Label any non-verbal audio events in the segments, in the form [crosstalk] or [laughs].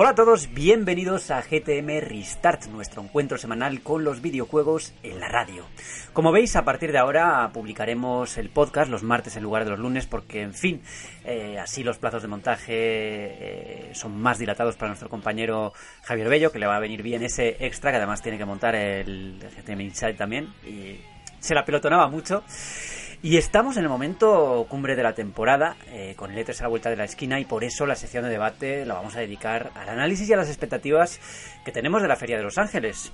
Hola a todos, bienvenidos a GTM Restart, nuestro encuentro semanal con los videojuegos en la radio. Como veis, a partir de ahora publicaremos el podcast los martes en lugar de los lunes porque, en fin, eh, así los plazos de montaje eh, son más dilatados para nuestro compañero Javier Bello, que le va a venir bien ese extra, que además tiene que montar el GTM Inside también, y se la pelotonaba mucho. Y estamos en el momento cumbre de la temporada, eh, con E3 a la vuelta de la esquina, y por eso la sección de debate la vamos a dedicar al análisis y a las expectativas que tenemos de la Feria de Los Ángeles.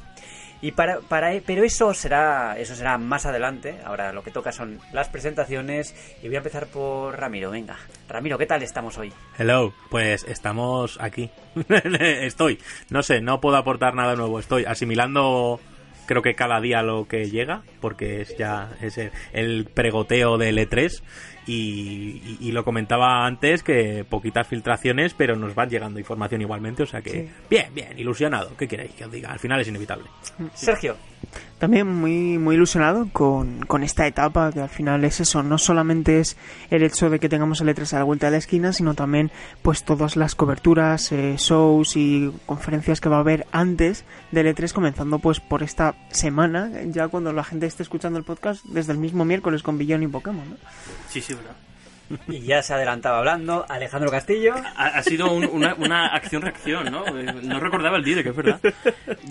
Y para, para, pero eso será, eso será más adelante. Ahora lo que toca son las presentaciones. Y voy a empezar por Ramiro. Venga, Ramiro, ¿qué tal estamos hoy? Hello, pues estamos aquí. [laughs] Estoy, no sé, no puedo aportar nada nuevo. Estoy asimilando creo que cada día lo que llega, porque es ya es el, pregoteo del E3 y, y, lo comentaba antes que poquitas filtraciones, pero nos va llegando información igualmente, o sea que bien, bien, ilusionado, ¿qué queréis que os diga? Al final es inevitable. Sergio. También muy, muy ilusionado con, con esta etapa, que al final es eso, no solamente es el hecho de que tengamos el E3 a la vuelta de la esquina, sino también pues todas las coberturas, eh, shows y conferencias que va a haber antes del E3, comenzando pues por esta semana, ya cuando la gente esté escuchando el podcast, desde el mismo miércoles con Billón y Pokémon, ¿no? Sí, sí, ¿verdad? Y ya se adelantaba hablando Alejandro Castillo. Ha, sido una, una acción-reacción, ¿no? No recordaba el que es verdad.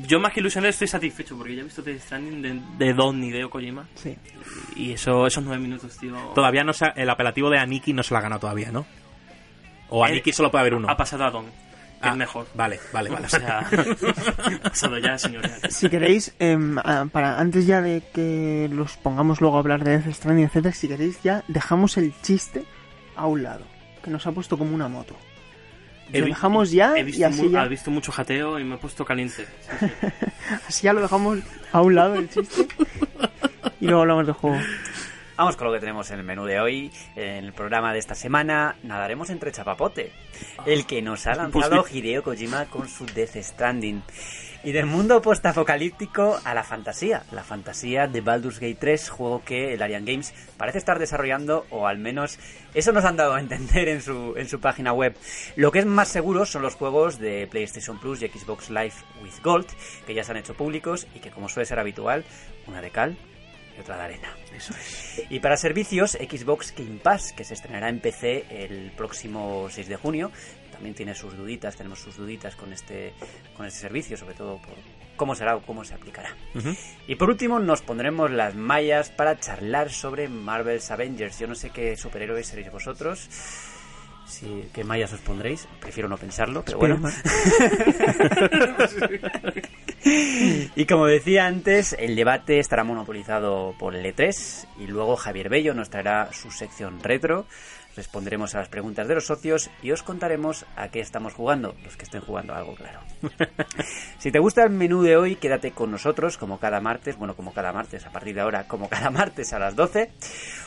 Yo más que ilusionado estoy satisfecho porque ya he visto The Stranding de, de Don ni de Kojima. Sí. Y eso, esos nueve minutos, tío... Todavía no se el apelativo de Aniki no se lo ha ganado todavía, ¿no? O Aniki solo puede haber uno. Ha pasado a Don. Es ah, mejor. Vale, vale, vale. O sea, ha [laughs] pasado ya, señores. Si queréis, em, para antes ya de que los pongamos luego a hablar de Death Stranding, etcétera, si queréis ya dejamos el chiste a un lado, que nos ha puesto como una moto. Lo dejamos ya he visto y así ya... visto mucho jateo y me he puesto caliente. [laughs] así ya lo dejamos a un lado el chiste y luego hablamos de juego. Vamos con lo que tenemos en el menú de hoy. En el programa de esta semana nadaremos entre Chapapote, el que nos ha lanzado Hideo Kojima con su Death Stranding. Y del mundo postapocalíptico a la fantasía. La fantasía de Baldur's Gate 3, juego que el Arian Games parece estar desarrollando, o al menos eso nos han dado a entender en su, en su página web. Lo que es más seguro son los juegos de PlayStation Plus y Xbox Live with Gold, que ya se han hecho públicos y que, como suele ser habitual, una de cal otra de arena. Eso es. Y para servicios, Xbox Game Pass, que se estrenará en PC el próximo 6 de junio, también tiene sus duditas, tenemos sus duditas con este, con este servicio, sobre todo por cómo será o cómo se aplicará. Y por último nos pondremos las mallas para charlar sobre Marvel's Avengers. Yo no sé qué superhéroes seréis vosotros. ¿Qué mallas os pondréis? Prefiero no pensarlo, pero bueno. [laughs] [laughs] [laughs] y como decía antes, el debate estará monopolizado por el E3 y luego Javier Bello nos traerá su sección retro responderemos a las preguntas de los socios y os contaremos a qué estamos jugando, los que estén jugando algo, claro. [laughs] si te gusta el menú de hoy, quédate con nosotros como cada martes, bueno, como cada martes, a partir de ahora, como cada martes a las 12,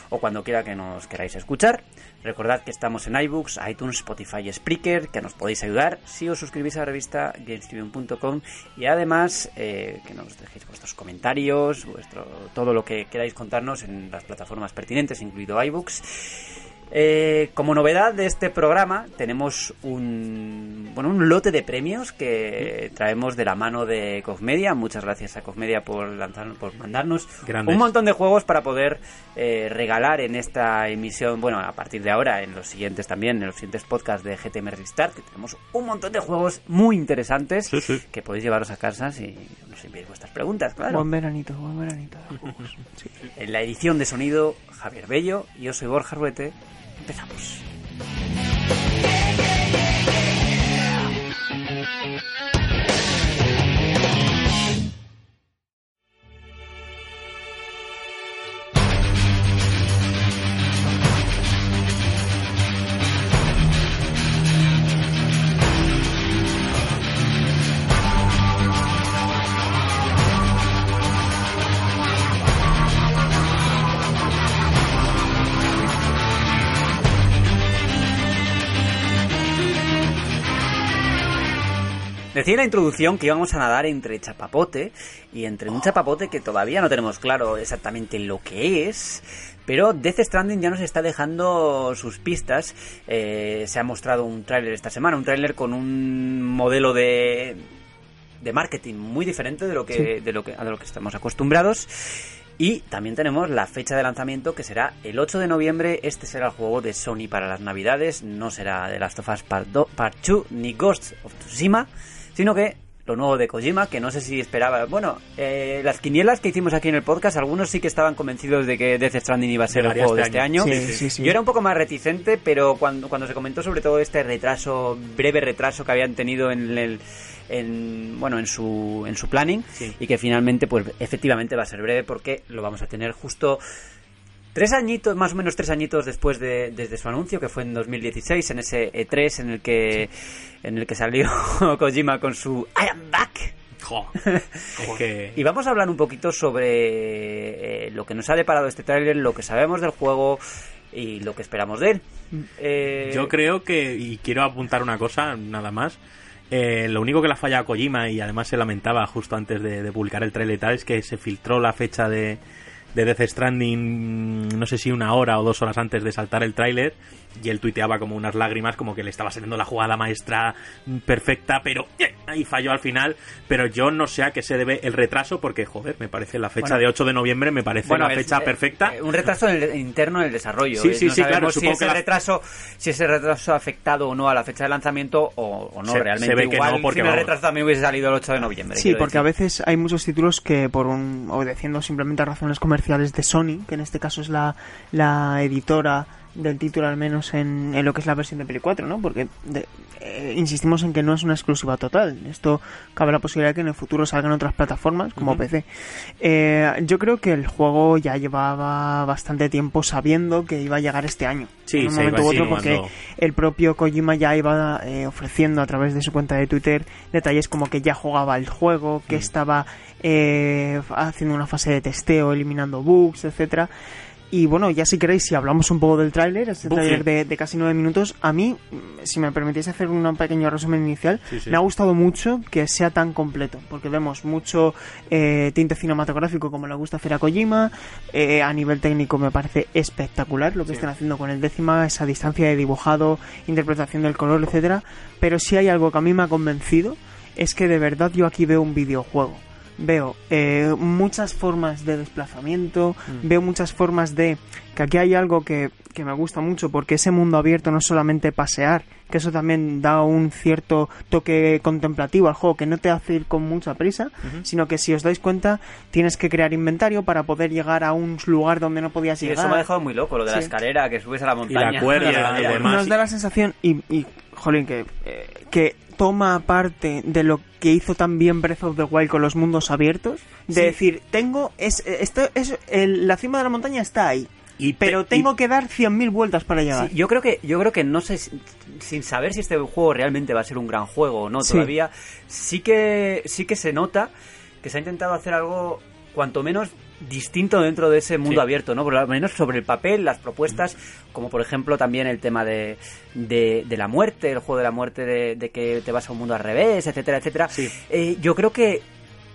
o cuando quiera que nos queráis escuchar. Recordad que estamos en iBooks, iTunes, Spotify y Spreaker, que nos podéis ayudar si os suscribís a la revista GameStudio.com y además eh, que nos dejéis vuestros comentarios, vuestro, todo lo que queráis contarnos en las plataformas pertinentes, incluido iBooks. Eh, como novedad de este programa tenemos un, bueno, un lote de premios que traemos de la mano de Cosmedia. Muchas gracias a Cosmedia por, lanzar, por mandarnos un montón de juegos para poder eh, regalar en esta emisión, bueno, a partir de ahora, en los siguientes también, en los siguientes podcasts de GTM Restart, que tenemos un montón de juegos muy interesantes que podéis llevaros a casa si nos enviáis vuestras preguntas, claro. Buen veranito, buen veranito. [laughs] En la edición de sonido, Javier Bello, y yo soy Borja Ruete. Empezamos. Decía en la introducción que íbamos a nadar entre chapapote y entre un chapapote que todavía no tenemos claro exactamente lo que es. Pero Death Stranding ya nos está dejando sus pistas. Eh, se ha mostrado un tráiler esta semana, un tráiler con un modelo de, de marketing muy diferente de lo que, de lo que, a lo que estamos acostumbrados. Y también tenemos la fecha de lanzamiento que será el 8 de noviembre. Este será el juego de Sony para las navidades. No será The Last of Us Part, 2, Part 2 ni Ghost of Tsushima, sino que lo nuevo de Kojima, que no sé si esperaba. Bueno, eh, las quinielas que hicimos aquí en el podcast, algunos sí que estaban convencidos de que Death Stranding iba a ser el juego de este este año. año. Sí, sí, sí. Yo era un poco más reticente, pero cuando, cuando se comentó sobre todo este retraso, breve retraso que habían tenido en el. En, bueno, en su, en su planning y que finalmente, pues efectivamente va a ser breve porque lo vamos a tener justo Tres añitos, más o menos tres añitos después de desde su anuncio, que fue en 2016, en ese E3 en el que en el que salió [laughs] Kojima con su I am back. Jo, [laughs] es que... Y vamos a hablar un poquito sobre eh, lo que nos ha deparado este tráiler, lo que sabemos del juego y lo que esperamos de él. Eh, Yo creo que, y quiero apuntar una cosa, nada más. eh, lo único que le ha fallado a Kojima, y además se lamentaba justo antes de, de publicar el trailer y tal, es que se filtró la fecha de, de Death Stranding, no sé si una hora o dos horas antes de saltar el tráiler, y él tuiteaba como unas lágrimas, como que le estaba saliendo la jugada maestra perfecta, pero eh, ahí falló al final. Pero yo no sé a qué se debe el retraso, porque, joder, me parece la fecha Bueno. de 8 de noviembre, me parece la es, fecha eh, perfecta. eh, un retraso en el- interno en el desarrollo. Sí, eh, sí, no sí, claro, si supongo ese que la- retraso, si ese retraso ha afectado o no a la fecha de lanzamiento o, o no Se- realmente. se ve que Igual, no, porque si el retraso también hubiese salido el 8 de noviembre. Sí, porque a decir. veces hay muchos títulos que por un obedeciendo simplemente a razones comerciales de Sony, que en este caso es la, la editora del título al menos en, en lo que es la versión de Play 4, ¿no? Porque de- eh, insistimos en que no es una exclusiva total. Esto cabe la posibilidad de que en el futuro salgan otras plataformas como PC. Eh, yo creo que el juego ya llevaba bastante tiempo sabiendo que iba a llegar este año. Sí, en un momento u otro porque el propio Kojima ya iba eh, ofreciendo a través de su cuenta de Twitter detalles como que ya jugaba el juego, que Mm. estaba eh, haciendo una fase de testeo, eliminando bugs, etcétera. Y bueno, ya si queréis, si hablamos un poco del tráiler, este tráiler de, de casi nueve minutos, a mí, si me permitís hacer un pequeño resumen inicial, Sí, sí. me ha gustado mucho que sea tan completo, porque vemos mucho eh, tinte cinematográfico como le gusta hacer a Kojima, eh, a nivel técnico me parece espectacular lo que Sí. están haciendo con el décima, esa distancia de dibujado, interpretación del color, etcétera, pero si hay algo que a mí me ha convencido, es que de verdad yo aquí veo un videojuego. Veo eh, muchas formas de desplazamiento, veo muchas formas de... que aquí hay algo que, que me gusta mucho, porque ese mundo abierto no es solamente pasear, que eso también da un cierto toque contemplativo al juego, que no te hace ir con mucha prisa, sino que si os dais cuenta, tienes que crear inventario para poder llegar a un lugar donde no podías llegar. eso me ha dejado muy loco, lo de la escalera, que subes a la montaña. la cuerda, la y escalera. demás. nos da la sensación y, y jolín que eh, que toma parte de lo que hizo también Breath of the Wild con los mundos abiertos de Sí. decir tengo es esto es el- la cima de la montaña está ahí Y pero tengo que dar 100.000 vueltas para llegar Sí, yo creo que yo creo que no sé si- sin saber si este juego realmente va a ser un gran juego o no Sí. todavía sí que sí que se nota que se ha intentado hacer algo cuanto menos distinto dentro de ese mundo Sí. abierto, ¿no? Por lo menos sobre el papel, las propuestas, como por ejemplo también el tema de, de, de la muerte, el juego de la muerte, de, de que te vas a un mundo al revés, etcétera, etcétera. Sí. Eh, yo creo que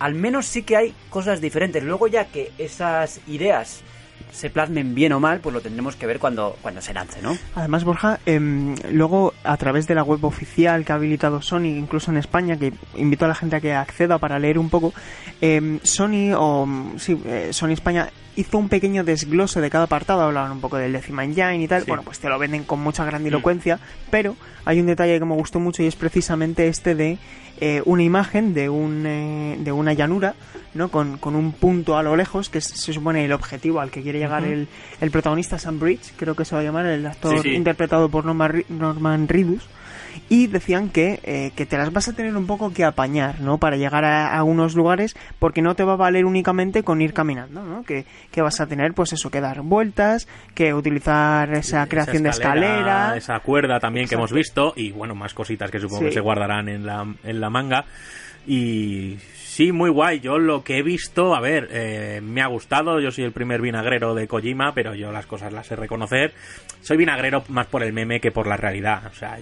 al menos sí que hay cosas diferentes. Luego ya que esas ideas se plasmen bien o mal, pues lo tendremos que ver cuando, cuando se lance, ¿no? Además, Borja, em, luego a través de la web oficial que ha habilitado Sony, incluso en España, que invito a la gente a que acceda para leer un poco, em, Sony o mm, sí, eh, Sony España hizo un pequeño desglose de cada apartado, hablaban un poco del Decima Engine y tal, Sí. bueno, pues te lo venden con mucha grandilocuencia, pero hay un detalle que me gustó mucho y es precisamente este de eh, una imagen de, un, eh, de una llanura, ¿no? Con, con un punto a lo lejos, que es- se supone el objetivo al que quiere llegar el, el protagonista Sam Bridge, creo que se va a llamar, el actor Sí, sí. interpretado por Norman, Ri- Norman Reedus. Y decían que, eh, que te las vas a tener un poco que apañar, ¿no? Para llegar a, a unos lugares, porque no te va a valer únicamente con ir caminando, ¿no? Que, que vas a tener, pues eso, que dar vueltas, que utilizar esa creación de escalera. esa cuerda también que hemos visto y bueno, más cositas que supongo Sí. que se guardarán en la, en la manga. Y sí, muy guay. Yo lo que he visto, a ver, eh, me ha gustado. Yo soy el primer vinagrero de Kojima, pero yo las cosas las sé reconocer. Soy vinagrero más por el meme que por la realidad. O sea,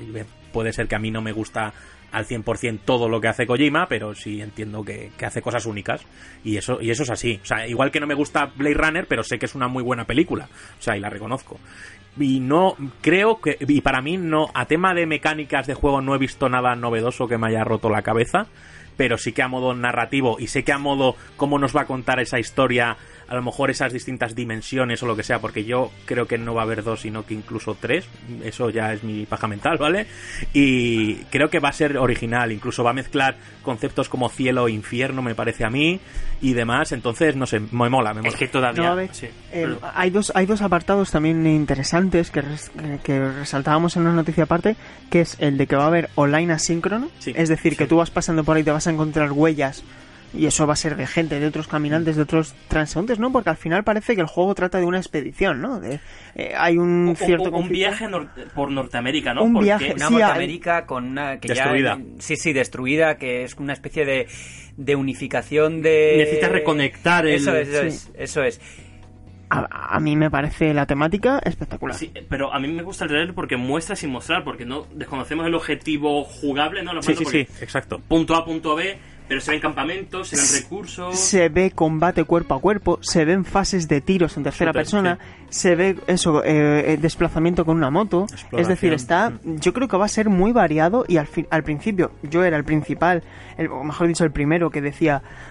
puede ser que a mí no me gusta al 100% todo lo que hace Kojima, pero sí entiendo que, que hace cosas únicas. Y eso, y eso es así. O sea, igual que no me gusta Blade Runner, pero sé que es una muy buena película. O sea, y la reconozco. Y no, creo que, y para mí no, a tema de mecánicas de juego no he visto nada novedoso que me haya roto la cabeza pero sí que a modo narrativo y sé que a modo cómo nos va a contar esa historia, a lo mejor esas distintas dimensiones o lo que sea, porque yo creo que no va a haber dos, sino que incluso tres, eso ya es mi paja mental, ¿vale? Y creo que va a ser original, incluso va a mezclar conceptos como cielo e infierno, me parece a mí, y demás, entonces, no sé, me mola, me mola. Es que todavía... No, a ver, sí. eh, hay, dos, hay dos apartados también interesantes que, res- que resaltábamos en una noticia aparte, que es el de que va a haber online asíncrono, Sí, es decir, que tú vas pasando por ahí y te vas a encontrar huellas y eso va a ser de gente, de otros caminantes, de otros transeúntes, ¿no? Porque al final parece que el juego trata de una expedición, ¿no? De, eh, hay un cierto un, un conflicto. viaje nor- por Norteamérica, ¿no? Un Porque- viaje, Una Sí, hay- Norteamérica con una que Destruida. ya sí sí destruida que es una especie de, de unificación de Necesitas reconectar el- eso es eso sí. es eso es A, a mí me parece la temática espectacular. Sí, pero a mí me gusta el trailer porque muestra sin mostrar, porque no desconocemos el objetivo jugable, ¿no? Lo Sí, sí, sí, exacto. Punto A, punto B, pero se ven campamentos, se ven recursos. se ve combate cuerpo a cuerpo, se ven fases de tiros en tercera Shooter, persona, se ve eso, eh, eh, desplazamiento con una moto. Es decir, está, yo creo que va a ser muy variado y al, fin, al principio yo era el principal, el, o mejor dicho, el primero que decía, "Uf,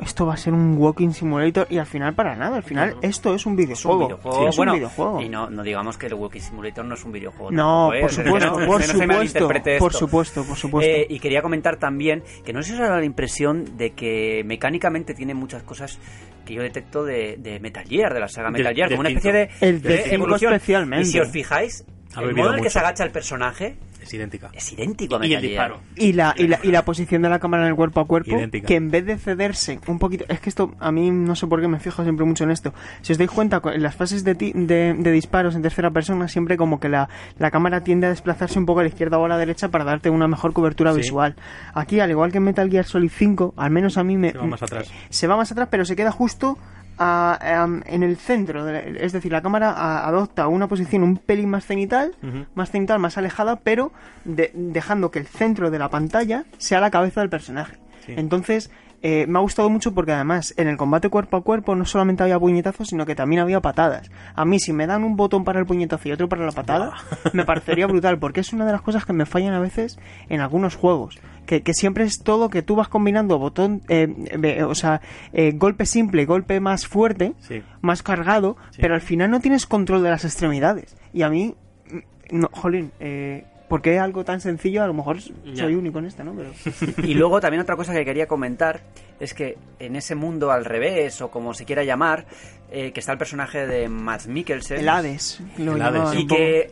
esto va a ser un walking simulator y al final para nada, al final esto es un es un videojuego. es bueno un videojuego. y no no digamos que el Walking Simulator no es un videojuego No, tampoco, ¿eh? por [laughs] supuesto, no- por supuesto, por esto. supuesto, por supuesto. Eh, y quería comentar también que no sé si os ha dado la impresión de que mecánicamente tiene muchas cosas que yo detecto de, de Metal Gear, de la saga De- Metal Gear, de como una especie de, El de cinco evolución. especialmente. Y si os fijáis, el modo en el que se agacha el personaje Es idéntica. es idéntico a y el disparo. Y la, y, la, y la posición de la cámara en el cuerpo a cuerpo, Idéntica. que en vez de cederse un poquito, es que esto a mí no sé por qué me fijo siempre mucho en esto. Si os dais cuenta, en las fases de, ti- de, de disparos en tercera persona, siempre como que la, la cámara tiende a desplazarse un poco a la izquierda o a la derecha para darte una mejor cobertura Sí. visual. Aquí, al igual que en Metal Gear Solid 5, al menos a mí me. Se va más atrás. Se va más atrás, pero se queda justo. A- am, en el centro, de la- es decir, la cámara a- adopta una posición un pelín más cenital, más cenital, más alejada, pero de- dejando que el centro de la pantalla sea la cabeza del personaje. Sí. Entonces, eh, me ha gustado mucho porque además en el combate cuerpo a cuerpo no solamente había puñetazos, sino que también había patadas. A mí, si me dan un botón para el puñetazo y otro para la patada, me parecería brutal, porque es una de las cosas que me fallan a veces en algunos juegos. Que, que siempre es todo que tú vas combinando botón, eh, eh, o sea, eh, golpe simple, golpe más fuerte, Sí. más cargado, Sí. pero al final no tienes control de las extremidades. Y a mí, mm, no, jolín, eh, ¿por qué algo tan sencillo? A lo mejor Ya. soy único en esta, ¿no? Pero... [laughs] Y luego también otra cosa que quería comentar es que en ese mundo al revés, o como se quiera llamar, eh, que está el personaje de Matt Mikkelsen. El Hades, lo El Hades. Y que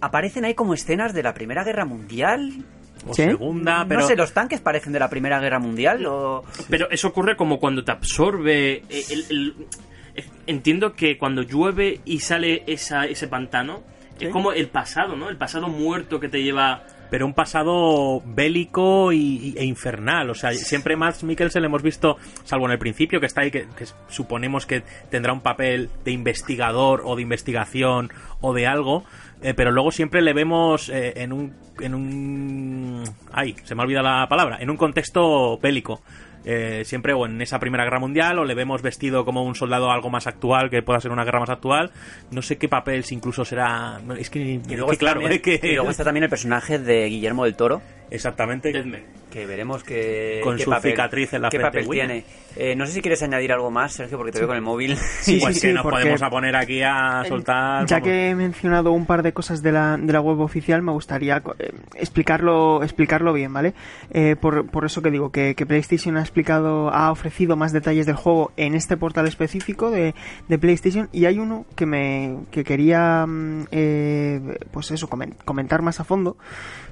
aparecen ahí como escenas de la Primera Guerra Mundial. O ¿Sí? segunda, pero... No sé, los tanques parecen de la Primera Guerra Mundial o... Pero eso ocurre como cuando te absorbe eh, el, el- Entiendo que cuando llueve y sale esa, ese pantano, Sí. es como el pasado, ¿no? El pasado muerto que te lleva... pero un pasado bélico y, y- e infernal. O sea, siempre Max Mikkelsen le hemos visto, salvo en el principio, que está ahí, que, que suponemos que tendrá un papel de investigador o de investigación o de algo. Eh, pero luego siempre le vemos eh, en un en un ay se me ha olvidado la palabra en un contexto bélico. Eh, siempre o en esa primera guerra mundial o le vemos vestido como un soldado algo más actual que pueda ser una guerra más actual. No sé qué papel si incluso será es que, Y es que claro también, [laughs] es que y luego está también el personaje de Guillermo del Toro, exactamente Deadman. que veremos que, Con qué su papel, cicatriz en la qué frente, papel William. tiene. Eh, no sé si quieres añadir algo más, Sergio, porque te veo con el móvil. Sí, pues sí, que sí, nos porque- podemos a poner aquí a soltar. Ya vamos. que he mencionado un par de cosas de la, de la web oficial, me gustaría eh, explicarlo, explicarlo bien, ¿vale? Eh, por, por eso que digo, que, que PlayStation ha explicado, ha ofrecido más detalles del juego en este portal específico de, de PlayStation y hay uno que me que quería, mm, eh, pues eso, comen- comentar más a fondo.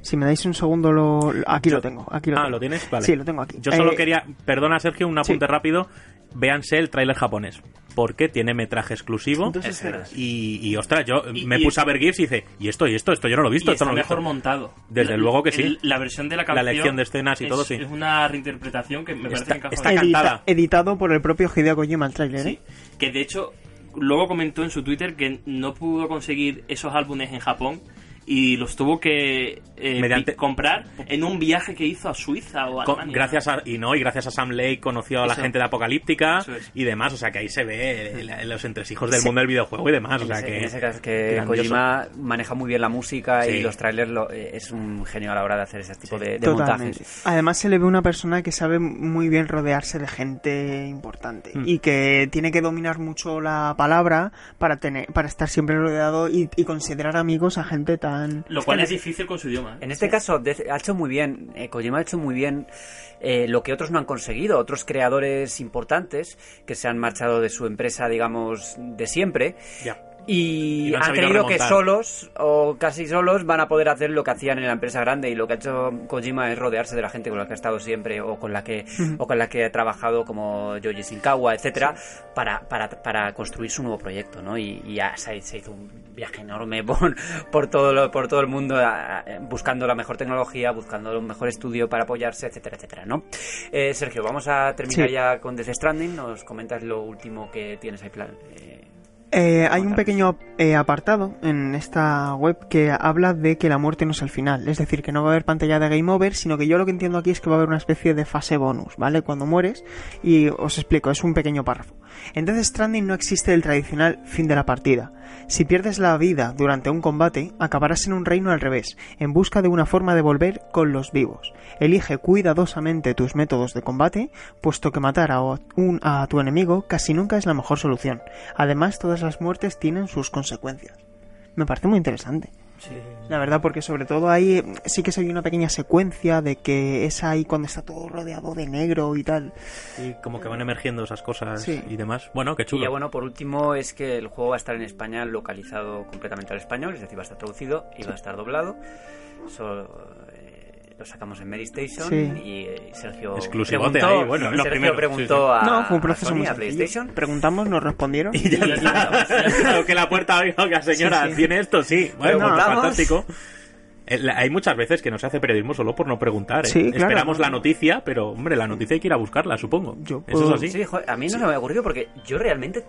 Si me dais un segundo, lo, aquí lo tengo. Aquí lo Ah, tengo. ¿lo tienes? Vale. Sí, lo tengo aquí. Yo solo Eh, quería. Perdona, Sergio, un apunte sí. rápido. Véanse el tráiler japonés. Porque tiene metraje exclusivo. Entonces. Y, y, ostras, yo Y- me y- puse a ver GIFs y dice, ¿y esto, y esto? Esto yo no lo he visto, y esto está no lo he mejor visto. montado. Desde luego que sí. El- la versión de la La canción... elección de escenas y es- todo, sí. Es una reinterpretación que me parece Está- que está cantada. editado por el propio Hideo Kojima el tráiler, Sí, ¿eh? que de hecho luego comentó en su Twitter que no pudo conseguir esos álbumes en Japón y los tuvo que eh, Mediante- comprar en un viaje que hizo a Suiza o a Con- Alemania. gracias a, y no y gracias a Sam Lake conoció a la Eso. gente de Apocalíptica es. y demás o sea que ahí se ve el- los entresijos del Sí. mundo del videojuego y demás o En sea ese, que en ese caso es que. Kojima maneja muy bien la música Sí. y los trailers lo- eh, es un genio a la hora de hacer ese tipo de, de Totalmente. montajes. Además se le ve una persona que sabe muy bien rodearse de gente importante Mm. y que tiene que dominar mucho la palabra para tener para estar siempre rodeado y, y considerar amigos a gente tan Lo es cual que es difícil con su idioma. ¿eh? En este caso ha hecho muy bien, eh, Kojima ha hecho muy bien eh, lo que otros no han conseguido, otros creadores importantes que se han marchado de su empresa, digamos, de siempre. Ya. Y, Y no han creído que solos o casi solos van a poder hacer lo que hacían en la empresa grande y lo que ha hecho Kojima es rodearse de la gente con la que ha estado siempre o con la que o con la que ha trabajado como Yoji Shinkawa, etcétera, para, para, para construir su nuevo proyecto, ¿no? Y, y ya se, se hizo un viaje enorme [laughs] por, por todo lo- por todo el mundo a- buscando la mejor tecnología, buscando un mejor estudio para apoyarse, etcétera, etcétera, ¿no? Eh, Sergio, vamos a terminar Sí. ya con Death Stranding, nos comentas lo último que tienes ahí plan. eh, Eh, hay un pequeño eh, apartado en esta web que habla de que la muerte no es el final, es decir, que no va a haber pantalla de game over, sino que yo lo que entiendo aquí es que va a haber una especie de fase bonus, ¿vale? Cuando mueres, y os explico, es un pequeño párrafo. En Death Stranding no existe el tradicional fin de la partida. Si pierdes la vida durante un combate, acabarás en un reino al revés, en busca de una forma de volver con los vivos. Elige cuidadosamente tus métodos de combate, puesto que matar a, un, a tu enemigo casi nunca es la mejor solución. Además, todas las muertes tienen sus consecuencias. Me parece muy interesante. La verdad, porque sobre todo ahí eh, sí que se ve una pequeña secuencia de que es ahí cuando está todo rodeado de negro y tal. y como que van emergiendo esas cosas Sí. y demás bueno qué Y chulo ya bueno, por último, es que el juego va a estar en España localizado completamente al español, es decir, va a estar traducido y va a estar doblado. Eso eh, lo sacamos en Medistation Sí. y eh, Sergio preguntó, ahí, bueno, lo Sergio primero, preguntó sí, a, no, fue un proceso muy. PlayStation. Preguntamos, nos respondieron. [laughs] y ya está. Claro, [laughs] que la puerta oiga señora Sí, sí. tiene esto sí bueno Preguntamos. fantástico Eh, Hay muchas veces que no se hace periodismo solo por no preguntar. ¿eh? Sí, claro. Esperamos la noticia, pero hombre, la noticia hay que ir a buscarla, supongo. Yo Eso puedo- es así. Sí, joder, a mí no se me había ocurrido porque yo realmente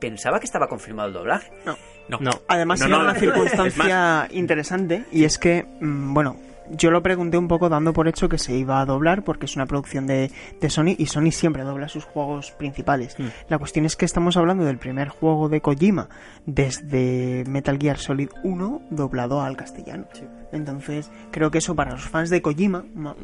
pensaba que estaba confirmado el doblaje. No. No. No. Además, No, una circunstancia interesante y es que, mm, bueno, yo lo pregunté un poco dando por hecho que se iba a doblar porque es una producción de, de Sony y Sony siempre dobla sus juegos principales. Hmm. La cuestión es que estamos hablando del primer juego de Kojima desde Metal Gear Solid 1 doblado al castellano. Entonces, creo que eso para los fans de Kojima ma-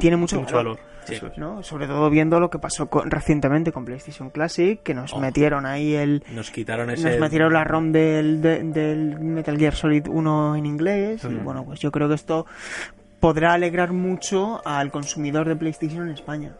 tiene mucho, valor. Sí. Eso es. ¿no? Sobre todo viendo lo que pasó con- recientemente con PlayStation Classic, que nos Oh. metieron ahí el, Nos quitaron ese. nos metieron la ROM del, de- del Metal Gear Solid 1 en inglés y bueno, pues yo creo que esto podrá alegrar mucho al consumidor de PlayStation en España.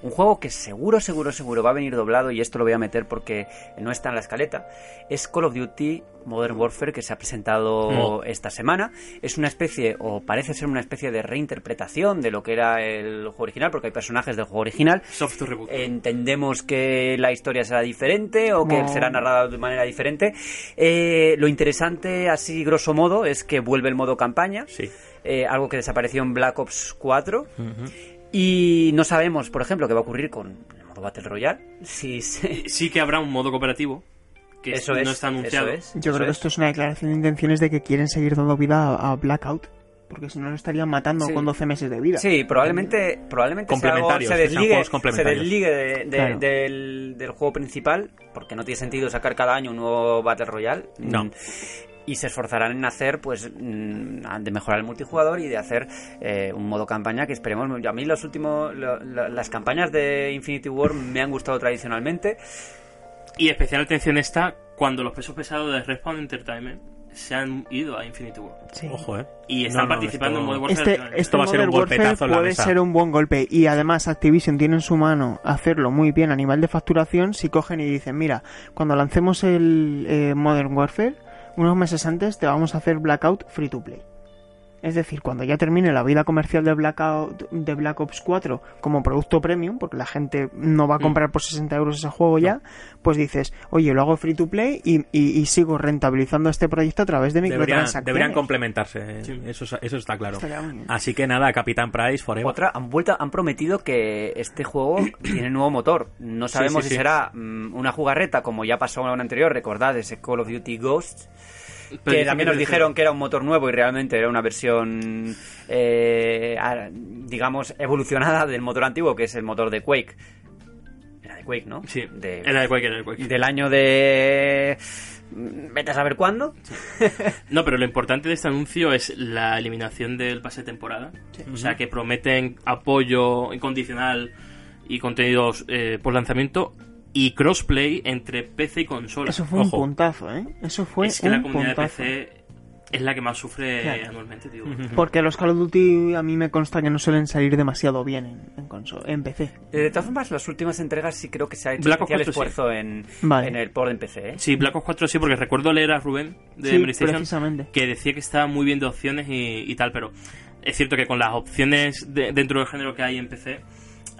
Un juego que seguro, seguro, seguro va a venir doblado y esto lo voy a meter porque no está en la escaleta. Es Call of Duty Modern Warfare que se ha presentado esta semana. Es una especie, o parece ser una especie de reinterpretación de lo que era el juego original, porque hay personajes del juego original. Software reboot. Entendemos que la historia será diferente o que No. será narrada de manera diferente. Eh, lo interesante, así grosso modo, es que vuelve el modo campaña. Sí. eh, algo que desapareció en Black Ops 4. Ujú. Y no sabemos, por ejemplo, qué va a ocurrir con el modo Battle Royale. Si se- Sí que habrá un modo cooperativo. Que Eso no es, está anunciado. eso es, Yo eso creo que es. esto es una declaración de intenciones de que quieren seguir dando vida a, a Blackout, porque si no lo estarían matando Sí. con 12 meses de vida. Sí, probablemente, probablemente sea algo- Complementarios, se desligue, se desligue de- de- Claro. del, del juego principal, porque no tiene sentido sacar cada año un nuevo Battle Royale. No. Y se esforzarán en hacer, pues, mm, de mejorar el multijugador y de hacer eh, un modo campaña que esperemos. A mí los últimos, lo- lo- las campañas de Infinity War me han gustado tradicionalmente. Y especial atención está cuando los pesos pesados de Respawn Entertainment se han ido a Infinity War. Sí. Ojo, eh. Y están No, no, participando esto- en Modern Warfare. Este, este va a ser Modern un golpetazo Warfare en la puede mesa. ser un buen golpe y además Activision tiene en su mano hacerlo muy bien a nivel de facturación si cogen y dicen mira cuando lancemos el eh, Modern Warfare unos meses antes te vamos a hacer Blackout free to play es decir, cuando ya termine la vida comercial de Blackout de Black Ops 4 como producto premium, porque la gente no Mm. va a comprar por 60 euros ese juego ya, pues dices, oye, lo hago free to play y, y- y sigo rentabilizando este proyecto a través de Deberían, microtransacciones. deberían complementarse, eh. Sí. eso, eso está claro. Así que nada, Capitán Price, forever. Otra, han vuelto, han prometido que este juego [clears throat] tiene nuevo motor. No sabemos sí, si sí. será mm, una jugarreta como ya pasó en el anterior, recordad ese Call of Duty Ghosts. Que también nos dijeron que era un motor nuevo y realmente era una versión, eh, digamos, evolucionada del motor antiguo, que es el motor de Quake. Era de Quake, ¿no? Sí, De- era de Quake, era de Quake. del año de... Vete a saber cuándo. No, pero lo importante de este anuncio es la eliminación del pase de temporada. O sea, que prometen apoyo incondicional y contenidos eh, por lanzamiento y crossplay entre PC y consola. Eso fue Ojo. un puntazo, ¿eh? Eso fue es que un la comunidad puntazo. de PC es la que más sufre Claro. anualmente, tío. [laughs] Porque los Call of Duty a mí me consta que no suelen salir demasiado bien en, en, en PC. Eh, De todas formas, las últimas entregas sí creo que se ha hecho Black especial 4 sí. esfuerzo en, Vale. en el port en PC. ¿eh? Sí, Black Ops 4 sí, porque recuerdo leer a Rubén de Sí, PlayStation precisamente. que decía que estaba muy bien de opciones y, y tal, pero es cierto que con las opciones de- dentro del género que hay en PC,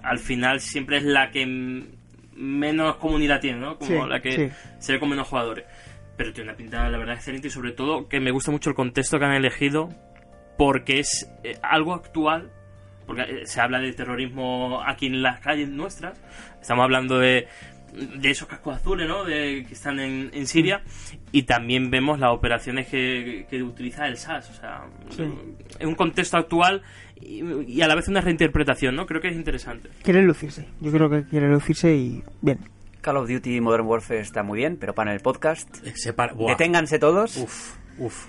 al final siempre es la que mm, menos comunidad tiene, ¿no? Como Sí, la que sí. se ve con menos jugadores. Pero tiene una pinta, la verdad, excelente y sobre todo que me gusta mucho el contexto que han elegido porque es eh, algo actual. Porque eh, se habla de terrorismo aquí en las calles nuestras. Estamos hablando de, de esos cascos azules, ¿no? De, que están en, en Siria. Y también vemos las operaciones que, que utiliza el SAS. O sea, Sí. es un contexto actual y, y a la vez una reinterpretación, ¿no? Creo que es interesante. Quiere lucirse. Yo creo que quiere lucirse y bien. Call of Duty Modern Warfare está muy bien, pero para el podcast, para- Buah. deténganse todos Uf, uf.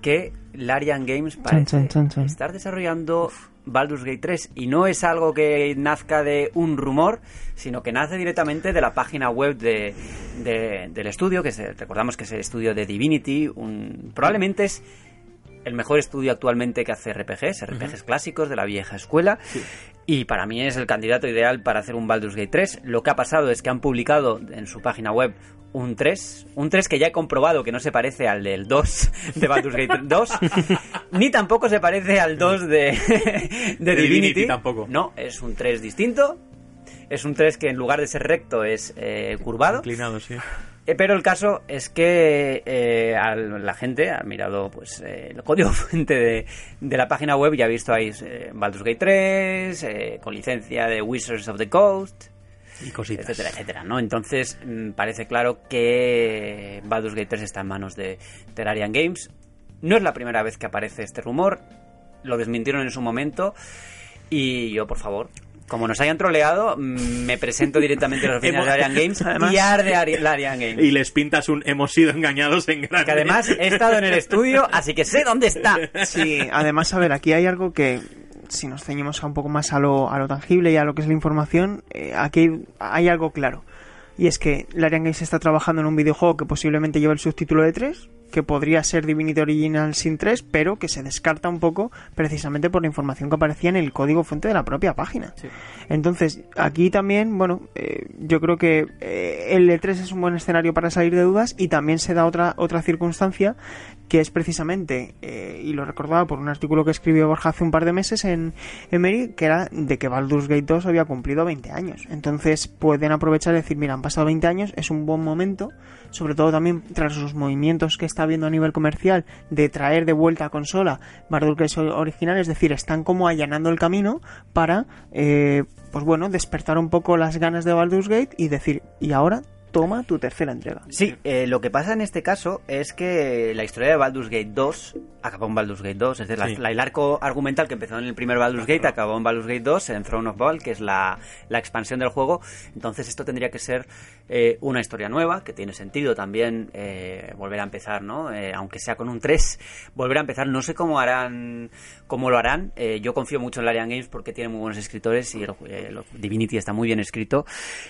que Larian Games parece chan, chan, chan. estar desarrollando Baldur's Gate 3 y no es algo que nazca de un rumor, sino que nace directamente de la página web de, de- del estudio, que se- recordamos que es el estudio de Divinity, un, probablemente es el mejor estudio actualmente que hace RPGs, RPGs clásicos de la vieja escuela. Y para mí es el candidato ideal para hacer un Baldur's Gate 3. Lo que ha pasado es que han publicado en su página web un 3, un 3 que ya he comprobado que no se parece al del 2 de Baldur's Gate [laughs] 2, ni tampoco se parece al 2 de, [laughs] de De Divinity. Divinity tampoco. No, es un 3 distinto. Es un 3 que en lugar de ser recto es eh, curvado. Inclinado, sí. Eh, Pero el caso es que eh, al- la gente ha mirado pues eh, el código [laughs] fuente de, de la página web y ha visto ahí eh, Baldur's Gate 3, eh, con licencia de Wizards of the Coast, Y cositas. etcétera, etcétera, ¿no? Entonces mm, parece claro que Baldur's Gate 3 está en manos de Terrarian Games. No es la primera vez que aparece este rumor, lo desmintieron en su momento y yo, por favor... Como nos hayan troleado, mm, me presento directamente a las oficinas de Arian Games [laughs] Además- y arde Ari- la Arian Games. Y les pintas un hemos sido engañados en grande. Que además he estado en el estudio, así que sé dónde está. Sí, además, a ver, aquí hay algo que, si nos ceñimos a un poco más a lo, a lo tangible y a lo que es la información, eh, aquí hay, hay algo claro. Y es que Larian Games está trabajando en un videojuego que posiblemente lleva el subtítulo de 3, que podría ser Divinity Original sin 3, pero que se descarta un poco precisamente por la información que aparecía en el código fuente de la propia página. Entonces, aquí también, bueno, eh, yo creo que eh, el E3 es un buen escenario para salir de dudas y también se da otra, otra circunstancia que es precisamente, eh, y lo recordaba por un artículo que escribió Borja hace un par de meses en Emery, que era de que Baldur's Gate 2 había cumplido 20 años. Entonces pueden aprovechar y decir, mira, han pasado 20 años, es un buen momento, sobre todo también tras los movimientos que está habiendo a nivel comercial de traer de vuelta a consola Baldur's Gate original, es decir, están como allanando el camino para, eh, pues bueno, despertar un poco las ganas de Baldur's Gate y decir, y ahora toma tu tercera entrega. Sí, eh, lo que pasa en este caso es que la historia de Baldur's Gate 2 acabó en Baldur's Gate 2. Es decir, la- Sí. la- el arco argumental que empezó en el primer Baldur's Gate acabó en Baldur's Gate 2, en Throne of Ball, que es la, la expansión del juego. Entonces esto tendría que ser eh, una historia nueva, que tiene sentido también eh, volver a empezar, ¿no? Eh, aunque sea con un 3, volver a empezar. No sé cómo harán, cómo lo harán. Yo confío mucho en Larian Games porque tiene muy buenos escritores y el, el Divinity está muy bien escrito.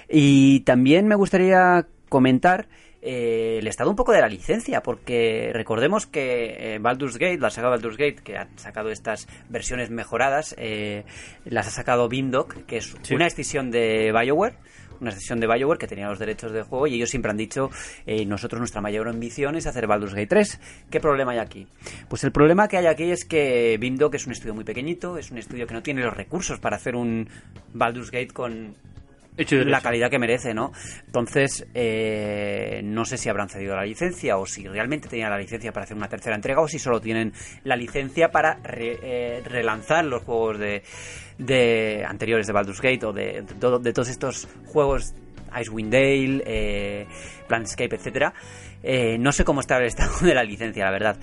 Y también me gustaría comentar eh, el estado un poco de la licencia, porque recordemos que eh, Baldur's Gate, la saga Baldur's Gate, que han sacado estas versiones mejoradas, eh, las ha sacado Beamdog, que es Sí. una extensión de BioWare, una extensión de BioWare que tenía los derechos del juego y ellos siempre han dicho, eh, nosotros nuestra mayor ambición es hacer Baldur's Gate 3. ¿Qué problema hay aquí? Pues el problema que hay aquí es que Beamdog es un estudio muy pequeñito, es un estudio que no tiene los recursos para hacer un Baldur's Gate con la calidad que merece, ¿no? Entonces, eh, no sé si habrán cedido la licencia o si realmente tenían la licencia para hacer una tercera entrega o si solo tienen la licencia para re- eh, relanzar los juegos de, de anteriores de Baldur's Gate o de, de todo- de todos estos juegos Icewind Dale, eh, Planescape, etcétera. Eh, no sé cómo está el [laughs] estado de la licencia, la verdad.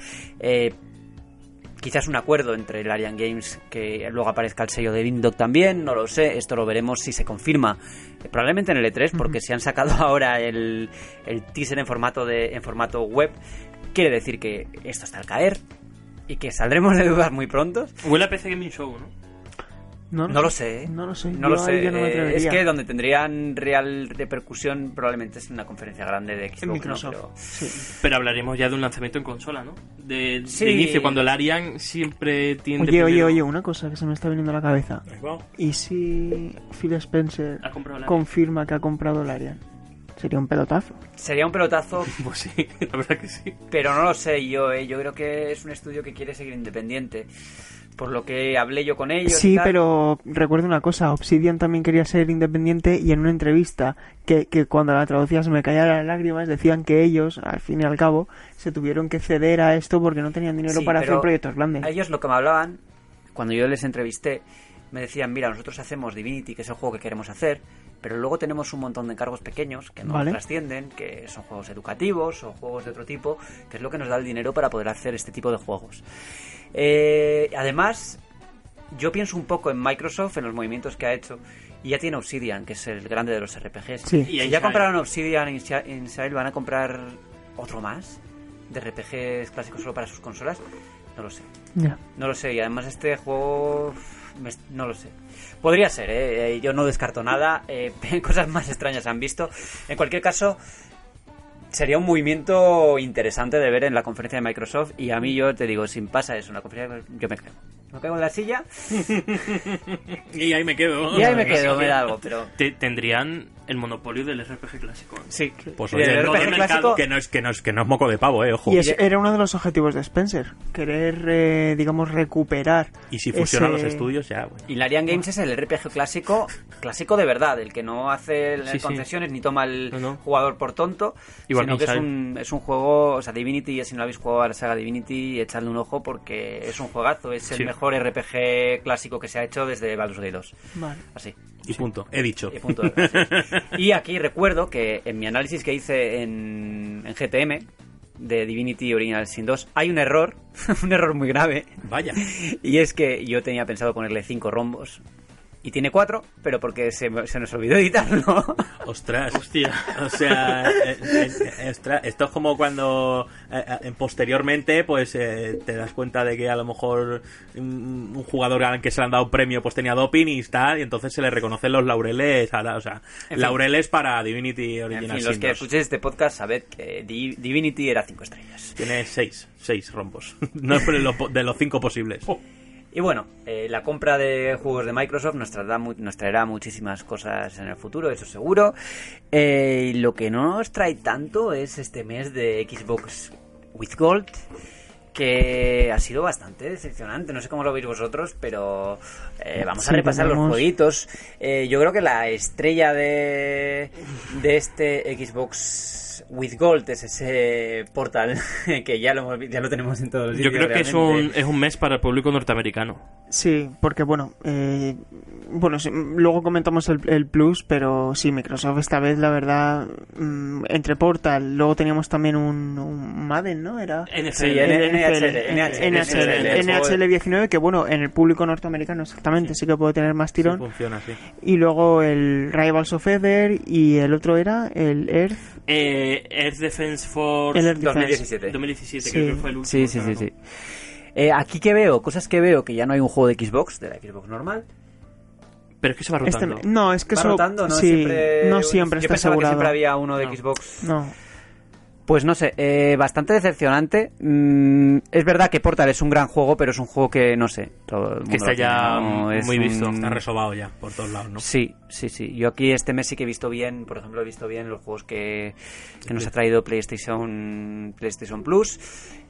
Quizás un acuerdo entre el Arian Games que luego aparezca el sello de Vindoc también, no lo sé, esto lo veremos si se confirma. Eh, probablemente en el E3, porque si han sacado [laughs] ahora el, el teaser en formato, de, en formato web, quiere decir que esto está al caer y que saldremos de dudas muy pronto. Huele a PC Gaming Show, ¿no? No, No lo sé. ¿eh? No lo sé. No lo sé. no me Eh, es que donde tendrían real repercusión probablemente es en una conferencia grande de Xbox. En ¿no? Microsoft. Pero- Sí. Pero hablaremos ya de un lanzamiento en consola, ¿no? De, Sí. de inicio, cuando el Arian siempre tiende Oye, oye, primero oye, una cosa que se me está viniendo a la cabeza. ¿Y si Phil Spencer confirma que ha comprado el Arian? Sería un pelotazo. Sería un pelotazo, [laughs] Pues sí, la verdad que sí. pero no lo sé yo. eh. Yo creo que es un estudio que quiere seguir independiente. Por lo que hablé yo con ellos. y Sí, tal. pero recuerdo una cosa, Obsidian también quería ser independiente y en una entrevista que, que cuando la traducía se me caían las lágrimas, decían que ellos, al fin y al cabo, se tuvieron que ceder a esto porque no tenían dinero Sí, para hacer proyectos grandes. A ellos lo que me hablaban, cuando yo les entrevisté, me decían, mira, nosotros hacemos Divinity, que es el juego que queremos hacer, pero luego tenemos un montón de encargos pequeños que no Vale. trascienden, que son juegos educativos o juegos de otro tipo, que es lo que nos da el dinero para poder hacer este tipo de juegos. Eh, además, yo pienso un poco en Microsoft, en los movimientos que ha hecho, y ya tiene Obsidian, que es el grande de los RPGs. Sí. Y Y ya compraron Obsidian Inside, Inside, ¿van a comprar otro más? ¿De RPGs clásicos solo para sus consolas? No lo sé. Ya. No lo sé, y además este juego... me- no lo sé. Podría ser, ¿eh? Eh, Yo no descarto nada. eh, [laughs] cosas más extrañas han visto. En cualquier caso, sería un movimiento interesante de ver en la conferencia de Microsoft. Y a mí yo te digo, si pasa eso en la conferencia, yo me creo. Me caigo en la silla [laughs] Y ahí me quedo. y ahí me quedo, me da algo, pero... Te- tendrían el monopolio del RPG clásico. ¿eh? Sí, Pues Y el RPG el clásico... mercado Que no, es, que, no es, que no es moco de pavo, eh, ojo. Y es- era uno de los objetivos de Spencer, querer, eh, digamos, recuperar. Y si fusionan ese- los estudios, ya, bueno. Y Larian Games es el RPG clásico, clásico de verdad, el que no hace Sí, sí. concesiones ni toma No, no. jugador por tonto, Igual sino que es un, es un juego, o sea, Divinity, si no habéis jugado a la saga Divinity, echadle un ojo porque es un juegazo, es el mejor RPG clásico que se ha hecho desde Baldur's Gate 2. Vale. Así. Y punto. He dicho. Y punto. y aquí recuerdo que en mi análisis que hice en, en GTM de Divinity Original Sin 2 hay un error, [laughs] un error muy grave, Vaya. y es que yo tenía pensado ponerle 5 rombos. Y tiene 4, pero porque se, se nos olvidó editarlo. [laughs] Ostras. Hostia. O sea, eh, eh, ostras, esto es como cuando eh, posteriormente pues eh, te das cuenta de que a lo mejor un, un jugador al que se le han dado un premio pues tenía doping y tal, y entonces se le reconocen los laureles, a la- o sea, En fin. laureles para Divinity en Original fin, los que 2. escuchéis este podcast sabed que Di- Divinity era 5 estrellas. Tiene seis, seis rombos. [laughs] No es de los, po- de los cinco posibles. Y bueno, eh, la compra de juegos de Microsoft nos traerá, mu- nos traerá muchísimas cosas en el futuro, eso seguro. Eh, lo que no nos trae tanto es este mes de Xbox with Gold, que ha sido bastante decepcionante. No sé cómo lo veis vosotros, pero eh, vamos a repasar los jueguitos. Yo creo que la estrella de, de este Xbox with Gold es ese portal que ya lo, ya lo tenemos en todos los Yo sitios. creo que es un, es un mes para el público norteamericano. Sí, porque bueno, eh, bueno, sí, luego comentamos el, el plus, pero sí, Microsoft esta vez, la verdad, mm, entre Portal, luego teníamos también un, un Madden, ¿no? Era NFL. Sí, NHL, NHL, NHL 19, que bueno, en el público norteamericano exactamente, sí que puede tener más Sí, tirón. funciona así. Y luego el Rivals of Ether y el otro era el Earth, Eh, Earth Defense Force el Earth Defense. 2017. 2017, Sí. creo que fue el último. Sí, sí, sí. Eh, aquí que veo, cosas que veo, que ya no hay un juego de Xbox, de la Xbox normal. Pero es que se va Este- rotando. no, es que Va eso rotando, ¿no? sí, siempre, no siempre yo está pensaba que siempre había uno de No. Xbox. No. Pues no sé, eh, bastante decepcionante. Mm, es verdad que Portal es un gran juego, pero es un juego que, no sé, todo el mundo está ya ¿no? Es muy un- visto. Está resobado ya por todos lados, ¿no? Sí, sí, sí. Yo aquí este mes sí que he visto bien, por ejemplo, he visto bien los juegos que, que nos ha traído PlayStation, PlayStation Plus.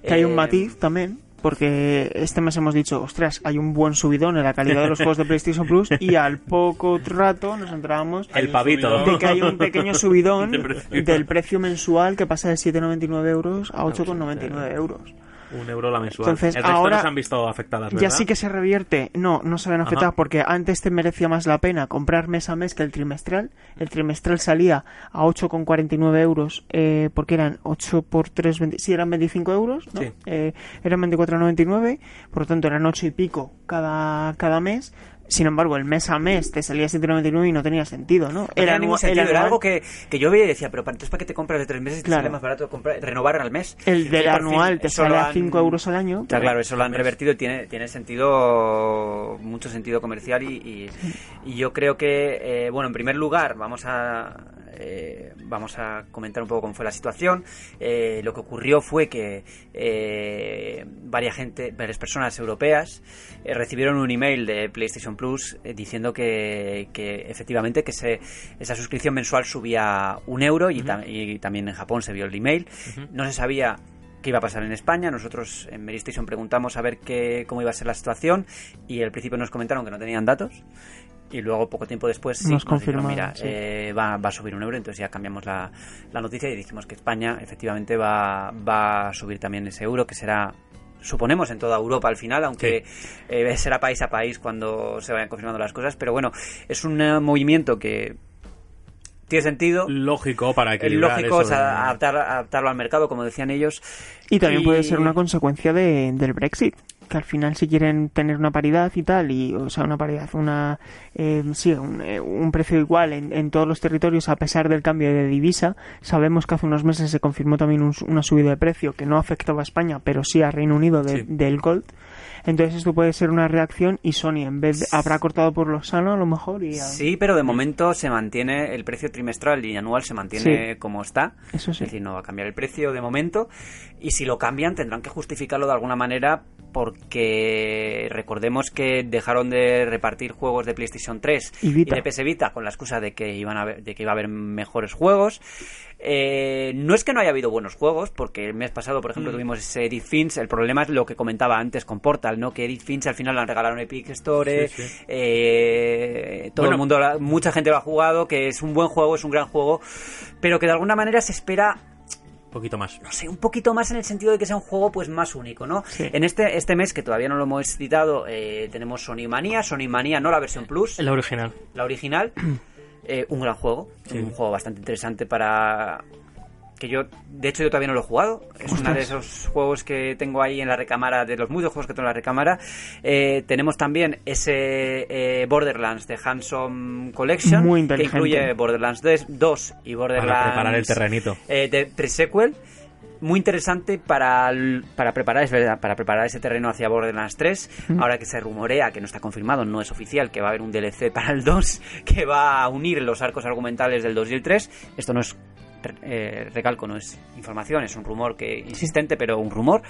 Que hay un Eh, matiz también, porque este mes hemos dicho, ostras, hay un buen subidón en la calidad de los juegos de PlayStation Plus y al poco rato nos enterábamos El pavito. de que hay un pequeño subidón [laughs] De precio. del precio mensual que pasa de 7,99 euros a 8,99 euros. Un euro la mensual. Entonces, el resto ahora no se han visto afectadas, ¿verdad? Ya sí que se revierte. No, no se ven afectadas Ajá. porque antes te merecía más la pena comprar mes a mes que el trimestral. El trimestral salía a 8,49 euros eh, porque eran 8 por 3, 20, sí, eran 25 euros, ¿no? Sí. Eh, eran 24,99, por lo tanto eran 8 y pico cada, cada mes. Sin embargo, el mes a mes te salía 7,99 y no tenía sentido, ¿no? No tenía ningún anua- sentido, era algo que, que yo veía y decía, pero ¿para- entonces ¿para qué te compras de tres meses y te Claro. sale más barato comprar, renovar al mes? El del anual te sale a han- 5 euros al año. Ya, claro, eso lo han revertido y tiene, tiene sentido, mucho sentido comercial y, y- y yo creo que, eh, bueno, en primer lugar, vamos a, eh, vamos a comentar un poco cómo fue la situación. Eh, lo que ocurrió fue que eh, varias, gente, varias personas europeas eh, recibieron un email de PlayStation Plus eh, diciendo que, que efectivamente que se, esa suscripción mensual subía un euro y, tam- y también en Japón se vio el email. No se sabía qué iba a pasar en España. Nosotros en Meristation preguntamos a ver qué, cómo iba a ser la situación y al principio nos comentaron que no tenían datos. Y luego, poco tiempo después, sí, Nos dijeron, mira, sí. eh, va, va a subir un euro. Entonces ya cambiamos la, la noticia y dijimos que España efectivamente va, va a subir también ese euro, que será suponemos en toda Europa al final, aunque eh, será país a país cuando se vayan confirmando las cosas, pero bueno, es un eh, movimiento que tiene sentido, Lógico para equilibrar lógico eso adaptar, adaptarlo al mercado, como decían ellos. Y también Y- puede ser una consecuencia de, del Brexit, que al final si quieren tener una paridad y tal, y o sea, una paridad, una eh, sí, un, eh, un precio igual en, en todos los territorios a pesar del cambio de divisa, sabemos que hace unos meses se confirmó también un- una subida de precio que no afectaba a España, pero sí a Reino Unido de- Sí. del Gold. Entonces esto puede ser una reacción y Sony en vez de, habrá cortado por lo sano a lo mejor y a- Sí, pero de momento se mantiene el precio trimestral y anual se mantiene como está. Eso sí. Es decir, no va a cambiar el precio de momento. Y si lo cambian, tendrán que justificarlo de alguna manera porque recordemos que dejaron de repartir juegos de PlayStation 3 Y Vita. de PS Vita con la excusa de que, iban a haber- de que iba a haber mejores juegos. Eh, no es que no haya habido buenos juegos, porque el mes pasado, por Mm. ejemplo, tuvimos ese Edith Finch. El problema es lo que comentaba antes con Portal, ¿no? Que Edith Finch al final la regalaron Epic Store. Sí, sí. eh, todo Bueno. el mundo, mucha gente lo ha jugado, que es un buen juego, es un gran juego, pero que de alguna manera se espera Un poquito más. no sé, un poquito más en el sentido de que sea un juego pues más único, ¿no? Sí. En este, este mes, que todavía no lo hemos citado, eh, tenemos Sony Manía, Sony Manía, no la versión Plus, La original. la original, [clears throat] eh, un gran juego, un juego bastante interesante para que yo, de hecho yo todavía no lo he jugado, es uno de esos juegos que tengo ahí en la recámara, de los muchos juegos que tengo en la recámara. Eh, tenemos también ese eh, Borderlands de Handsome Collection, Muy que incluye Borderlands 2 y Borderlands Para preparar el terrenito. eh, de pre-sequel muy interesante para, para preparar es verdad para preparar ese terreno hacia Borderlands 3 ahora que se rumorea que no está confirmado no es oficial que va a haber un DLC para el 2 [laughs] que va a unir los arcos argumentales del 2 y el 3 esto no es eh, recalco no es información es un rumor que insistente pero un rumor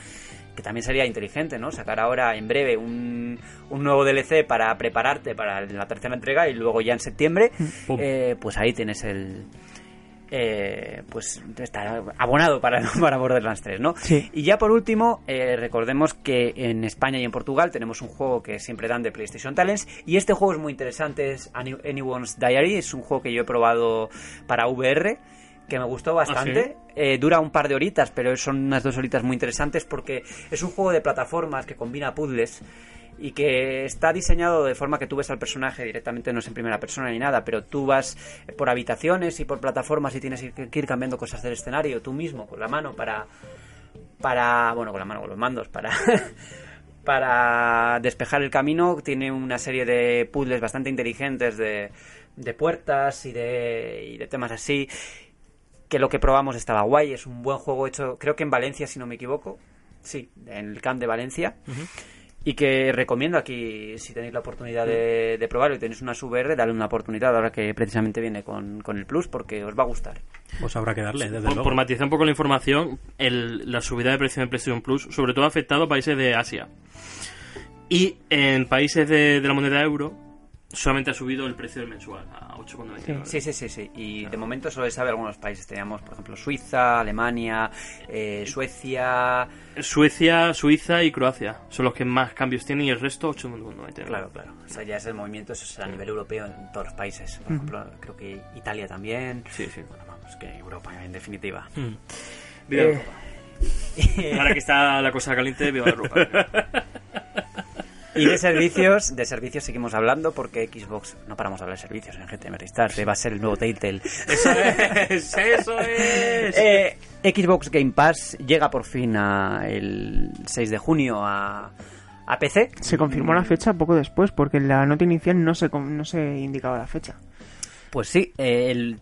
que también sería inteligente, ¿no? Sacar ahora en breve un, un nuevo DLC para prepararte para la tercera entrega y luego ya en septiembre, eh, pues ahí tienes el, eh, pues está abonado para, [laughs] para Borderlands 3, ¿no? Sí. Y ya por último, eh, recordemos que en España y en Portugal tenemos un juego que siempre dan de PlayStation Talents y este juego es muy interesante, es Any- Anyone's Diary, es un juego que yo he probado para VR que me gustó bastante. Eh, dura un par de horitas, pero son unas dos horitas muy interesantes porque es un juego de plataformas que combina puzzles y que está diseñado de forma que tú ves al personaje directamente, no es en primera persona ni nada, pero tú vas por habitaciones y por plataformas y tienes que que ir cambiando cosas del escenario tú mismo con la mano para para bueno con la mano con los mandos para [laughs] para despejar el camino. Tiene una serie de puzzles bastante inteligentes de, de puertas y de, y de temas así que lo que probamos estaba guay es un buen juego hecho creo que en Valencia si no me equivoco sí en el camp de Valencia y que recomiendo aquí, si tenéis la oportunidad de, de probarlo y tenéis una VR, darle una oportunidad ahora que precisamente viene con, con el Plus, porque os va a gustar. Pues habrá que darle, desde Por, luego. por matizar un poco la información, el- la subida de precio de PlayStation Plus, sobre todo ha afectado a países de Asia. Y en países de, de la moneda euro, solamente ha subido el precio del mensual a 8,99. Sí, sí, sí, sí. Y de momento solo se sabe algunos países. Teníamos, por ejemplo, Suiza, Alemania, eh, Suecia. Suecia, Suiza y Croacia son los que más cambios tienen y el resto 8,99. Claro, claro. O sea, ya es el movimiento, eso es a nivel europeo en todos los países. Por ejemplo, creo que Italia también. Sí, sí. Bueno, vamos, que Europa en definitiva. Mm. Viva Eh, Europa. [laughs] Ahora que está la cosa caliente, viva Europa. [laughs] Y de servicios, de servicios seguimos hablando porque Xbox no paramos de hablar de servicios en GTM Restart, va a ser el nuevo Telltale. Eso es, eso es. Eh, Xbox Game Pass llega por fin a el 6 de junio a, a PC. Se confirmó la fecha poco después, porque en la nota inicial no se, no se indicaba la fecha. Pues sí, eh, el-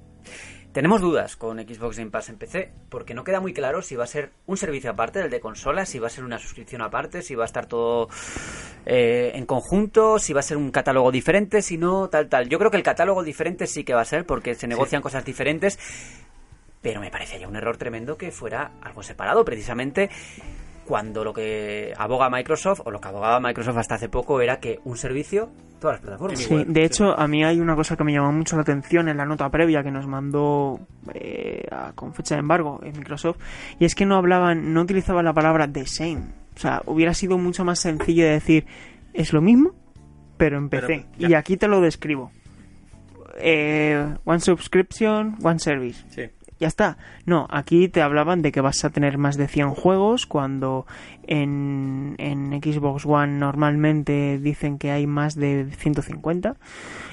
tenemos dudas con Xbox Game Pass en PC, porque no queda muy claro si va a ser un servicio aparte del de consolas, si va a ser una suscripción aparte, si va a estar todo eh, en conjunto, si va a ser un catálogo diferente, si no, tal, tal. Yo creo que el catálogo diferente sí que va a ser, porque se negocian cosas diferentes, pero me parecería un error tremendo que fuera algo separado, precisamente cuando lo que aboga Microsoft, o lo que abogaba Microsoft hasta hace poco, era que un servicio, todas las plataformas. Sí, de hecho, a mí hay una cosa que me llamó mucho la atención en la nota previa que nos mandó eh, a- con fecha de embargo en Microsoft, y es que no hablaban, no utilizaban la palabra the same. O sea, hubiera sido mucho más sencillo de decir, es lo mismo, pero en PC. Pero, y aquí te lo describo. Eh, one subscription, one service. Sí. Ya está. No, aquí te hablaban de que vas a tener más de 100 juegos cuando en, en Xbox One normalmente dicen que hay más de 150,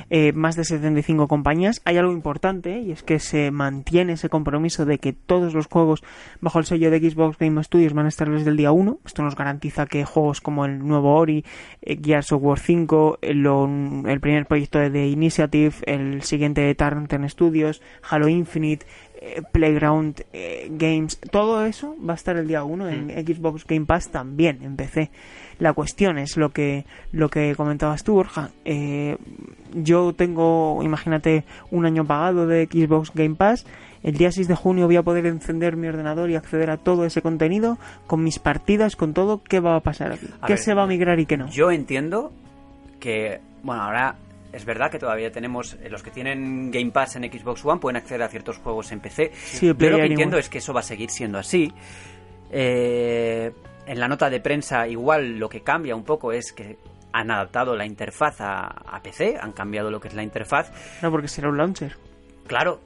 eh, más de 75 compañías. Hay algo importante y es que se mantiene ese compromiso de que todos los juegos bajo el sello de Xbox Game Studios van a estar desde el día 1. Esto nos garantiza que juegos como el nuevo Ori, eh, Gears of War 5, el, el primer proyecto de The Initiative, el siguiente de Tartan Studios, Halo Infinite, eh, Playground eh, Games, todo eso va a estar el día 1 en Xbox Game Pass también en PC. La cuestión es lo que lo que comentabas tú, Borja. Eh, yo tengo, imagínate, un año pagado de Xbox Game Pass. El día 6 de junio voy a poder encender mi ordenador y acceder a todo ese contenido con mis partidas, con todo. ¿Qué va a pasar aquí? A ¿Qué ver, se va a migrar y qué no? Yo entiendo que, bueno, ahora es verdad que todavía tenemos, eh, los que tienen Game Pass en Xbox One pueden acceder a ciertos juegos en PC. Sí, Yo lo que entiendo es que eso va a seguir siendo así. Eh, en la nota de prensa igual lo que cambia un poco es que han adaptado la interfaz a, a PC, han cambiado lo que es la interfaz. No, porque será un launcher. Claro,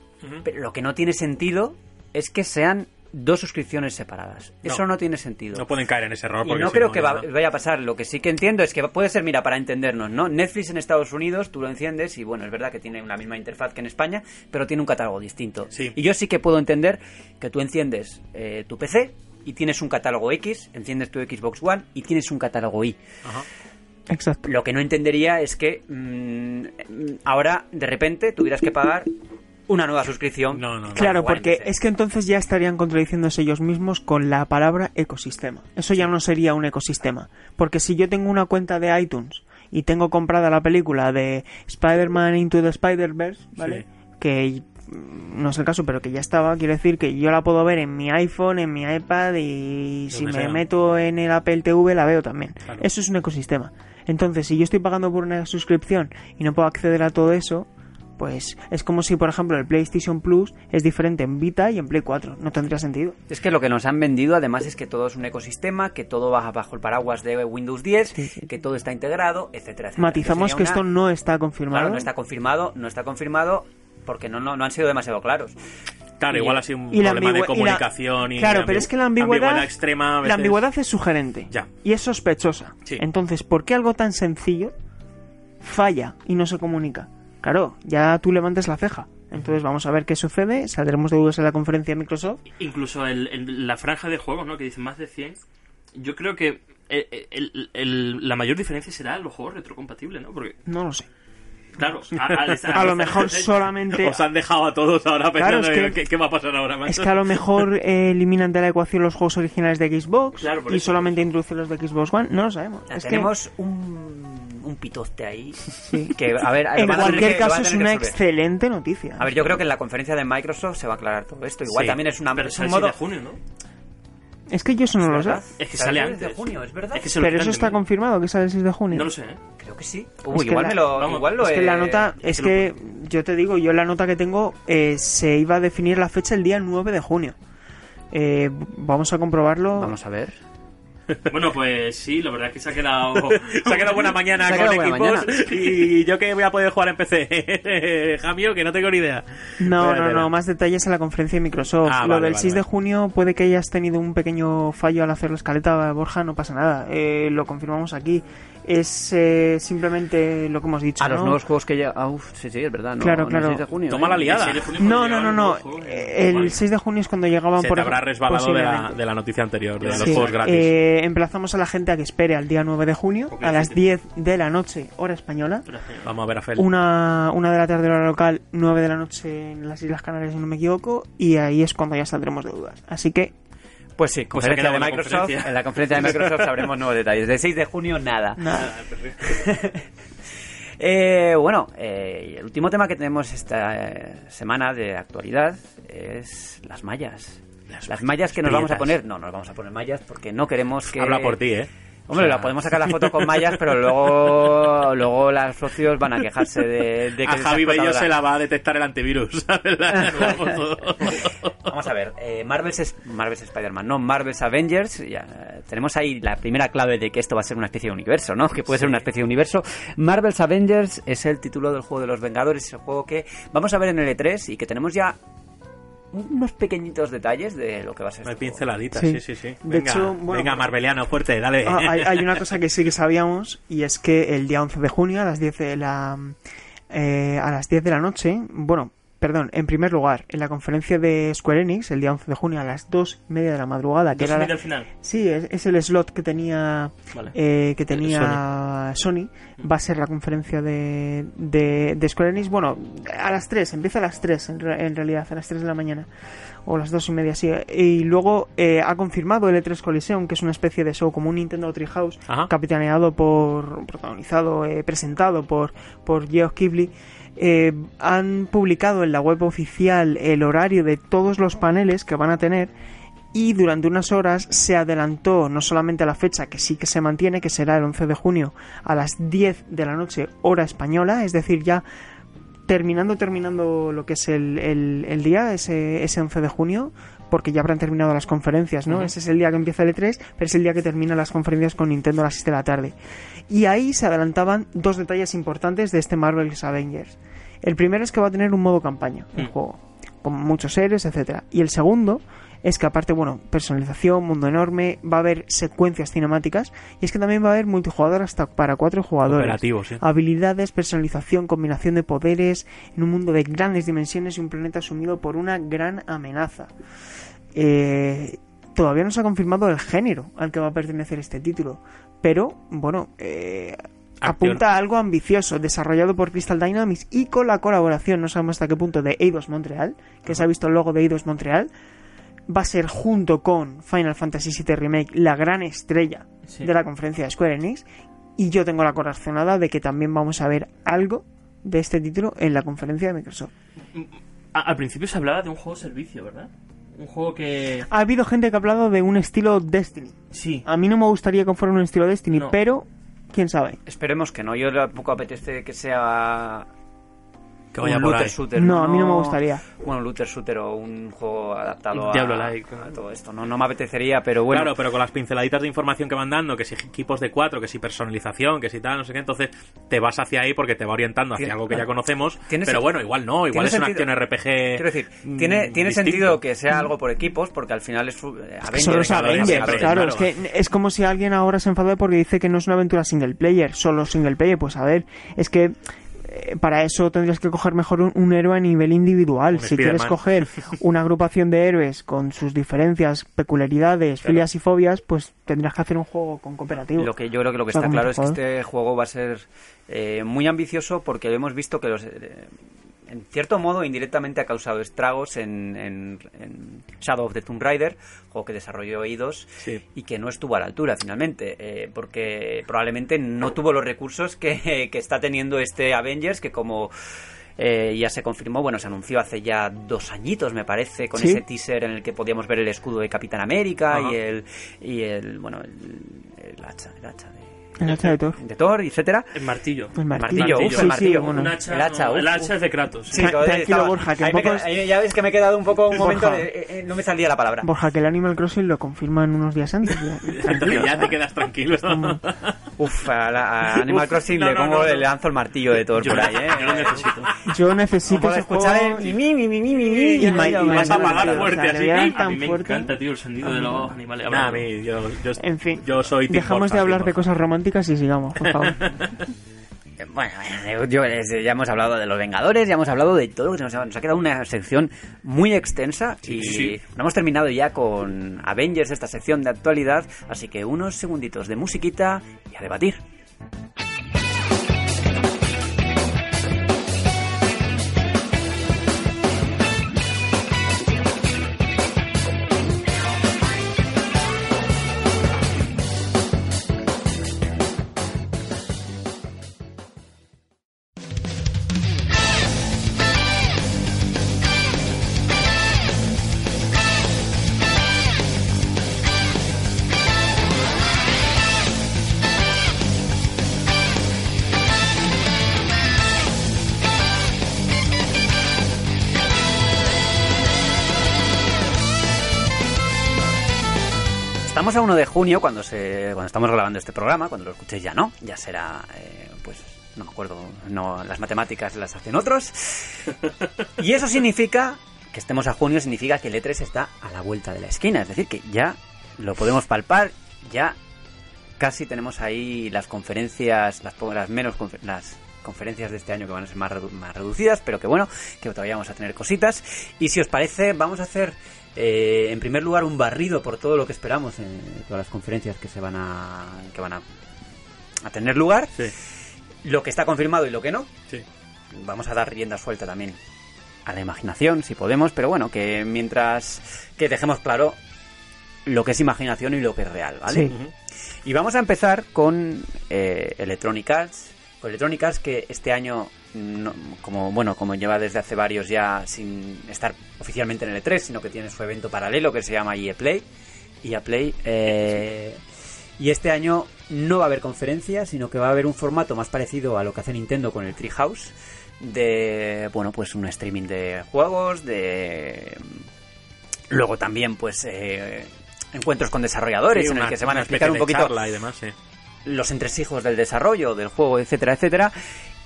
pero lo que no tiene sentido es que sean dos suscripciones separadas. No. Eso no tiene sentido. No pueden caer en ese error. Y porque no si creo que ya va- no. vaya a pasar. Lo que sí que entiendo es que puede ser, mira, para entendernos, ¿no? Netflix en Estados Unidos, tú lo enciendes y bueno, es verdad que tiene una misma interfaz que en España, pero tiene un catálogo distinto. Sí. Y yo sí que puedo entender que tú enciendes eh, tu PC y tienes un catálogo X, enciendes tu Xbox One y tienes un catálogo Y. Ajá. Exacto. Lo que no entendería es que mm, mm, ahora, de repente, tuvieras que pagar una nueva suscripción. No, no, no. Claro, porque es que entonces ya estarían contradiciéndose ellos mismos con la palabra ecosistema. Eso ya no sería un ecosistema. Porque si yo tengo una cuenta de iTunes y tengo comprada la película de Spider-Man Into the Spider-Verse, ¿vale? Sí. Que mm, no es el caso, pero que ya estaba, quiero decir que yo la puedo ver en mi iPhone, en mi iPad y si me sea. meto en el Apple TV la veo también. Claro. Eso es un ecosistema. Entonces, si yo estoy pagando por una suscripción y no puedo acceder a todo eso, pues es como si, por ejemplo, el PlayStation Plus es diferente en Vita y en Play 4. No tendría sentido. Es que lo que nos han vendido además es que todo es un ecosistema, que todo va bajo el paraguas de Windows 10, Sí, sí. que todo está integrado, etcétera, etcétera. Matizamos que esto una- no está confirmado. Claro, no está confirmado, no está confirmado porque no, no, no han sido demasiado claros. Claro, Y- igual ha sido un problema de ambigüe- y la- comunicación y, Claro, pero es que la ambigüedad, extrema la ambigüedad es sugerente Ya. y es sospechosa. Sí. Entonces, ¿por qué algo tan sencillo falla y no se comunica? Claro, ya tú levantes la ceja. Entonces vamos a ver qué sucede. Saldremos de dudas en la conferencia de Microsoft. Incluso el- el- la franja de juegos, ¿no? Que dicen más de 100. Yo creo que el- el- la mayor diferencia será los juegos retrocompatibles, ¿no? Porque, No lo sé. Claro, a, al estar- A al lo mejor solamente Os han dejado a todos ahora Claro, pensando es que- ¿qué, qué va a pasar ahora macho? Es que a lo mejor eh, eliminan de la ecuación los juegos originales de Xbox Claro, y eso. solamente introducen los de Xbox One. No lo sabemos. Es que, tenemos un, un pitoste ahí sí. que, a ver, en a cualquier que- caso a es que una excelente noticia. A ver, yo creo que en la conferencia de Microsoft se va a aclarar todo esto. Igual Sí. también es una Pero es un el 6 modo de junio, ¿no? Es que yo eso no lo sé. Es que Sale antes. de junio, es verdad. Es que se lo Pero eso está confirmado que sale el 6 de junio. No lo sé, ¿eh? Creo que sí. Es Uy, que igual la- me lo vamos, igual lo Es que he- la nota, es es que que yo te digo, yo la nota que tengo eh, se iba a definir la fecha el día 9 de junio. Eh, vamos a comprobarlo. Vamos a ver. Bueno, pues sí, la verdad es que se ha quedado... [laughs] Se ha quedado buena mañana con buena equipos y yo que voy a poder jugar en PC. [laughs] Jamio, que no tengo ni idea. No, no, no, más detalles en la conferencia de Microsoft. Ah, Lo vale, del vale, 6 de junio puede que hayas tenido un pequeño fallo al hacer la escaleta, Borja, no pasa nada. Eh, lo confirmamos aquí. Es eh, simplemente lo que hemos dicho. A los ¿no? nuevos juegos que ya... Ah, uf, sí, sí, es verdad. No, Claro, no, el claro. 6 de junio, Toma ¿eh? la liada. El 6 de junio No, cuando no, no, llegaban no. los Eh, El vale. 6 de junio es cuando llegaban Se por te habrá resbalado de la, de la noticia anterior, de los Sí, juegos gratis. eh, emplazamos a la gente a que espere al día 9 de junio, a las sí. 10 de la noche, hora española. Vamos a ver a Fel. Una, una de la tarde hora local, 9 de la noche en las Islas Canarias, si no me equivoco, y ahí es cuando ya saldremos de dudas. Así que, Pues sí, Pues conferencia de la Microsoft. conferencia. En la conferencia de Microsoft sabremos nuevos detalles. De 6 de junio, nada. nada. [laughs] Eh, bueno, eh, el último tema que tenemos esta eh, semana de actualidad es las mallas. Las, mallas que nos vamos a poner, no, nos vamos a poner mallas porque no queremos que... Habla por ti, ¿eh? Hombre, O sea, la podemos sacar la foto con mallas, pero luego, [laughs] luego los socios van a quejarse de, de que a Javi Bello se la- la va a detectar el antivirus. [laughs] ¿sabes? Vamos a ver, eh, Marvel's, es- Marvel's Spider-Man, no Marvel's Avengers. Ya, eh, tenemos ahí la primera clave de que esto va a ser una especie de universo, ¿no? Que puede ser una especie de universo. Marvel's Avengers es el título del juego de los Vengadores, es el juego que vamos a ver en el E3 y que tenemos ya unos pequeñitos detalles de lo que va a ser. Hay este juego. pinceladitas, Sí. sí, sí, sí. De Venga, hecho, bueno, venga, Marbeliano, fuerte, dale. Ah, hay, hay una cosa que sí que sabíamos y es que el día 11 de junio a las 10 de la eh, a las 10 de la noche, bueno, perdón, en primer lugar, en la conferencia de Square Enix el día 11 de junio a las 2 y media de la madrugada, que era final. Sí, es, es el slot que tenía Vale. eh, que tenía Sony. Va a ser la conferencia de, de, de Square Enix. Bueno, a las 3, empieza a las 3 en, re- en realidad, a las 3 de la mañana. O las 2 y media, sí. Y luego eh, ha confirmado el E3 Coliseum, que es una especie de show como un Nintendo Treehouse, Ajá. capitaneado por, protagonizado, eh, presentado por, por Geoff Keighley. Eh, han publicado en la web oficial el horario de todos los paneles que van a tener y durante unas horas se adelantó no solamente a la fecha que sí que se mantiene, que será el 11 de junio a las 10 de la noche hora española, es decir, ya terminando terminando lo que es el, el- el día, ese, ese 11 de junio, porque ya habrán terminado las conferencias, ¿no? Ese es el día que empieza el E3, pero es el día que terminan las conferencias con Nintendo a las 6 de la tarde. Y ahí se adelantaban dos detalles importantes de este Marvel's Avengers. El primero es que va a tener un modo campaña, el Mm. juego, con muchos héroes, etcétera. Y el segundo es que aparte, bueno, personalización, mundo enorme, va a haber secuencias cinemáticas y es que también va a haber multijugador hasta para cuatro jugadores. Sí. Habilidades, personalización, combinación de poderes en un mundo de grandes dimensiones y un planeta sumido por una gran amenaza. Eh, todavía no se ha confirmado el género al que va a pertenecer este título, pero bueno, eh, apunta a algo ambicioso, desarrollado por Crystal Dynamics y con la colaboración, no sabemos hasta qué punto, de Eidos Montreal, que se ha visto el logo de Eidos Montreal. Va a ser junto con Final Fantasy VII Remake la gran estrella Sí. de la conferencia de Square Enix. Y yo tengo la corazonada de que también vamos a ver algo de este título en la conferencia de Microsoft. A- al principio se hablaba de un juego servicio, ¿verdad? Un juego que... Ha habido gente que ha hablado de un estilo Destiny. Sí. A mí no me gustaría que fuera un estilo Destiny, No. pero quién sabe. Esperemos que no. Yo tampoco apetece que sea Que vaya un por looter ahí. shooter. No, a mí no me gustaría. Bueno, un looter shooter o un juego adaptado Un a, Diablo-like. a todo esto. No, no me apetecería, pero bueno. Claro, pero con las pinceladitas de información que van dando, que si equipos de cuatro, que si personalización, que si tal, no sé qué, entonces te vas hacia ahí porque te va orientando hacia Tiene- algo que ya conocemos. Tiene Pero bueno, igual no, igual tiene es una sentido. acción RPG. Quiero decir, mm, tiene, tiene distinto. sentido que sea algo por equipos, porque al final es eh, Avengers. Los claro, Avengers, claro. Es que es como si alguien ahora se enfadó porque dice que no es una aventura single player, solo single player. Pues a ver, es que para eso tendrías que coger mejor un, un héroe a nivel individual. Un si quieres coger una agrupación de héroes con sus diferencias, peculiaridades, filias y fobias, pues tendrías que hacer un juego con cooperativo. Lo que yo creo que lo que O sea, está claro es que este juego va a ser eh, muy ambicioso porque hemos visto que los, eh, en cierto modo indirectamente ha causado estragos en, en- en Shadow of the Tomb Raider, juego que desarrolló Eidos Sí. y que no estuvo a la altura finalmente, eh, porque probablemente no tuvo los recursos que, [laughs] que está teniendo este Avengers, que como eh, ya se confirmó, bueno, se anunció hace ya dos añitos, me parece, con Sí. ese teaser en el que podíamos ver el escudo de Capitán América Ajá. y el, y el, bueno, el, el hacha, el hacha de... El hacha de Thor. de Thor, etcétera. El martillo. El martillo. uf, el sí, martillo. bueno. Hacha, el hacha, no, uf, el hacha uf. es de Kratos. Sí, Tra- tranquilo, Borja, que me pocos- queda- ya ves que me he quedado un poco un momento Borja. de, eh, eh, no me salía la palabra. Borja, que el Animal Crossing lo confirman unos días antes. ya. [laughs] Tranquilo. ya te quedas tranquilo. Uf, a, la- a Animal Uf, Crossing no, le pongo, no, no. le lanzo el martillo de Thor Yo, por ahí, eh. yo lo necesito. Yo necesito escuchar juego... el mi, mi, mi, mi, mi, mi, Y ya, a o fuerte, así A mí me encanta, tío, el sonido de los animales. Nah, a hablando. mí, yo, yo, En fin, yo soy dejamos de hablar de cosas románticas y sigamos, por favor. [laughs] Bueno, eh, yo, eh, ya hemos hablado de los Vengadores, ya hemos hablado de todo, que nos ha, nos ha quedado una sección muy extensa y sí. no hemos terminado ya con Avengers, esta sección de actualidad, así que unos segunditos de musiquita y a debatir. Estamos a 1 de junio cuando se cuando estamos grabando este programa, cuando lo escuchéis ya no, ya será eh, pues no me acuerdo, no las matemáticas las hacen otros. [laughs] Y eso significa que estemos a junio significa que el E3 está a la vuelta de la esquina, es decir, que ya lo podemos palpar, ya casi tenemos ahí las conferencias, las, las menos confer- las conferencias de este año que van a ser más, redu- más reducidas, pero que bueno, que todavía vamos a tener cositas. Y si os parece, vamos a hacer eh, en primer lugar un barrido por todo lo que esperamos en todas las conferencias que se van a que van a, a tener lugar, Sí, lo que está confirmado y lo que no. sí. Vamos a dar rienda suelta también a la imaginación, si podemos, pero bueno, que mientras que dejemos claro lo que es imaginación y lo que es real, ¿vale? Sí. Y vamos a empezar con eh, Electronic Arts. Con Electronic Arts que este año, no- como bueno, como lleva desde hace varios ya sin estar oficialmente en el E3, sino que tiene su evento paralelo que se llama EA Play. EA Play. eh, y este año no va a haber conferencia, sino que va a haber un formato más parecido a lo que hace Nintendo con el Treehouse. De, bueno, pues un streaming de juegos, de... Luego también, pues, eh, encuentros con desarrolladores Sí, en el que se van a explicar un poquito charla y demás, sí. los entresijos del desarrollo del juego, etcétera, etcétera.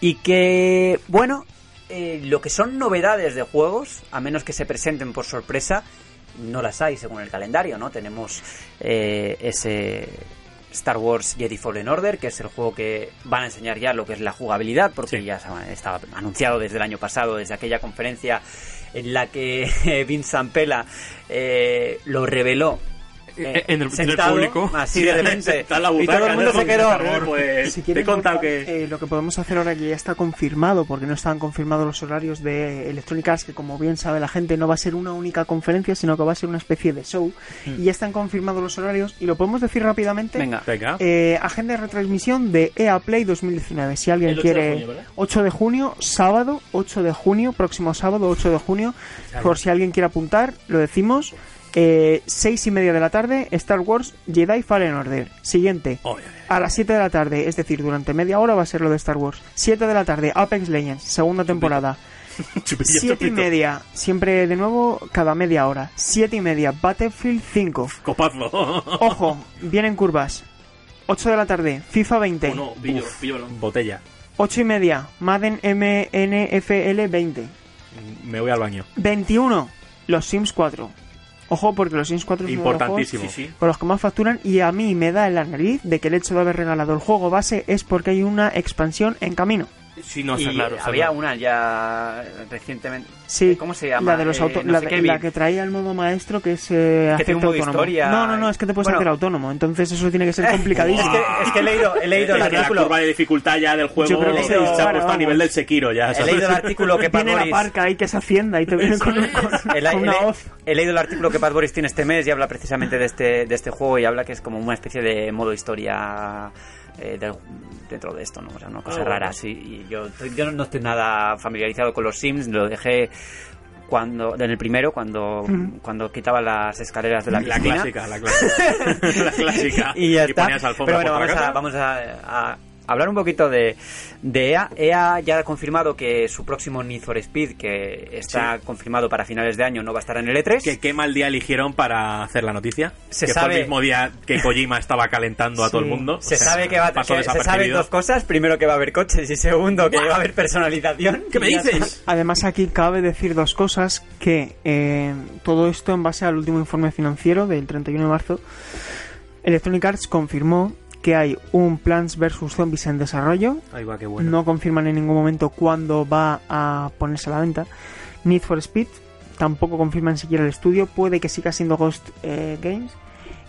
Y que, bueno, eh, lo que son novedades de juegos, a menos que se presenten por sorpresa, no las hay según el calendario, ¿no? Tenemos eh, ese Star Wars Jedi Fallen Order, que es el juego que van a enseñar ya lo que es la jugabilidad, porque Sí. ya estaba anunciado desde el año pasado, desde aquella conferencia en la que [laughs] Vince Zampella eh, lo reveló. Eh, En el- en el público. así de [laughs] repente, la y todo butaca, el mundo se quedó. Pues, Si te he contado que... eh, lo que podemos hacer ahora que ya está confirmado, porque no están confirmados los horarios de Electronic Arts, que como bien sabe la gente, no va a ser una única conferencia, sino que va a ser una especie de show. Y ya están confirmados los horarios, y lo podemos decir rápidamente. Venga. Venga. Eh, agenda de retransmisión de EA Play 2019. Si alguien El 8 de quiere. junio, ¿verdad? 8 de junio, sábado, 8 de junio, próximo sábado, 8 de junio. Por si alguien quiere apuntar, lo decimos. Eh, 6 y media de la tarde, Star Wars Jedi Fallen Order. Siguiente. Oh, ya, A las 7 de la tarde, es decir, durante media hora va a ser lo de Star Wars. 7 de la tarde, Apex Legends, segunda temporada. ya. Chupillo, 7 y chupito. media, siempre de nuevo, cada media hora. 7 y media, Battlefield 5. Copazo. [laughs] Ojo, vienen curvas. 8 de la tarde, FIFA 20. O no, pillo, pillo balón. Botella. 8 y media, Madden MNFL 20. Me voy al baño. 21, los Sims 4. Ojo, porque los Sims 4 es uno de los juegos Importantísimo. Sí. con los que más facturan y a mí me da en la nariz de que el hecho de haber regalado el juego base es porque hay una expansión en camino. Sí, no, y claro. está había claro. una ya recientemente. Sí, ¿Cómo se llama? La de los Eh, auto- no la, sé de- la que traía el modo maestro que es eh, Que tiene autónomo. historia. No, no, no, es que te puedes Bueno. hacer autónomo. Entonces eso tiene que ser Es complicadísimo. que, es que he leído, he leído el Es que la artículo. curva de dificultad ya del juego Yo creo que se se ha puesto a nivel del Sekiro ya. He ¿sabes? leído el artículo que [laughs] Pat Viene la Boris. parca ahí que es Hacienda y te viene con, con- [laughs] He, con una he- hoz. he leído el artículo que Pat Boris tiene este mes y habla precisamente de este, de este juego y habla que es como una especie de modo historia eh, del- dentro de esto, ¿no? O sea, una cosa Ah, rara bueno. así. Y yo, no estoy nada familiarizado con los Sims, lo dejé cuando en el primero cuando Ujú. cuando quitaba las escaleras de la La piscina clásica, la clásica. [laughs] la clásica. y ya está. ponías alfombra Pero bueno, por la vamos, a, casa. vamos a, a hablar un poquito de, de EA. EA ya ha confirmado que su próximo Need for Speed, que está confirmado para finales de año, no va a estar en el E E3. ¿Qué, qué mal día eligieron para hacer la noticia? Se que fue sabe- el mismo día que Kojima estaba calentando a [laughs] todo el mundo. Se O sea, sabe que va a que se saben desapercibido. dos cosas. Primero que va a haber coches y segundo que [laughs] va a haber personalización. ¿Qué me dices? Además aquí cabe decir dos cosas, que eh, todo esto en base al último informe financiero del 31 de marzo, Electronic Arts confirmó que hay un Plants vs Zombies en desarrollo, Ahí va, qué bueno. no confirman en ningún momento cuándo va a ponerse a la venta. Need for Speed, tampoco confirman siquiera el estudio, puede que siga siendo Ghost eh, Games.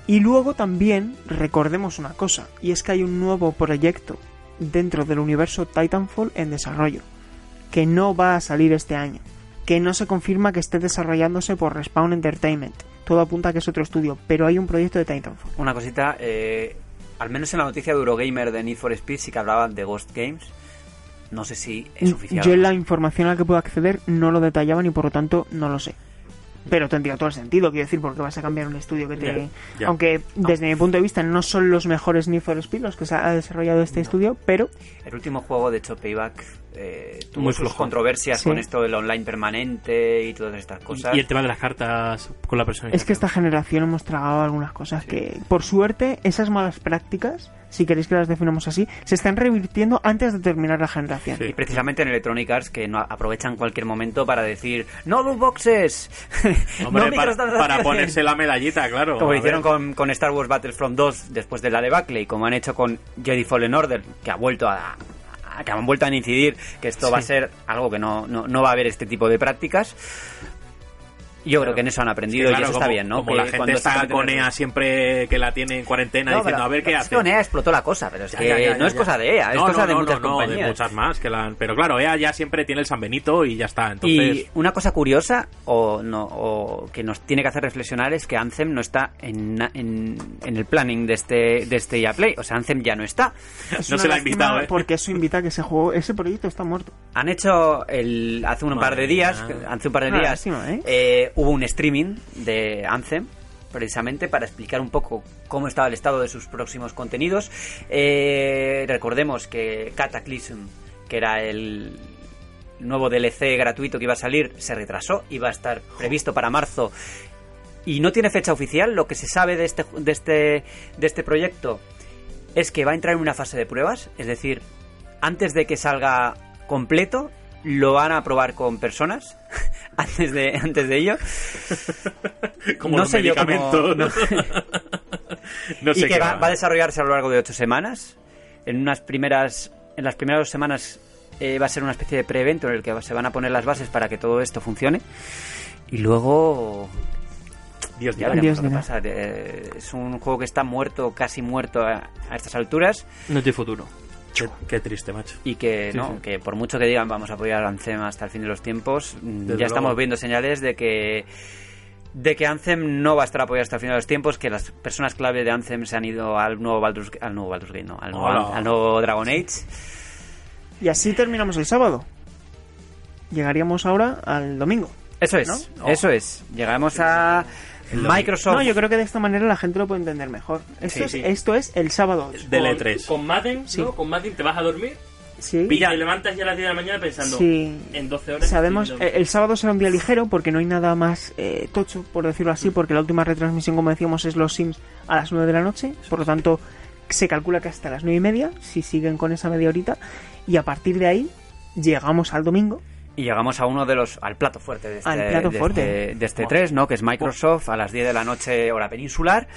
Y luego también recordemos una cosa, y es que hay un nuevo proyecto dentro del universo Titanfall en desarrollo, que no va a salir este año, que no se confirma que esté desarrollándose por Respawn Entertainment. Todo apunta a que es otro estudio, pero hay un proyecto de Titanfall. Una cosita, eh, al menos en la noticia de Eurogamer de Need for Speed sí que hablaban de Ghost Games. No sé si es oficial. Yo en la información a la que puedo acceder no lo detallaban y por lo tanto no lo sé. Pero tendría todo el sentido, quiero decir, porque vas a cambiar un estudio que te... Aunque desde mi punto de vista no son los mejores Need for Speed los que se ha desarrollado este estudio, pero El último juego, de hecho, Payback, eh, tuvo Muy sus flojo. controversias Sí. con esto del online permanente y todas estas cosas. Y el tema de las cartas con la personificación. es que esta generación hemos tragado algunas cosas que, por suerte, esas malas prácticas, si queréis que las definamos así, se están revirtiendo antes de terminar la generación. Sí. Y precisamente en Electronic Arts que no aprovechan cualquier momento para decir ¡No loot boxes! [laughs] Hombre, ¡No para, microtransacciones". para ponerse la medallita, claro. Como hicieron con, con Star Wars Battlefront 2 después de la debacle y como han hecho con Jedi Fallen Order, que ha vuelto a- que han vuelto a incidir que esto va a ser algo que no, no, no va a haber este tipo de prácticas. Yo creo que en eso han aprendido Sí, claro, y eso está bien, ¿no? Como Que la gente cuando está con EA siempre que la tiene en cuarentena No, diciendo pero- a ver qué es hace. que con EA explotó la cosa, pero es Ya, que ya, ya, no es cosa de EA, es No, cosa no, de no, muchas no, no, compañías. de muchas más que la han- pero claro EA ya siempre tiene el San Benito y ya está entonces Y una cosa curiosa o, no, o que nos tiene que hacer reflexionar es que Anthem no está en, en, en el planning de este, de este EA Play. O sea, Anthem ya no está. [laughs] Es No se la ha invitado, ¿eh? Porque eso invita a que ese juego, ese proyecto está muerto. Han hecho el, hace un Madre par de días, hace un par de días, lástima, ¿eh? eh, hubo un streaming de Anthem precisamente para explicar un poco cómo estaba el estado de sus próximos contenidos. Eh, recordemos que Cataclysm, que era el nuevo DLC gratuito que iba a salir, se retrasó, iba a estar previsto para marzo y no tiene fecha oficial. Lo que se sabe de este, de este, de este proyecto es que va a entrar en una fase de pruebas, es decir, antes de que salga completo, lo van a probar con personas [laughs] antes de, antes de ello. [laughs] como no los sé yo no- no sé [laughs] y que qué va, va a desarrollarse a lo largo de ocho semanas. En unas primeras, en las primeras dos semanas eh, va a ser una especie de pre-evento en el que se van a poner las bases para que todo esto funcione. Y luego Dios ya Dios lo que pasa. Eh, Es un juego que está muerto, casi muerto a, a estas alturas. No tiene futuro. Qué, qué triste macho Y que, Sí, no, sí. que por mucho que digan vamos a apoyar a Anthem hasta el fin de los tiempos, mm, Desde ya luego. estamos viendo señales de que de que Anthem no va a estar apoyado hasta el final de los tiempos, que las personas clave de Anthem se han ido al nuevo Baldur's, al nuevo Baldur's Gate, no, al nuevo, Hola. al nuevo Dragon Age. Y así terminamos el sábado. Llegaríamos ahora al domingo. Eso es, ¿No? eso es. Llegamos a Microsoft. No, yo creo que de esta manera la gente lo puede entender mejor. Esto, Sí, es, sí. esto es el sábado 8. del Con- E3 Con Madden, Sí. ¿no? Con Madden te vas a dormir Sí. y te levantas ya a las 10 de la mañana pensando Sí. en 12 horas. Sabemos, eh, el sábado será un día ligero porque no hay nada más eh, tocho, por decirlo así, porque la última retransmisión, como decíamos, es los Sims a las 9 de la noche. Por lo tanto, se calcula que hasta las 9 y media, si siguen con esa media horita. Y a partir de ahí, llegamos al domingo. Y llegamos a uno de los al plato fuerte de este, Al plato de fuerte. este, de este 3, ¿no? Que es Microsoft a las 10 de la noche hora peninsular.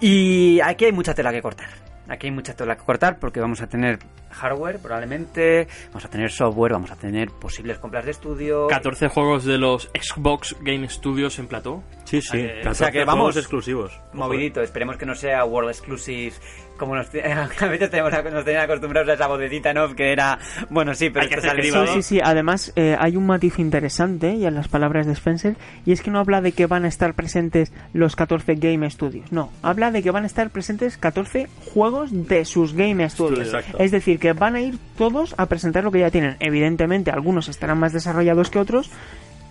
Y aquí hay mucha tela que cortar. Aquí hay mucha tela que cortar porque vamos a tener hardware probablemente, vamos a tener software, vamos a tener posibles compras de estudio. 14 juegos de los Xbox Game Studios en plató. sí sí Eh, 14 o sea que vamos- exclusivos Movidito, esperemos que no sea World Exclusive como nos, [laughs] a veces tenemos, nos tenían acostumbrados a esa vocecita, ¿no? Que era, bueno, sí, pero Hay que esto solo. Sí, sí, sí. Además, eh, hay un matiz interesante y en las palabras de Spencer, y es que no habla de que van a estar presentes los 14 Game Studios. No, habla de que van a estar presentes 14 juegos de sus Game Studios. Exacto. Es decir, que van a ir todos a presentar lo que ya tienen. Evidentemente, algunos estarán más desarrollados que otros.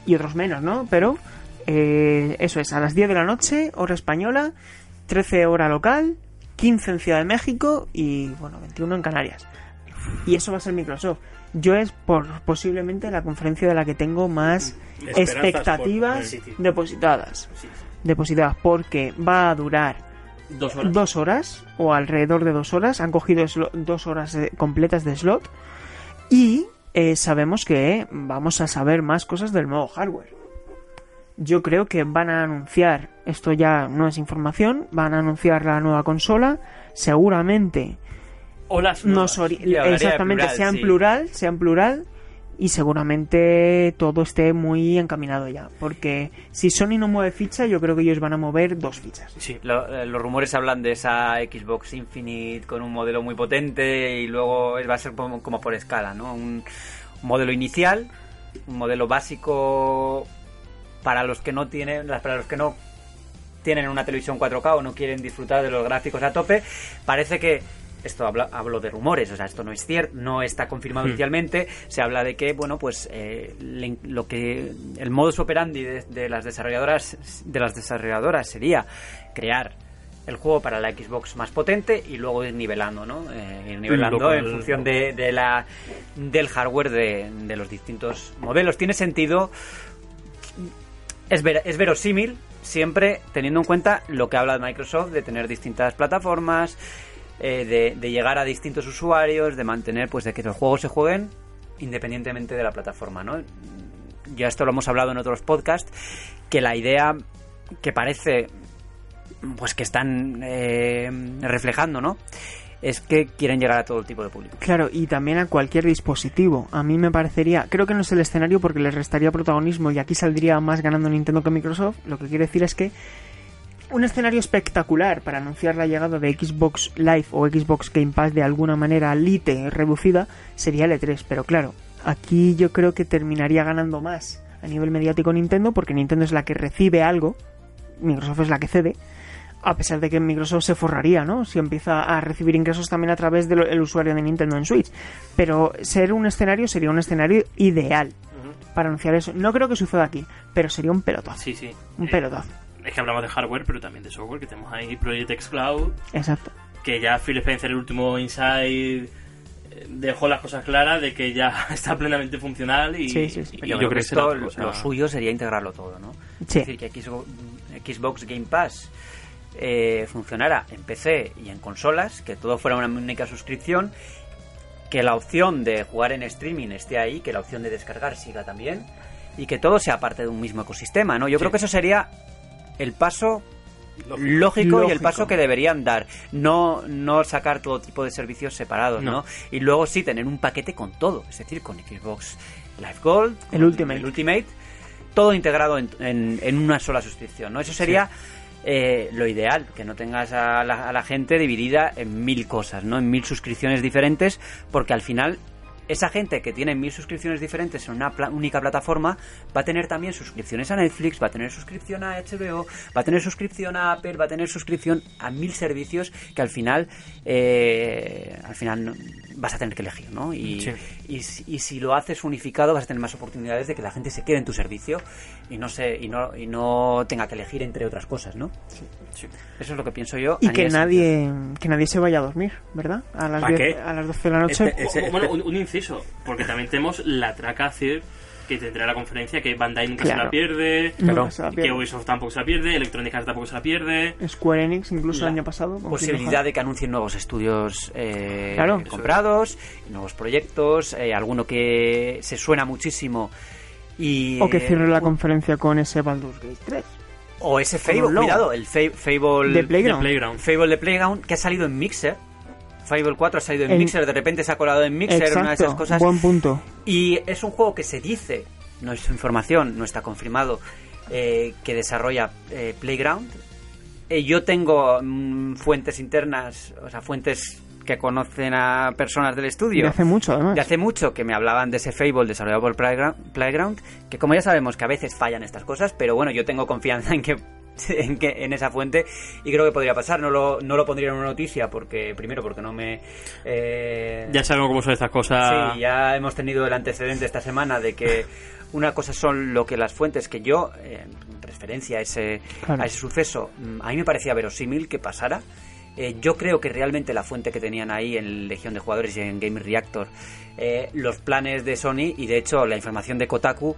y otros menos, ¿no? Pero eh, eso es, a las 10 de la noche, hora española, 13 hora local, 15 en Ciudad de México y, bueno, 21 en Canarias. Y eso va a ser Microsoft. Yo es por posiblemente la conferencia de la que tengo más Esperanzas expectativas por- depositadas. Sí, sí. Depositadas porque va a durar Dos horas. dos horas o alrededor de dos horas. Han cogido dos horas completas de slot y eh, sabemos que vamos a saber más cosas del nuevo hardware. Yo creo que van a anunciar, esto ya no es información, van a anunciar la nueva consola, seguramente O las nuevas. exactamente plural, sea en sí. plural, sea en plural y seguramente todo esté muy encaminado ya, porque si Sony no mueve ficha, yo creo que ellos van a mover dos fichas. Sí. Lo- eh, los rumores hablan de esa Xbox Infinite con un modelo muy potente y luego va a ser como, como por escala, ¿no? Un modelo inicial, un modelo básico para los que no tienen, para los que no tienen una televisión 4K o no quieren disfrutar de los gráficos a tope, parece que esto habla, hablo de rumores, o sea, esto no es cierto, no está confirmado Hmm. oficialmente. Se habla de que, bueno, pues eh, le- lo que el modus operandi de, de las desarrolladoras de las desarrolladoras sería crear el juego para la Xbox más potente y luego ir nivelando, ¿no? Eh, ir nivelando en función de, de la del hardware de, de los distintos modelos. Tiene sentido es, ver- es verosímil siempre teniendo en cuenta lo que habla Microsoft de tener distintas plataformas, eh, de, de llegar a distintos usuarios, de mantener, pues, de que los juegos se jueguen independientemente de la plataforma, ¿no? Ya esto lo hemos hablado en otros podcasts, que la idea que parece, pues, que están eh, reflejando, ¿no? Es que quieren llegar a todo tipo de público. Claro, y también a cualquier dispositivo. A mí me parecería, creo que no es el escenario porque les restaría protagonismo y aquí saldría más ganando Nintendo que Microsoft. Lo que quiere decir es que un escenario espectacular para anunciar la llegada de Xbox Live o Xbox Game Pass de alguna manera lite reducida sería el E3. Pero claro, aquí yo creo que terminaría ganando más a nivel mediático Nintendo porque Nintendo es la que recibe algo, Microsoft es la que cede. A pesar de que Microsoft se forraría, ¿no? Si empieza a recibir ingresos también a través del usuario de Nintendo en Switch. Pero ser un escenario sería un escenario ideal para anunciar eso. No creo que suceda aquí, pero sería un pelotazo. Sí, sí. Un Eh, pelotazo. Es que hablamos de hardware, pero también de software, que tenemos ahí Project X Cloud, Exacto. que ya Phil Spencer, el último Inside, eh, dejó las cosas claras de que ya [laughs] está plenamente funcional y, Sí, sí, sí. y Yo yo creo que será esto, lo suyo sería integrarlo todo, ¿no? Sí. Es decir, que Xbox, Xbox Game Pass eh, funcionara en PC y en consolas, que todo fuera una única suscripción, que la opción de jugar en streaming esté ahí, que la opción de descargar siga también, y que todo sea parte de un mismo ecosistema, ¿no? Yo creo que eso sería el paso lógico, y el paso que deberían dar. No, no sacar todo tipo de servicios separados, ¿no? No. Y luego sí tener un paquete con todo, es decir, con Xbox Live Gold, El Ultimate. el Ultimate, todo integrado en, en- en una sola suscripción, ¿no? Eso sería eh, lo ideal, que no tengas a la, a la gente dividida en mil cosas, ¿no? En mil suscripciones diferentes, porque al final esa gente que tiene mil suscripciones diferentes en una pla- única plataforma va a tener también suscripciones a Netflix, va a tener suscripción a HBO, va a tener suscripción a Apple, va a tener suscripción a mil servicios que al final eh, al final no- vas a tener que elegir, ¿no? Y, Sí. y, si- y si lo haces unificado vas a tener más oportunidades de que la gente se quede en tu servicio y no se y no y no tenga que elegir entre otras cosas, ¿no? Sí. Eso es lo que pienso yo. Y que nadie, que nadie se vaya a dormir, ¿verdad? A las, ¿A 10 qué? a las 12 de la noche. Este- Bueno, un, un porque también tenemos la traca que tendrá la conferencia, que Bandai nunca se la pierde, claro. que. Ubisoft tampoco se la pierde, Electronic Arts tampoco se la pierde. Square Enix, incluso La el año pasado. posibilidad de que anuncien nuevos estudios eh, Claro. comprados, nuevos proyectos, eh, alguno que se suena muchísimo y. O que cierre la eh, conferencia con ese Baldur's Gate 3. o ese Fable, cuidado, el Fa- Fable De Playground. The Playground. Fable de Playground que ha salido en Mixer. Fable 4 ha salido en En- Mixer, de repente se ha colado en Mixer, una de esas cosas. buen punto. Y es un juego que se dice, no es información, no está confirmado, eh, que desarrolla eh, Playground. Eh, yo tengo mm, fuentes internas, o sea, fuentes que conocen a personas del estudio. De hace mucho, además. De hace mucho que me hablaban de ese Fable desarrollado por Playground, que como ya sabemos que a veces fallan estas cosas, pero bueno, yo tengo confianza en que [laughs] en, que, en esa fuente y creo que podría pasar. No lo, no lo pondría en una noticia porque, primero, porque no me... eh, Ya sabemos cómo son estas cosas. Sí, ya hemos tenido el antecedente esta semana de que [laughs] una cosa son lo que las fuentes que yo, eh, en referencia a ese, Claro. a ese suceso, mm, a mí me parecía verosímil que pasara. Eh, yo creo que realmente la fuente que tenían ahí en Legión de Jugadores y en Game Reactor, eh, los planes de Sony y de hecho la información de Kotaku,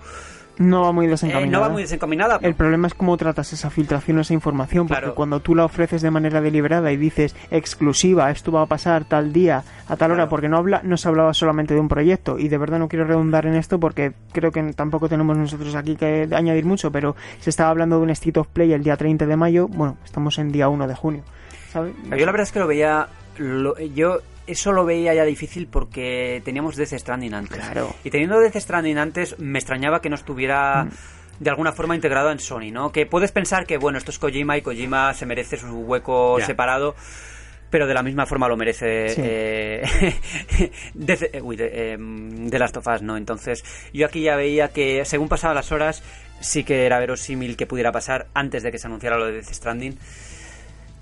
No va muy eh, desencaminada. no va muy desencaminada. El problema es cómo tratas esa filtración o esa información, porque Claro. cuando tú la ofreces de manera deliberada y dices exclusiva, esto va a pasar tal día, a tal hora, Claro. porque no habla, no se hablaba solamente de un proyecto, y de verdad no quiero redundar en esto porque creo que tampoco tenemos nosotros aquí que añadir mucho, pero se estaba hablando de un State of Play el día 30 de mayo, bueno, estamos en día 1 de junio, ¿sabes? Yo la verdad es que lo veía. lo- yo eso lo veía ya difícil porque teníamos Death Stranding antes. Claro. Y teniendo Death Stranding antes, me extrañaba que no estuviera. De alguna forma integrado en Sony, ¿no? Que puedes pensar que, bueno, esto es Kojima y Kojima se merece su hueco separado, pero de la misma forma lo merece Sí. eh, [laughs] Death- eh, uy, de, The Last of Us, ¿no? Entonces, yo aquí ya veía que, según pasaban las horas, sí que era verosímil que pudiera pasar antes de que se anunciara lo de Death Stranding.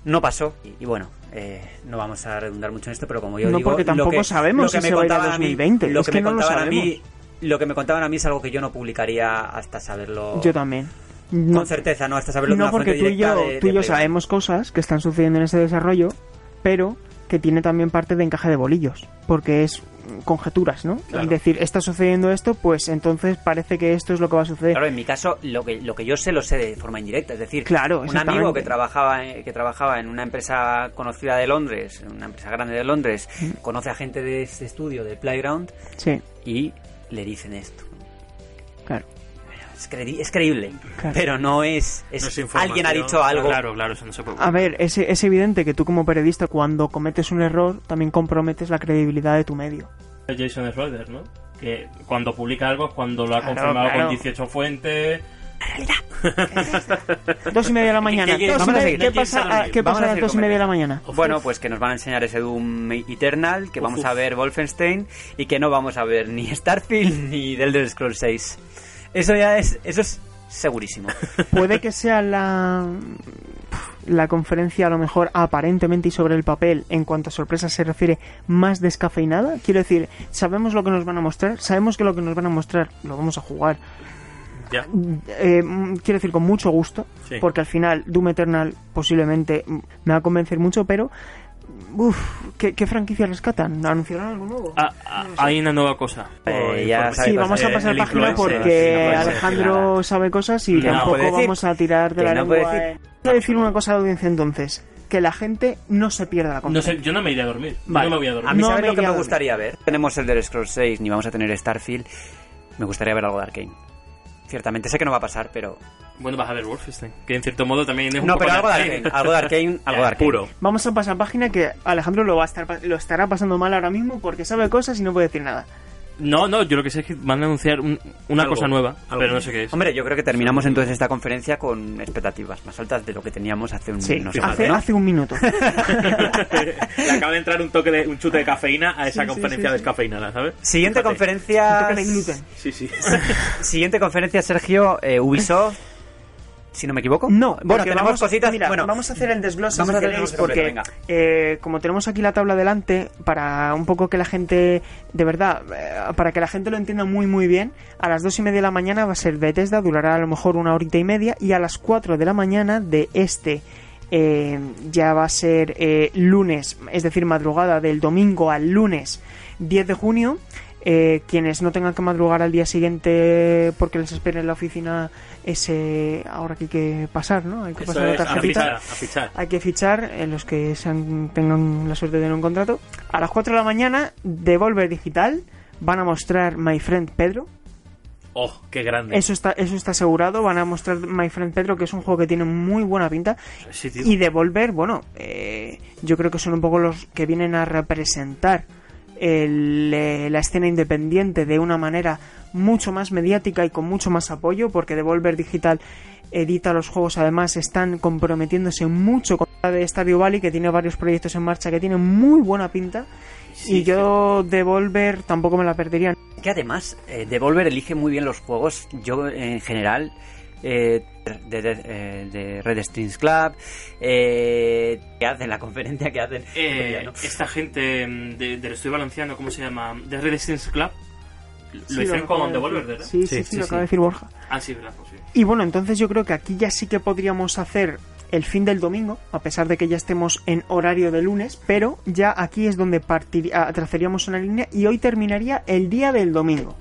No pasó y, y bueno, eh, no vamos a redundar mucho en esto, pero como yo No, digo, porque tampoco lo que, sabemos lo que si me se va a ir a contaban a mí- 2020, lo es que que me no lo contaban a mí, lo que me contaban a mí es algo que yo no publicaría hasta saberlo Yo también. con certeza, no hasta saberlo no una porque tú y yo, de- tú y yo sabemos cosas que están sucediendo en ese desarrollo, pero que tiene también parte de encaje de bolillos, porque es conjeturas, ¿no? Claro. Es decir, está sucediendo esto, pues entonces parece que esto es lo que va a suceder. Claro, en mi caso, lo que, lo que yo sé lo sé de forma indirecta. Es decir, Claro, un amigo que trabajaba, en- que trabajaba en una empresa conocida de Londres, una empresa grande de Londres, Mm. conoce a gente de este estudio, de Playground, Sí, y le dicen esto. Es, es creíble, Claro. pero no es, es- No es alguien ha dicho algo. Claro, claro, eso no se puede. A ver, es, es evidente que tú como periodista cuando cometes un error también comprometes la credibilidad de tu medio. Jason Schroeder, ¿no? Que cuando publica algo es cuando lo ha Claro, confirmado claro. con 18 fuentes. [laughs] Dos y media de la mañana. ¿Qué- qué-. ¿Qué pasa, a a- ¿qué pasa a las dos y media de la mañana? Bueno, pues que nos van a enseñar ese Doom Eternal, que vamos Uf. a ver Wolfenstein y que no vamos a ver ni Starfield ni The Elder Scrolls 6. Eso ya es, eso es segurísimo. [laughs] Puede que sea la la conferencia a lo mejor aparentemente y sobre el papel en cuanto a sorpresas se refiere más descafeinada quiero decir sabemos lo que nos van a mostrar sabemos que lo que nos van a mostrar lo vamos a jugar Ya. eh, mm, quiero decir con mucho gusto Sí. porque al final Doom Eternal posiblemente me va a convencer mucho pero Uf, ¿qué, qué franquicia rescatan? ¿Anunciarán algo nuevo? Ah, ah, hay una nueva cosa. Eh, ya Sí, sabe vamos a cosas. pasar página porque influencer, Alejandro sabe cosas y Que no tampoco decir. vamos a tirar de Que la no lengua. puede decir. eh. Voy a decir una cosa a la audiencia entonces, que la gente no se pierda la No conferencia. sé, yo no me iré a dormir. Vale. no me voy a dormir. A mí No sabes me lo que me gustaría ver. Tenemos el Elder Scrolls 6 ni vamos a tener Starfield. Me gustaría ver algo de Arkane. Ciertamente sé que no va a pasar, pero Bueno, vas a ver Wolfenstein, que en cierto modo también es un no, poco pero algo de Arkane. Algo de Arkane, [laughs] algo de Arkane. Puro. Vamos a pasar página que Alejandro lo va a estar pa- lo estará pasando mal ahora mismo porque sabe cosas y no puede decir nada. No, no, yo lo que sé es que van a anunciar un- una Algo, cosa nueva, algo. pero no sé qué es. Hombre, yo creo que terminamos entonces esta conferencia con expectativas más altas de lo que teníamos hace un Sí, no sé hace, cuánto, ¿no? hace un minuto. [laughs] [laughs] Le acaba de entrar un toque de un chute de cafeína a esa Sí, conferencia sí, sí. descafeinada, ¿sabes? Siguiente Fíjate. conferencia. Toque de gluten. Sí, sí. [laughs] Siguiente conferencia, Sergio, eh, Ubisoft. Si no me equivoco. No, bueno, tenemos vamos, cositas. mira, bueno, vamos a hacer el desglose vamos a hacer el porque eh, como tenemos aquí la tabla delante, para un poco que la gente, de verdad, eh, para que la gente lo entienda muy muy bien, a las dos y media de la mañana va a ser Bethesda, durará a lo mejor una horita y media, y a las 4 de la mañana de este eh, ya va a ser eh, lunes, es decir, madrugada del domingo al lunes 10 de junio. Eh, quienes no tengan que madrugar al día siguiente porque les espere en la oficina ese ahora que hay que pasar, ¿no? Hay que Eso pasar la es, a tarjetita. fichar, a fichar. Hay que fichar en los que sean- tengan la suerte de tener un contrato. A las 4 de la mañana, Devolver Digital van a mostrar My Friend Pedro. Oh, qué grande. Eso está, eso está asegurado. Van a mostrar My Friend Pedro, que es un juego que tiene muy buena pinta. Sí. Y Devolver, bueno, eh, yo creo que son un poco los que vienen a representar el, eh, la escena independiente de una manera mucho más mediática y con mucho más apoyo, porque Devolver Digital edita los juegos, además están comprometiéndose mucho con la de Stardew Valley, que tiene varios proyectos en marcha que tienen muy buena pinta. y yo Devolver tampoco me la perdería. Que además, eh, Devolver elige muy bien los juegos. Yo, en general, eh, de, de- eh, de Red Strings Club, eh, que hacen la conferencia que hacen. Eh, esta gente mm, de- del estudio valenciano, ¿cómo se llama? De Red Strings Club. Lo Sí, hicieron acaba con de Devolver. ¿verdad? Sí, sí, Sí, sí, sí, lo sí. acaba de decir Borja. Ah, sí, verdad, pues sí. Y bueno, entonces yo creo que aquí ya sí que podríamos hacer el fin del domingo, a pesar de que ya estemos en horario de lunes, pero ya aquí es donde partir- ah, trazaríamos una línea y hoy terminaría el día del domingo.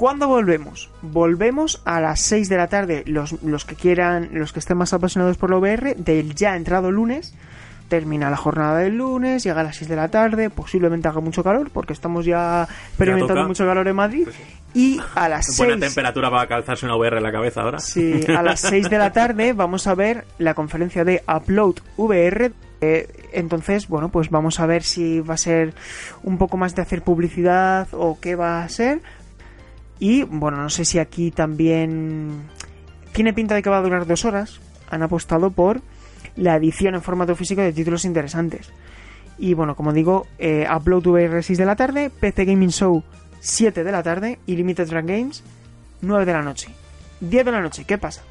¿Cuándo volvemos? Volvemos a las 6 de la tarde, los, los que quieran, los que estén más apasionados por la VR, del ya entrado lunes. Termina la jornada del lunes, llega a las 6 de la tarde, posiblemente haga mucho calor, porque estamos ya experimentando mucho calor en Madrid. Y a las Buena 6 temperatura para calzarse una VR en la cabeza ahora. Sí, a las 6 de la tarde vamos a ver la conferencia de Upload VR. Eh, entonces, bueno, pues vamos a ver si va a ser un poco más de hacer publicidad o qué va a ser. Y bueno, no sé si aquí también tiene pinta de que va a durar dos horas. Han apostado por la edición en formato físico de títulos interesantes. Y bueno, como digo, eh, Upload VR 6 de la tarde, PC Gaming Show 7 de la tarde y Limited Run Games 9 de la noche. 10 de la noche, ¿qué pasa?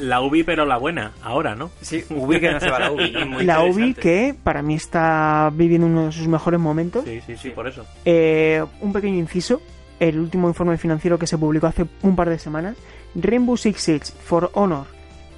La UBI, pero la buena, ahora, ¿no? Sí, Ubi que no se va a la Ubi. [laughs] Muy la UBI que para mí está viviendo uno de sus mejores momentos. Sí, sí, sí, por eso. Eh, un pequeño inciso, el último informe financiero que se publicó hace un par de semanas, Rainbow Six Siege, For Honor,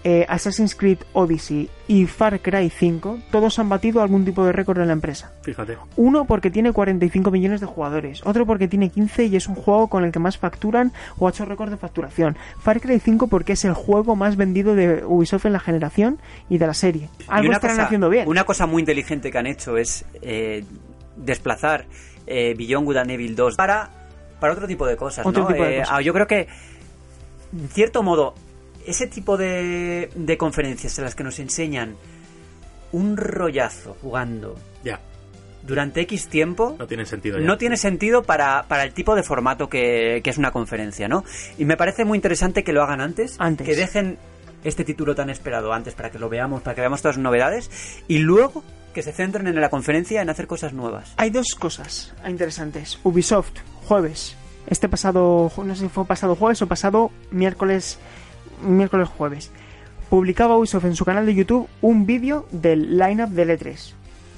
eh, Assassin's Creed Odyssey y Far Cry 5, todos han batido algún tipo de récord en la empresa. Fíjate. Uno porque tiene 45 millones de jugadores, otro porque tiene 15 y es un juego con el que más facturan o ha hecho récord de facturación. Far Cry 5 porque es el juego más vendido de Ubisoft en la generación y de la serie. Algo una estarán cosa- haciendo bien. Una cosa muy inteligente que han hecho es eh, desplazar eh, Beyond Good and Evil 2 para, para otro tipo de cosas. ¿no? tipo de Eh, cosas. ah, yo creo que, en cierto modo, ese tipo de, de conferencias en las que nos enseñan un rollazo jugando Ya, durante X tiempo no tiene sentido ya. no tiene sentido para, para el tipo de formato que, que es una conferencia, ¿no? Y me parece muy interesante que lo hagan antes, Antes. que dejen este título tan esperado antes para que lo veamos, para que veamos todas las novedades y luego que se centren en la conferencia en hacer cosas nuevas. Hay dos cosas interesantes. Ubisoft, jueves. Este pasado, no sé si fue pasado jueves o pasado miércoles, miércoles jueves. Publicaba Ubisoft en su canal de YouTube un vídeo del lineup del E3.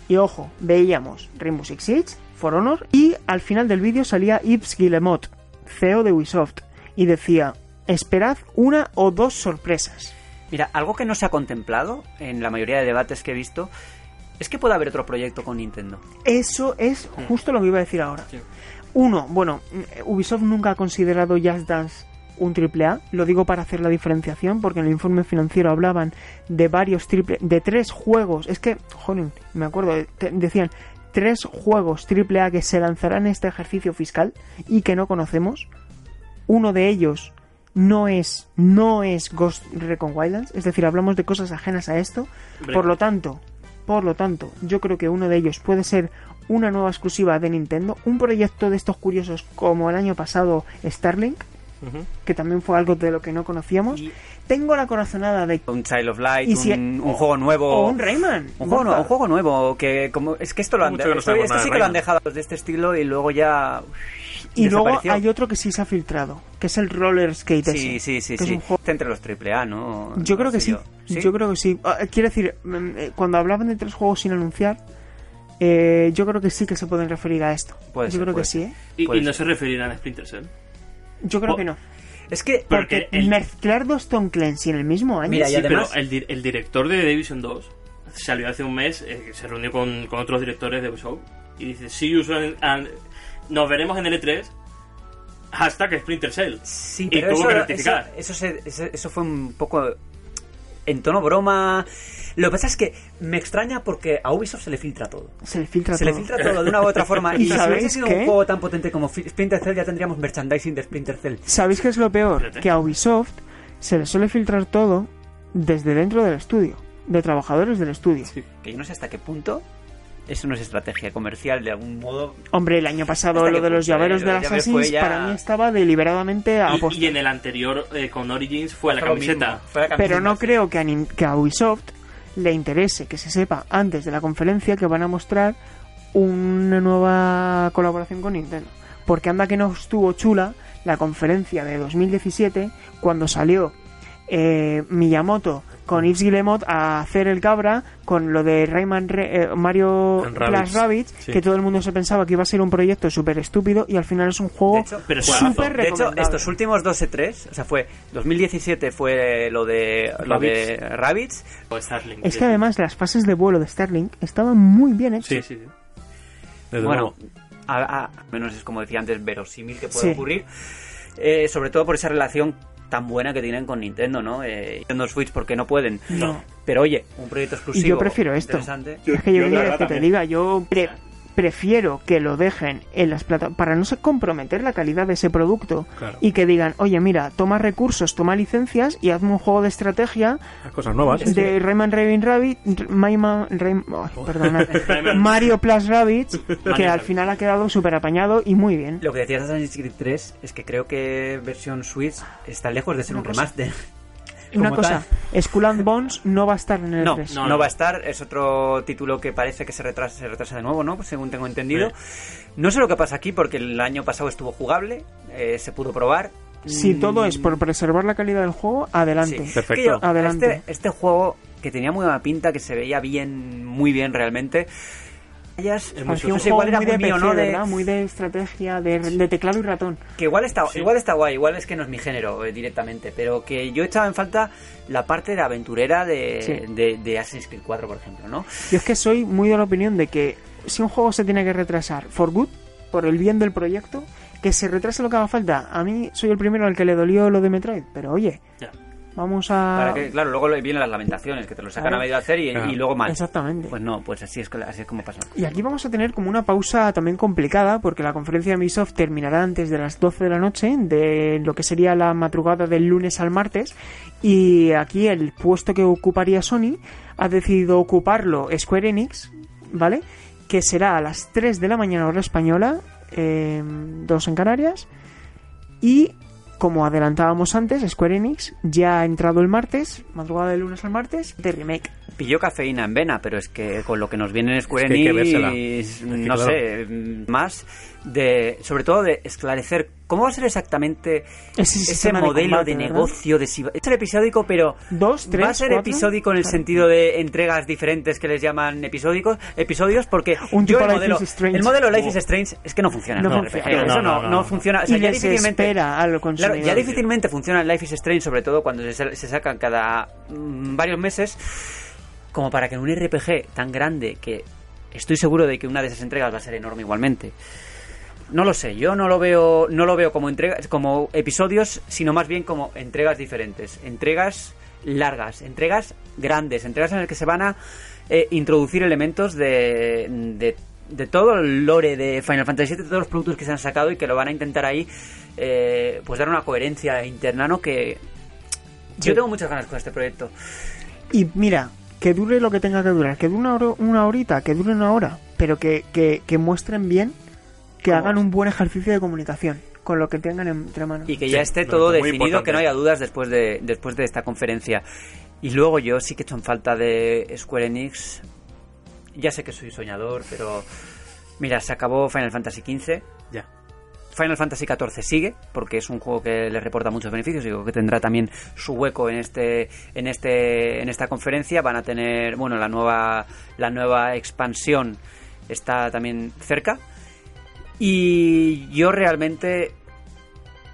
Y ojo, veíamos Rainbow Six Siege, For Honor y al final del vídeo salía Yves Guillemot, CEO de Ubisoft, y decía, esperad una o dos sorpresas. Mira, algo que no se ha contemplado en la mayoría de debates que he visto es que puede haber otro proyecto con Nintendo. Eso es justo lo que iba a decir ahora. Sí. Uno, bueno, Ubisoft nunca ha considerado Just Dance un triple A. Lo digo para hacer la diferenciación, porque en el informe financiero hablaban de varios triple, de tres juegos. Es que, joder, me acuerdo, te- decían tres juegos triple A que se lanzarán en este ejercicio fiscal y que no conocemos. Uno de ellos no es, no es Ghost Recon Wildlands, es decir, hablamos de cosas ajenas a esto. Por lo tanto, por lo tanto, yo creo que uno de ellos puede ser una nueva exclusiva de Nintendo, un proyecto de estos curiosos como el año pasado Starlink, Que también fue algo de lo que no conocíamos. Y- Tengo la corazonada de Un Child of Light, si- un, un juego nuevo. o un Rayman. Un juego, un juego nuevo, que como es que esto lo han no esto, esto sí de lo han dejado de este estilo y luego ya Y luego hay otro que sí se ha filtrado, que es el Roller Skate Sí, ese, sí, sí, que es sí. un juego- Está entre los triple A, ¿no? Yo No creo que sí. Yo creo que sí. Ah, Quiero decir, mm, eh, cuando hablaban de tres juegos sin anunciar, eh, yo creo que sí que se pueden referir a esto. Puede yo ser, creo puede que sí. ¿eh? Y, no se referirán a Splinter Cell. Yo creo que no. Es que Porque el- mezclar dos Tom Clancy en el mismo año. Mira, y Sí, además- pero el, di- el director de The Division 2 salió hace un mes, eh, que se reunió con, con otros directores de Ubisoft y dice, and- nos veremos en el E3, hashtag Splinter Cell. Sí, Y pero tuvo eso, que rectificar. eso- eso fue un poco en tono broma. Lo que pasa es que me extraña porque a Ubisoft se le filtra todo. Se le filtra Se le todo. filtra todo de una u otra forma. [laughs] ¿Y y si hubiese sabéis sido qué? un juego tan potente como Splinter Cell, ya tendríamos merchandising de Splinter Cell. ¿Sabéis qué es lo peor? Que a Ubisoft se le suele filtrar todo desde dentro del estudio, de trabajadores del estudio. Que yo no sé hasta qué punto eso no es estrategia comercial de algún modo. Hombre, el año pasado Hasta lo de los llaveros de las Assassins ya- para mí estaba deliberadamente a Y, y en el anterior eh, con Origins fue la Fue lo camiseta. fue la Pero no creo que a, Nin- que a Ubisoft le interese que se sepa antes de la conferencia que van a mostrar una nueva colaboración con Nintendo. Porque anda que no estuvo chula la conferencia de 2017 cuando salió eh, Miyamoto con Yves Guillemot a hacer el cabra con lo de Rayman Re- eh, Mario Plus Rabbids, Rabbids, sí. que todo el mundo se pensaba que iba a ser un proyecto súper estúpido y al final es un juego súper. De hecho, estos últimos dos E3, o sea, fue 2017 fue lo de lo de Rabbids, O Starlink. Es que además las fases de vuelo de Starlink estaban muy bien hechas. Sí, Sí, sí. desde bueno, a, a- al menos es como decía antes, verosímil que puede Sí. ocurrir. Eh, sobre todo por esa relación tan buena que tienen con Nintendo, ¿no? Eh, Nintendo Switch porque no pueden. No. Pero oye, un proyecto exclusivo. Y yo prefiero esto. interesante. es que yo, yo que te diga, yo pre- prefiero que lo dejen en las plataformas para no se comprometer la calidad de ese producto Claro. y que digan, oye, mira, toma recursos, toma licencias y hazme un juego de estrategia Las cosas nuevas. de Rayman Raven Rabbit, perdona, [laughs] Rayman. Mario Plus Rabbids, que al final ha quedado súper apañado y muy bien. Lo que decías de Assassin's Creed 3 es que creo que versión Switch está lejos de ser un cosa. remaster. Una cosa, Skull and Bones no va a estar en el No, 3. no, No, no. va a estar. Es otro título que parece que se retrasa, se retrasa de nuevo, ¿no? Según tengo entendido. No sé lo que pasa aquí porque el año pasado estuvo jugable, eh, se pudo probar. Si Mm, todo es por preservar la calidad del juego, adelante. Sí. Perfecto. Yo, Adelante. Este, este juego que tenía muy buena pinta, que se veía bien, muy bien realmente. Ellas, Parecía un sé, juego muy de mío, PC, ¿no? De- ¿verdad? Muy de estrategia, de, de teclado y ratón. que igual está, Sí. igual está guay, igual es que no es mi género eh, directamente, pero que yo echaba en falta la parte de aventurera de, Sí. de, de Assassin's Creed 4, por ejemplo, ¿no? Yo es que soy muy de la opinión de que si un juego se tiene que retrasar for good, por el bien del proyecto, que se retrase lo que haga falta. A mí soy el primero al que le dolió lo de Metroid, pero oye. Vamos a... Para que, claro, luego vienen las lamentaciones, que te lo sacan a medio hacer y, Claro. y luego mal. Exactamente. Pues no, pues así es, que- así es como pasa. Y aquí vamos a tener como una pausa también complicada, porque la conferencia de Ubisoft terminará antes de las 12 de la noche, de lo que sería la madrugada del lunes al martes, y aquí el puesto que ocuparía Sony ha decidido ocuparlo Square Enix, ¿vale? Que será a las 3 de la mañana hora española, eh, 2 en Canarias, y como adelantábamos antes, Square Enix ya ha entrado el martes, madrugada del lunes al martes, de remake. Pilló cafeína en vena, pero es que con lo que nos viene en Square Es que hay que Enix, no claro. sé, mm, más de, sobre todo de esclarecer cómo va a ser exactamente Ese ese sistema de modelo combate, de, ¿verdad? negocio, de si va a ser episódico, pero Dos, tres, va a ser cuatro. episódico en el sentido de entregas diferentes que les llaman episódicos, episodios, porque Un yo tipo el Life modelo, is Strange. el modelo Life Oh. is Strange es que no funciona. No en funciona. RPG, No, eso no, no, no, no no. funciona. O sea, y ya difícilmente, Claro, ya difícilmente funciona el Life is Strange, sobre todo cuando se, se sacan cada mm, varios meses, como para que en un RPG tan grande que estoy seguro de que una de esas entregas va a ser enorme igualmente. No lo sé, yo no lo veo, no lo veo como entregas, como episodios, sino más bien como entregas diferentes, entregas largas, entregas grandes, entregas en las que se van a eh, introducir elementos de, de, de todo el lore de Final Fantasy VII, de todos los productos que se han sacado y que lo van a intentar ahí, eh, pues dar una coherencia interna, ¿no? Que Sí. yo tengo muchas ganas con este proyecto. Y mira, que dure lo que tenga que durar, que dure una, hora- una horita, que dure una hora, pero que, que, que muestren bien, que ¿Cómo hagan un buen ejercicio de comunicación con lo que tengan entre manos. y que Sí, ya esté todo definido, importante. que no haya dudas después de, después de esta conferencia. Y luego yo sí que he hecho en falta de Square Enix. Ya sé que soy soñador, pero mira, se acabó Final Fantasy XV. Ya. Final Fantasy XIV sigue, porque es un juego que le reporta muchos beneficios y creo que tendrá también su hueco en este, en este, en esta conferencia. Van a tener, bueno, la nueva, la nueva expansión está también cerca. Y yo realmente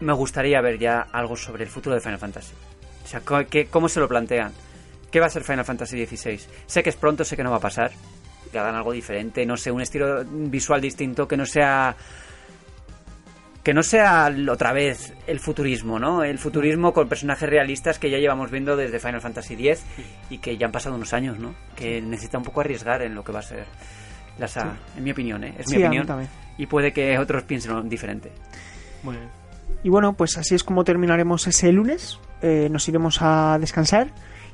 me gustaría ver ya algo sobre el futuro de Final Fantasy. O sea, ¿cómo se lo plantean? ¿Qué va a ser Final Fantasy XVI? Sé que es pronto, sé que no va a pasar. Que hagan algo diferente, no sé, un estilo visual distinto que no sea que no sea otra vez el futurismo, ¿no? El futurismo con personajes realistas que ya llevamos viendo desde Final Fantasy X y que ya han pasado unos años, ¿no? Que necesita un poco arriesgar en lo que va a ser en mi opinión, ¿eh? Es Sí, mi a mí opinión. también. Y puede que otros piensen diferente. Muy bien. Y bueno, pues así es como terminaremos ese lunes. Eh, nos iremos a descansar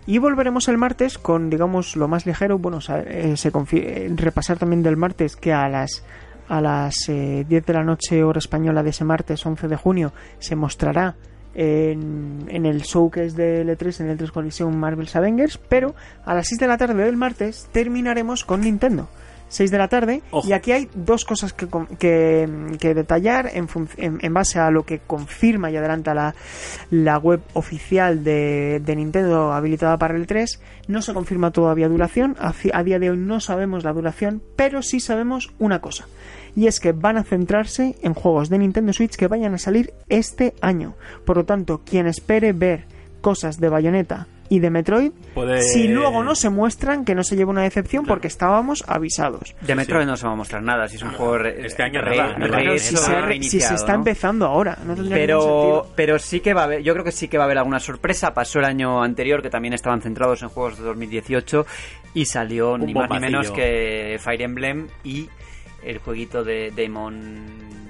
y volveremos el martes con, digamos, lo más ligero. Bueno, o sea, eh, se eh, repasar también del martes que a las a las eh, 10 de la noche hora española de ese martes 11 de junio se mostrará en, en el showcase de L3 en el 3 Collision Marvel's Avengers pero a las 6 de la tarde del martes terminaremos con Nintendo 6 de la tarde. Ojo. Y aquí hay dos cosas que, que, que detallar en, en, en base a lo que confirma y adelanta la, la web oficial de, de Nintendo habilitada para el 3. No se confirma todavía duración. A, a día de hoy no sabemos la duración, pero sí sabemos una cosa. Y es que van a centrarse en juegos de Nintendo Switch que vayan a salir este año. Por lo tanto, quien espere ver cosas de Bayonetta y de Metroid, Puede- si luego no se muestran, que no se lleve una decepción Claro. porque estábamos avisados. De Metroid no se va a mostrar nada, si es un juego re- Este año re- si se, ha re- si se iniciado, está ¿no? empezando ahora, no Pero, pero sí que va a haber, yo creo que sí que va a haber alguna sorpresa. Pasó el año anterior que también estaban centrados en juegos de 2018 y salió Un ni más ni menos que Fire Emblem y el jueguito de Damon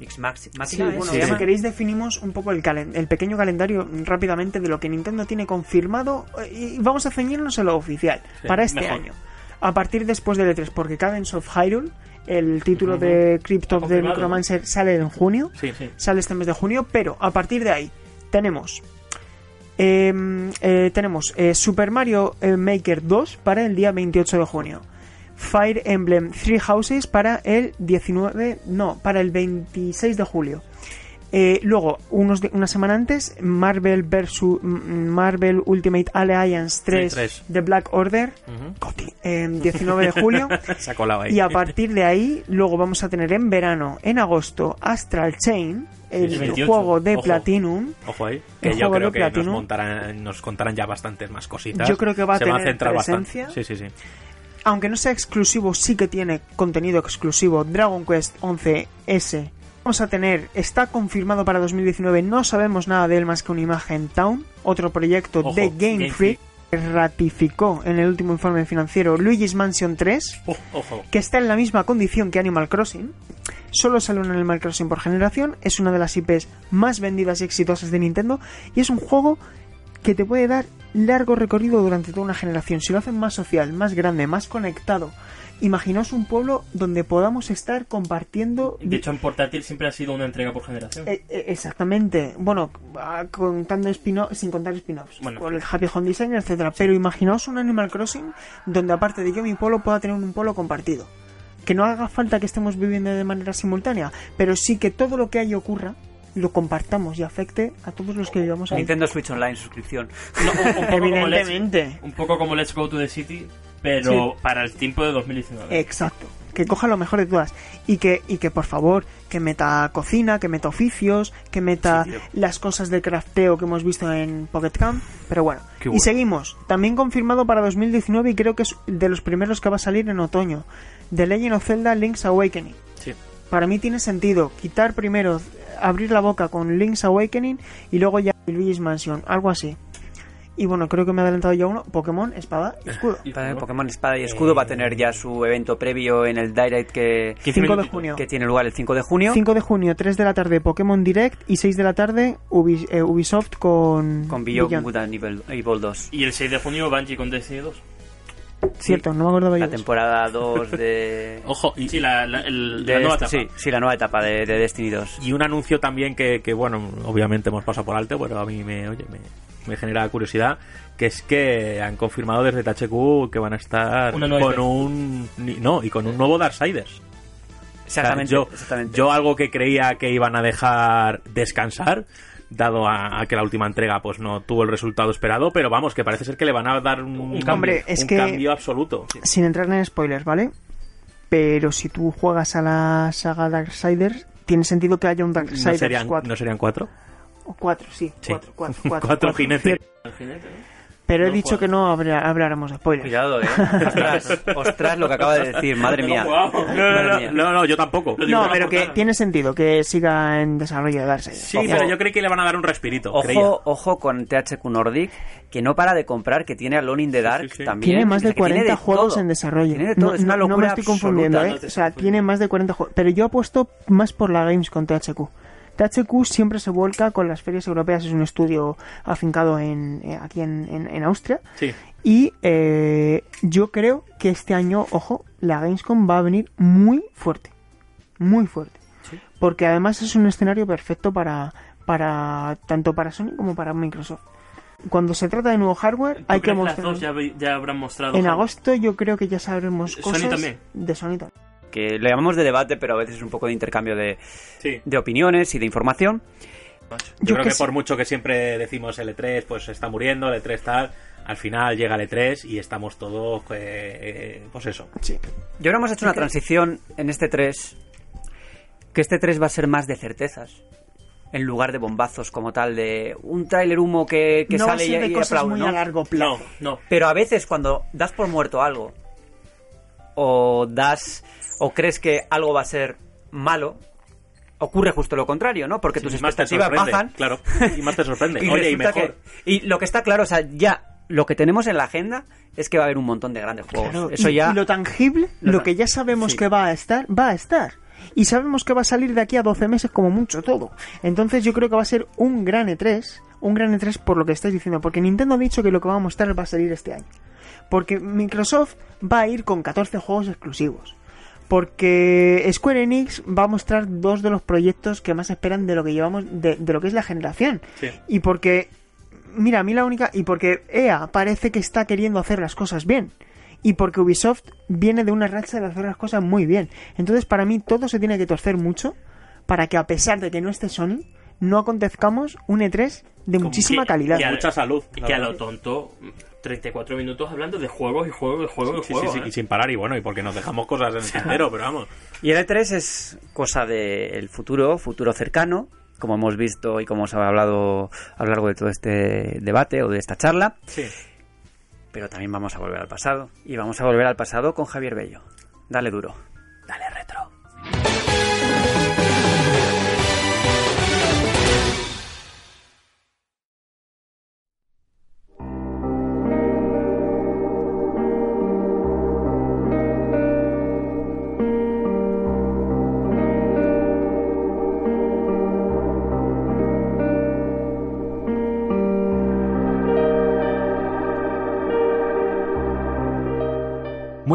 X Max. Sí, Machina, ¿eh? bueno, ¿Se si queréis definimos un poco el, calen- el pequeño calendario rápidamente de lo que Nintendo tiene confirmado eh, y vamos a ceñirnos a lo oficial Sí, para este mejor. año. A partir después del E3, porque Cadence of Hyrule, el título de Crypt of the Confirmado, Necromancer sale en junio, Sí, Sí. sale este mes de junio, pero a partir de ahí tenemos em, eh, tenemos eh, Super Mario eh, Maker 2 para el día 28 de junio. Fire Emblem Three Houses para el 19, no, para el 26 de julio. Eh, luego, unos de- una semana antes, Marvel versus Marvel Ultimate Alliance 3 Sí, tres. de Black Order. Coti, em, 19 de julio. [laughs] Se ha colado ahí. Y a partir de ahí, luego vamos a tener en verano, en agosto, Astral Chain, el Sí, 28. juego de Ojo. Platinum. Ojo ahí. El Que yo juego creo de que nos, montarán, nos contarán ya bastantes más cositas. Yo creo que va a Se tener centrar presencia. bastante. Sí, sí, sí. Aunque no sea exclusivo, sí que tiene contenido exclusivo. Dragon Quest 11S. Vamos a tener, está confirmado para 2019, no sabemos nada de él más que una imagen Town, otro proyecto Ojo, de Game, Freak, que ratificó en el último informe financiero Luigi's Mansion 3, Oh, ojo. que está en la misma condición que Animal Crossing. Solo sale un Animal Crossing por generación, es una de las IPs más vendidas y exitosas de Nintendo y es un juego que te puede dar largo recorrido durante toda una generación. Si lo hacen más social, más grande, más conectado, imaginaos un pueblo donde podamos estar compartiendo... De hecho, en portátil siempre ha sido una entrega por generación. Eh, eh, exactamente. Bueno, ah, contando spin sin contar spin-offs. Bueno. Por el Happy Home Design, etcétera. Pero imaginaos un Animal Crossing donde aparte de yo mi pueblo pueda tener un pueblo compartido. Que no haga falta que estemos viviendo de manera simultánea, pero sí que todo lo que ahí ocurra lo compartamos y afecte a todos los que vivamos ahí. Nintendo Switch Online suscripción. No, un, un poco como Let's- Evidentemente. un poco como Let's Go to the City, pero para el tiempo de 2019. Exacto. Que coja lo mejor de todas. Y que, y que por favor, que meta cocina, que meta oficios, que meta Sí, las cosas de crafteo que hemos visto en Pocket Camp. Pero bueno. Qué Y bueno. seguimos. También confirmado para 2019 y creo que es de los primeros que va a salir en otoño. The Legend of Zelda Link's Awakening. Para mí tiene sentido quitar primero, abrir la boca con Link's Awakening y luego ya Luigi's Mansion. Algo así. Y bueno, creo que me ha adelantado ya uno. Pokémon, espada y escudo. Pokémon Espada y Escudo va a tener ya su evento previo en el Direct que, 15 5 de junio. que tiene lugar el 5 de junio 5 de junio, 3 de la tarde Pokémon Direct y 6 de la tarde Ubi- eh, Ubisoft con... con Beyond Beyond. Good and Evil, Evil 2. Y el 6 de junio Bungie con Destiny 2. Cierto, no me acordaba yo. La temporada 2 de... [laughs] Ojo, y, Sí, la, la, el- de la nueva este- etapa. sí, sí, la nueva etapa de, de Destiny 2. y un anuncio también que, que, bueno, obviamente hemos pasado por alto, pero a mí me, oye, me, me genera curiosidad, que es que han confirmado desde THQ que van a estar con un... No, y con un nuevo Darksiders. Exactamente, yo, exactamente. yo algo que creía que iban a dejar descansar, dado a, a que la última entrega pues no tuvo el resultado esperado, pero vamos, que parece ser que le van a dar un, Un cambio, Hombre, es un que- cambio absoluto. Sin entrar en spoilers, ¿vale? Pero si tú juegas a la saga Darksiders, tiene sentido que haya un ¿No Darksiders serían, 4. ¿No serían cuatro? O 4, sí. Sí. 4, 4, 4. Cuatro jinetes. ¿no? Pero he No dicho que no habría- habláramos de spoilers. Cuidado, eh. Ostras, [laughs] ostras, lo que acaba de decir, madre mía. No, no, no, no, no, yo tampoco. No, pero que tiene sentido que siga en desarrollo de Darksiders. Sí, Ojo. pero yo creí que le van a dar un respirito. creía. Ojo, ojo con THQ Nordic, que no para de comprar, que tiene Alone in the Dark sí, sí. también. Tiene más de que tiene 40 juegos todo. en desarrollo. Tiene de todo, no, es una no- no locura me estoy confundiendo, absoluta, ¿eh? no o sea, tiene más de 40 juegos. Pero yo apuesto más por la Games con THQ. THQ siempre se vuelca con las ferias europeas, es un estudio afincado en, eh, aquí en, en- en Austria. Sí. Y eh, yo creo que este año, ojo, la Gamescom va a venir muy fuerte. Muy fuerte. Porque además es un escenario perfecto para, para tanto para Sony como para Microsoft. cuando se trata de nuevo hardware, ¿Tú hay que las mostrar. dos ya, vi- ya habrán mostrado. En hardware? agosto yo creo que ya sabremos Sony cosas también. de Sony también. Que le llamamos de debate, pero a veces es un poco de intercambio de, Sí. de opiniones y de información. Yo, Yo creo que que, sí. por mucho que siempre decimos L3, pues está muriendo, L3 tal, al final llega L3 y estamos todos, eh, eh, pues eso. Sí. Yo creo que hemos hecho una transición en este 3, que este 3 va a ser más de certezas, en lugar de bombazos como tal, de un tráiler humo que, que no va a sale ser y, de y cosas aplaude, muy ¿no? a largo No, plazo. no. Pero a veces cuando das por muerto algo, o das, o crees que algo va a ser malo, ocurre justo lo contrario, ¿no? Porque Sí, tus más te expectativas bajan. Claro, y más te sorprende. [laughs] Y Oye, y resulta mejor. que- y lo que está claro, o sea, ya lo que tenemos en la agenda es que va a haber un montón de grandes juegos. Claro, Eso y, ya y lo tangible, Lo lo, tan- que ya sabemos sí. que va a estar, va a estar. Y sabemos que va a salir de aquí a 12 meses como mucho todo. Entonces yo creo que va a ser un gran E3, un gran E3 por lo que estáis diciendo, porque Nintendo ha dicho que lo que va a mostrar va a salir este año. Porque Microsoft va a ir con 14 juegos exclusivos. Porque Square Enix va a mostrar dos de los proyectos que más esperan de lo que llevamos, de, de lo que es la generación. Sí. Y porque, mira, a mí la única, y porque EA parece que está queriendo hacer las cosas bien. Y porque Ubisoft viene de una racha de hacer las cosas muy bien. Entonces, para mí, todo se tiene que torcer mucho para que, a pesar de que no esté Sony, no acontezcamos un E3 de muchísima que- calidad. y a- Mucha salud. Que a lo tonto, 34 minutos hablando de juegos y juegos y juegos y Sí, juegos. sí, ¿eh? y sin parar, y bueno, y porque nos dejamos cosas en el [laughs] tintero, pero vamos. Y el E3 es cosa del futuro, futuro cercano, como hemos visto y como hemos hablado a lo largo de todo este debate o de esta charla. Sí. Pero también vamos a volver al pasado. Y vamos a volver al pasado con Javier Bello. Dale duro.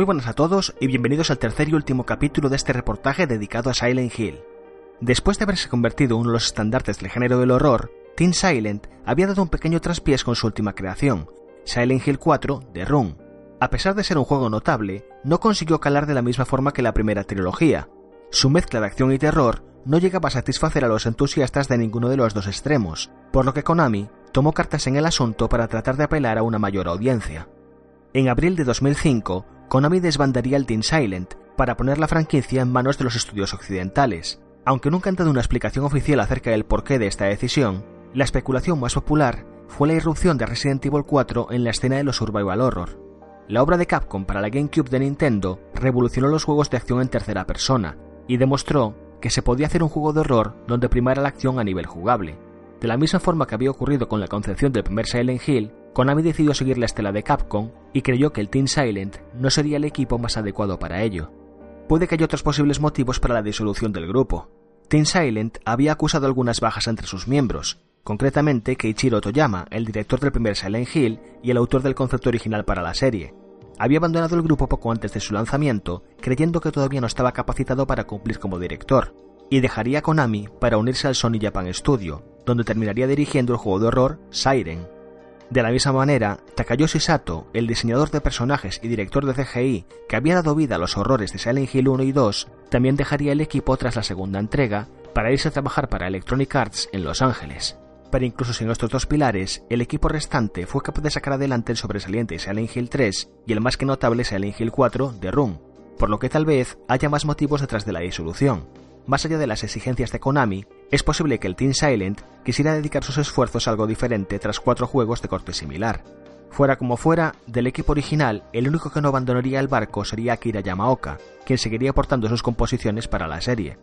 Muy buenas a todos y bienvenidos al tercer y último capítulo de este reportaje dedicado a Silent Hill. Después de haberse convertido en uno de los estandartes del género del horror, Team Silent había dado un pequeño traspiés con su última creación, Silent Hill 4 The Room. A pesar de ser un juego notable, no consiguió calar de la misma forma que la primera trilogía. Su mezcla de acción y terror no llegaba a satisfacer a los entusiastas de ninguno de los dos extremos, por lo que Konami tomó cartas en el asunto para tratar de apelar a una mayor audiencia. En abril de 2005, Konami desbandaría el Team Silent para poner la franquicia en manos de los estudios occidentales. Aunque nunca han dado una explicación oficial acerca del porqué de esta decisión, la especulación más popular fue la irrupción de Resident Evil 4 en la escena de los survival horror. La obra de Capcom para la GameCube de Nintendo revolucionó los juegos de acción en tercera persona y demostró que se podía hacer un juego de horror donde primara la acción a nivel jugable. De la misma forma que había ocurrido con la concepción del primer Silent Hill, Konami decidió seguir la estela de Capcom y creyó que el Team Silent no sería el equipo más adecuado para ello. Puede que haya otros posibles motivos para la disolución del grupo. Team Silent había acusado algunas bajas entre sus miembros, concretamente Keiichiro Toyama, el director del primer Silent Hill y el autor del concepto original para la serie. Había abandonado el grupo poco antes de su lanzamiento, creyendo que todavía no estaba capacitado para cumplir como director, y dejaría Konami para unirse al Sony Japan Studio, donde terminaría dirigiendo el juego de horror Siren. De la misma manera, Takayoshi Sato, el diseñador de personajes y director de CGI que había dado vida a los horrores de Silent Hill 1 y 2, también dejaría el equipo tras la segunda entrega para irse a trabajar para Electronic Arts en Los Ángeles. Pero incluso sin estos dos pilares, el equipo restante fue capaz de sacar adelante el sobresaliente Silent Hill 3 y el más que notable Silent Hill 4 de Room, por lo que tal vez haya más motivos detrás de la disolución. Más allá de las exigencias de Konami, es posible que el Team Silent quisiera dedicar sus esfuerzos a algo diferente tras cuatro juegos de corte similar. Fuera como fuera, del equipo original, el único que no abandonaría el barco sería Akira Yamaoka, quien seguiría aportando sus composiciones para la serie.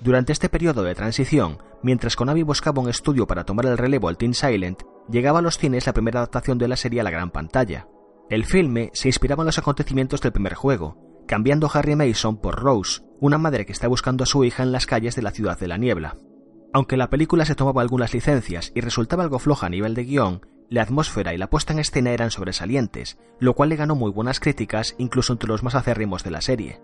Durante este periodo de transición, mientras Konami buscaba un estudio para tomar el relevo al Team Silent, llegaba a los cines la primera adaptación de la serie a la gran pantalla. El filme se inspiraba en los acontecimientos del primer juego, cambiando Harry Mason por Rose, una madre que está buscando a su hija en las calles de la ciudad de la niebla. Aunque la película se tomaba algunas licencias y resultaba algo floja a nivel de guion, la atmósfera y la puesta en escena eran sobresalientes, lo cual le ganó muy buenas críticas incluso entre los más acérrimos de la serie.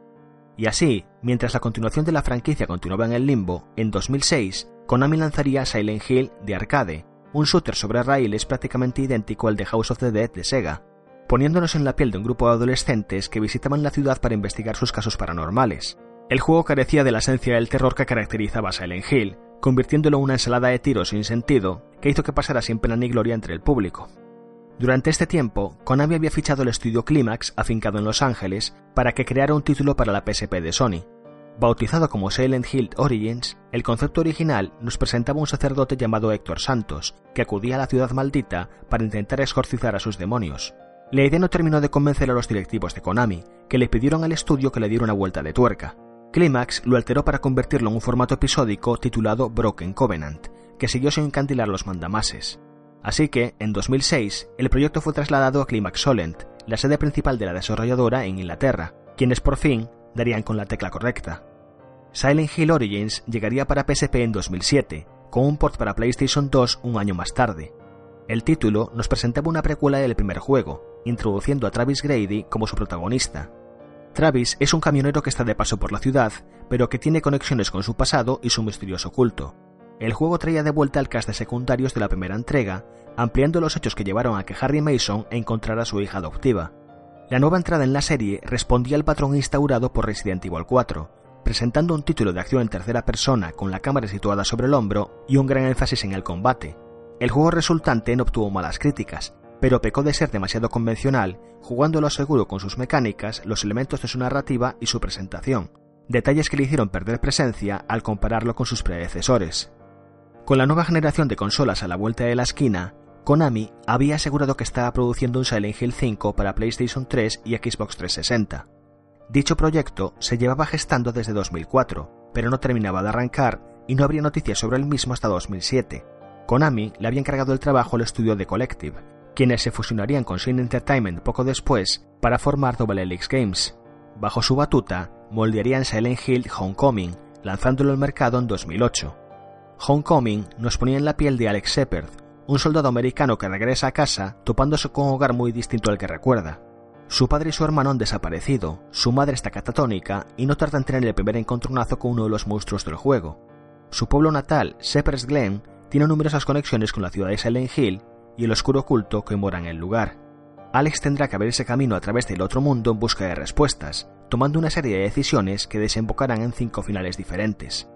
Y así, mientras la continuación de la franquicia continuaba en el limbo, en 2006, Konami lanzaría Silent Hill de arcade, un shooter sobre raíles prácticamente idéntico al de House of the Dead de Sega, poniéndonos en la piel de un grupo de adolescentes que visitaban la ciudad para investigar sus casos paranormales. El juego carecía de la esencia del terror que caracterizaba a Silent Hill, convirtiéndolo en una ensalada de tiros sin sentido que hizo que pasara sin pena ni gloria entre el público. Durante este tiempo, Konami había fichado el estudio Climax, afincado en Los Ángeles, para que creara un título para la PSP de Sony. Bautizado como Silent Hill Origins, el concepto original nos presentaba un sacerdote llamado Héctor Santos, que acudía a la ciudad maldita para intentar exorcizar a sus demonios. La idea no terminó de convencer a los directivos de Konami, que le pidieron al estudio que le diera una vuelta de tuerca. Climax lo alteró para convertirlo en un formato episódico titulado Broken Covenant, que siguió sin encandilar los mandamases. Así que, en 2006, el proyecto fue trasladado a Climax Solent, la sede principal de la desarrolladora en Inglaterra, quienes por fin darían con la tecla correcta. Silent Hill Origins llegaría para PSP en 2007, con un port para PlayStation 2 un año más tarde. El título nos presentaba una precuela del primer juego, introduciendo a Travis Grady como su protagonista. Travis es un camionero que está de paso por la ciudad, pero que tiene conexiones con su pasado y su misterioso culto, el juego traía de vuelta el cast de secundarios de la primera entrega, ampliando los hechos que llevaron a que Harry Mason encontrara a su hija adoptiva. La nueva entrada en la serie respondía al patrón instaurado por Resident Evil 4, presentando un título de acción en tercera persona con la cámara situada sobre el hombro y un gran énfasis en el combate. El juego resultante no obtuvo malas críticas, pero pecó de ser demasiado convencional, jugándolo seguro con sus mecánicas, los elementos de su narrativa y su presentación, detalles que le hicieron perder presencia al compararlo con sus predecesores. Con la nueva generación de consolas a la vuelta de la esquina, Konami había asegurado que estaba produciendo un Silent Hill 5 para PlayStation 3 y Xbox 360. Dicho proyecto se llevaba gestando desde 2004, pero no terminaba de arrancar y no habría noticias sobre el mismo hasta 2007. Konami le había encargado el trabajo al estudio de Collective, quienes se fusionarían con Sin Entertainment poco después para formar Double Helix Games. Bajo su batuta, moldearían Silent Hill Homecoming, lanzándolo al mercado en 2008. Homecoming nos ponía en la piel de Alex Shepard, un soldado americano que regresa a casa topándose con un hogar muy distinto al que recuerda. Su padre y su hermano han desaparecido, su madre está catatónica y no tarda en tener el primer encontronazo con uno de los monstruos del juego. Su pueblo natal, Shepherd's Glen, tiene numerosas conexiones con la ciudad de Silent Hill y el oscuro culto que mora en el lugar. Alex tendrá que abrirse camino a través del otro mundo en busca de respuestas, tomando una serie de decisiones que desembocarán en cinco finales diferentes.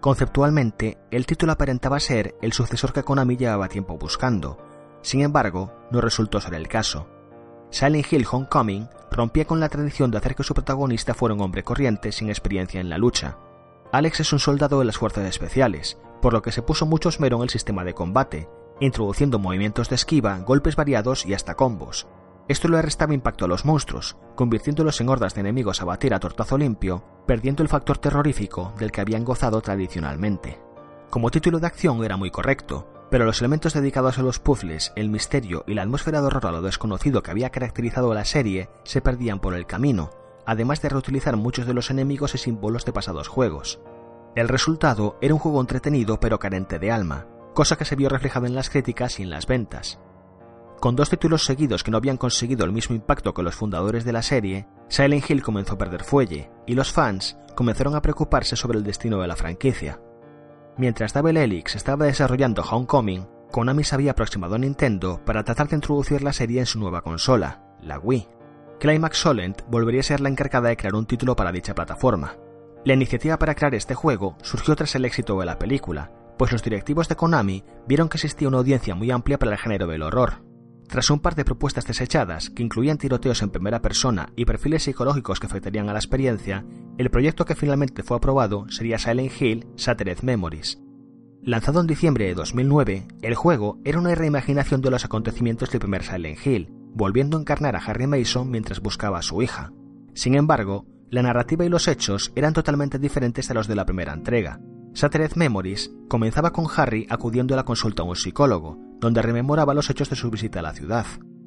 Conceptualmente, el título aparentaba ser el sucesor que Konami llevaba tiempo buscando. Sin embargo, no resultó ser el caso. Silent Hill Homecoming rompía con la tradición de hacer que su protagonista fuera un hombre corriente sin experiencia en la lucha. Alex es un soldado de las fuerzas especiales, por lo que se puso mucho esmero en el sistema de combate, introduciendo movimientos de esquiva, golpes variados y hasta combos, esto le restaba impacto a los monstruos, convirtiéndolos en hordas de enemigos a batir a tortazo limpio, perdiendo el factor terrorífico del que habían gozado tradicionalmente. Como título de acción era muy correcto, pero los elementos dedicados a los puzzles, el misterio y la atmósfera de horror a lo desconocido que había caracterizado a la serie se perdían por el camino, además de reutilizar muchos de los enemigos y símbolos de pasados juegos. El resultado era un juego entretenido pero carente de alma, cosa que se vio reflejada en las críticas y en las ventas. Con dos títulos seguidos que no habían conseguido el mismo impacto que los fundadores de la serie, Silent Hill comenzó a perder fuelle, y los fans comenzaron a preocuparse sobre el destino de la franquicia. Mientras Double Helix estaba desarrollando Homecoming, Konami se había aproximado a Nintendo para tratar de introducir la serie en su nueva consola, la Wii. Climax Solent volvería a ser la encargada de crear un título para dicha plataforma. La iniciativa para crear este juego surgió tras el éxito de la película, pues los directivos de Konami vieron que existía una audiencia muy amplia para el género del horror, tras un par de propuestas desechadas, que incluían tiroteos en primera persona y perfiles psicológicos que afectarían a la experiencia, el proyecto que finalmente fue aprobado sería Silent Hill Shattered Memories. Lanzado en diciembre de 2009, el juego era una reimaginación de los acontecimientos del primer Silent Hill, volviendo a encarnar a Harry Mason mientras buscaba a su hija. Sin embargo, la narrativa y los hechos eran totalmente diferentes a los de la primera entrega. Shattered Memories comenzaba con Harry acudiendo a la consulta a un psicólogo, donde rememoraba los hechos de su visita a la ciudad.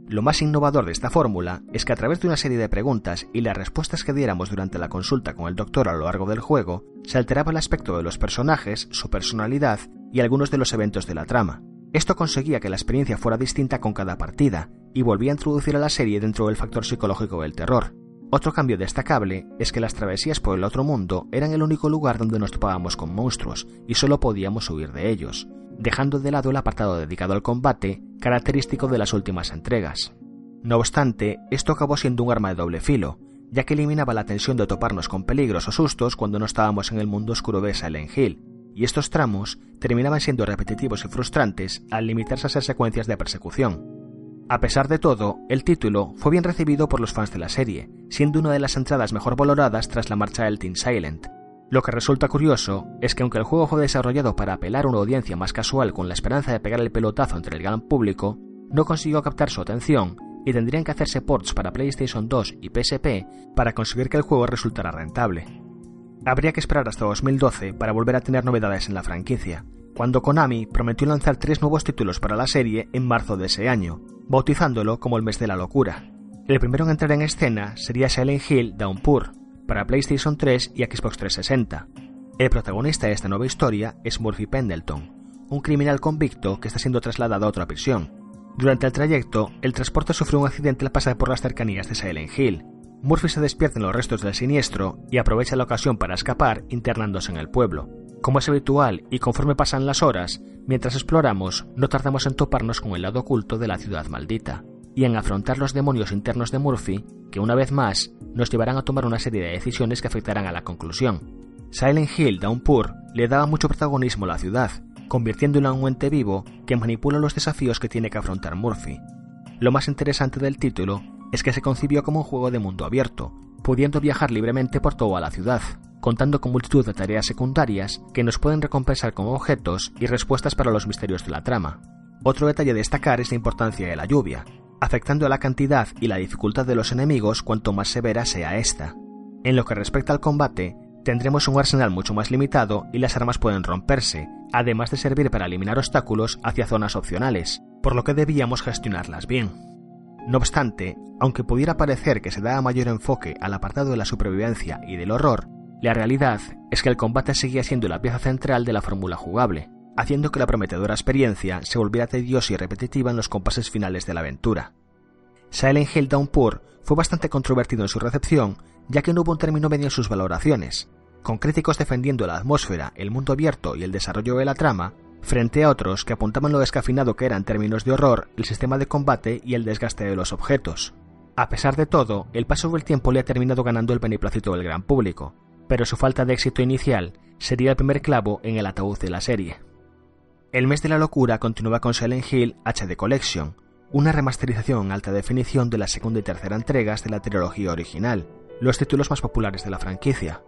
Lo más innovador de esta fórmula es que a través de una serie de preguntas y las respuestas que diéramos durante la consulta con el doctor a lo largo del juego, se alteraba el aspecto de los personajes, su personalidad y algunos de los eventos de la trama. Esto conseguía que la experiencia fuera distinta con cada partida, y volvía a introducir a la serie dentro del factor psicológico del terror. Otro cambio destacable es que las travesías por el otro mundo eran el único lugar donde nos topábamos con monstruos, y solo podíamos huir de ellos dejando de lado el apartado dedicado al combate, característico de las últimas entregas. No obstante, esto acabó siendo un arma de doble filo, ya que eliminaba la tensión de toparnos con peligros o sustos cuando no estábamos en el mundo oscuro de Silent Hill, y estos tramos terminaban siendo repetitivos y frustrantes al limitarse a ser secuencias de persecución. A pesar de todo, el título fue bien recibido por los fans de la serie, siendo una de las entradas mejor valoradas tras la marcha del Team Silent. Lo que resulta curioso es que aunque el juego fue desarrollado para apelar a una audiencia más casual con la esperanza de pegar el pelotazo entre el gran público, no consiguió captar su atención y tendrían que hacerse ports para PlayStation 2 y PSP para conseguir que el juego resultara rentable. Habría que esperar hasta 2012 para volver a tener novedades en la franquicia, cuando Konami prometió lanzar tres nuevos títulos para la serie en marzo de ese año, bautizándolo como el mes de la locura. El primero en entrar en escena sería Silent Hill Downpour, para PlayStation 3 y Xbox 360. El protagonista de esta nueva historia es Murphy Pendleton, un criminal convicto que está siendo trasladado a otra prisión, durante el trayecto, el transporte sufrió un accidente al pasar por las cercanías de Silent Hill. Murphy se despierta en los restos del siniestro y aprovecha la ocasión para escapar internándose en el pueblo. Como es habitual y conforme pasan las horas, mientras exploramos, no tardamos en toparnos con el lado oculto de la ciudad maldita y en afrontar los demonios internos de Murphy, que una vez más nos llevarán a tomar una serie de decisiones que afectarán a la conclusión. Silent Hill Downpour le daba mucho protagonismo a la ciudad, convirtiéndolo en un ente vivo que manipula los desafíos que tiene que afrontar Murphy. Lo más interesante del título es que se concibió como un juego de mundo abierto, pudiendo viajar libremente por toda la ciudad, contando con multitud de tareas secundarias que nos pueden recompensar como objetos y respuestas para los misterios de la trama. Otro detalle a destacar es la importancia de la lluvia, afectando a la cantidad y la dificultad de los enemigos cuanto más severa sea esta. En lo que respecta al combate, tendremos un arsenal mucho más limitado y las armas pueden romperse, además de servir para eliminar obstáculos hacia zonas opcionales, por lo que debíamos gestionarlas bien. No obstante, aunque pudiera parecer que se da mayor enfoque al apartado de la supervivencia y del horror, la realidad es que el combate seguía siendo la pieza central de la fórmula jugable, haciendo que la prometedora experiencia se volviera tediosa y repetitiva en los compases finales de la aventura. Silent Hill Downpour fue bastante controvertido en su recepción, ya que no hubo un término medio en sus valoraciones, con críticos defendiendo la atmósfera, el mundo abierto y el desarrollo de la trama, frente a otros que apuntaban lo descafinado que era en términos de horror, el sistema de combate y el desgaste de los objetos. A pesar de todo, el paso del tiempo le ha terminado ganando el beneplácito del gran público, pero su falta de éxito inicial sería el primer clavo en el ataúd de la serie. El mes de la locura continúa con Silent Hill HD Collection, una remasterización en alta definición de la segunda y tercera entregas de la trilogía original, los títulos más populares de la franquicia.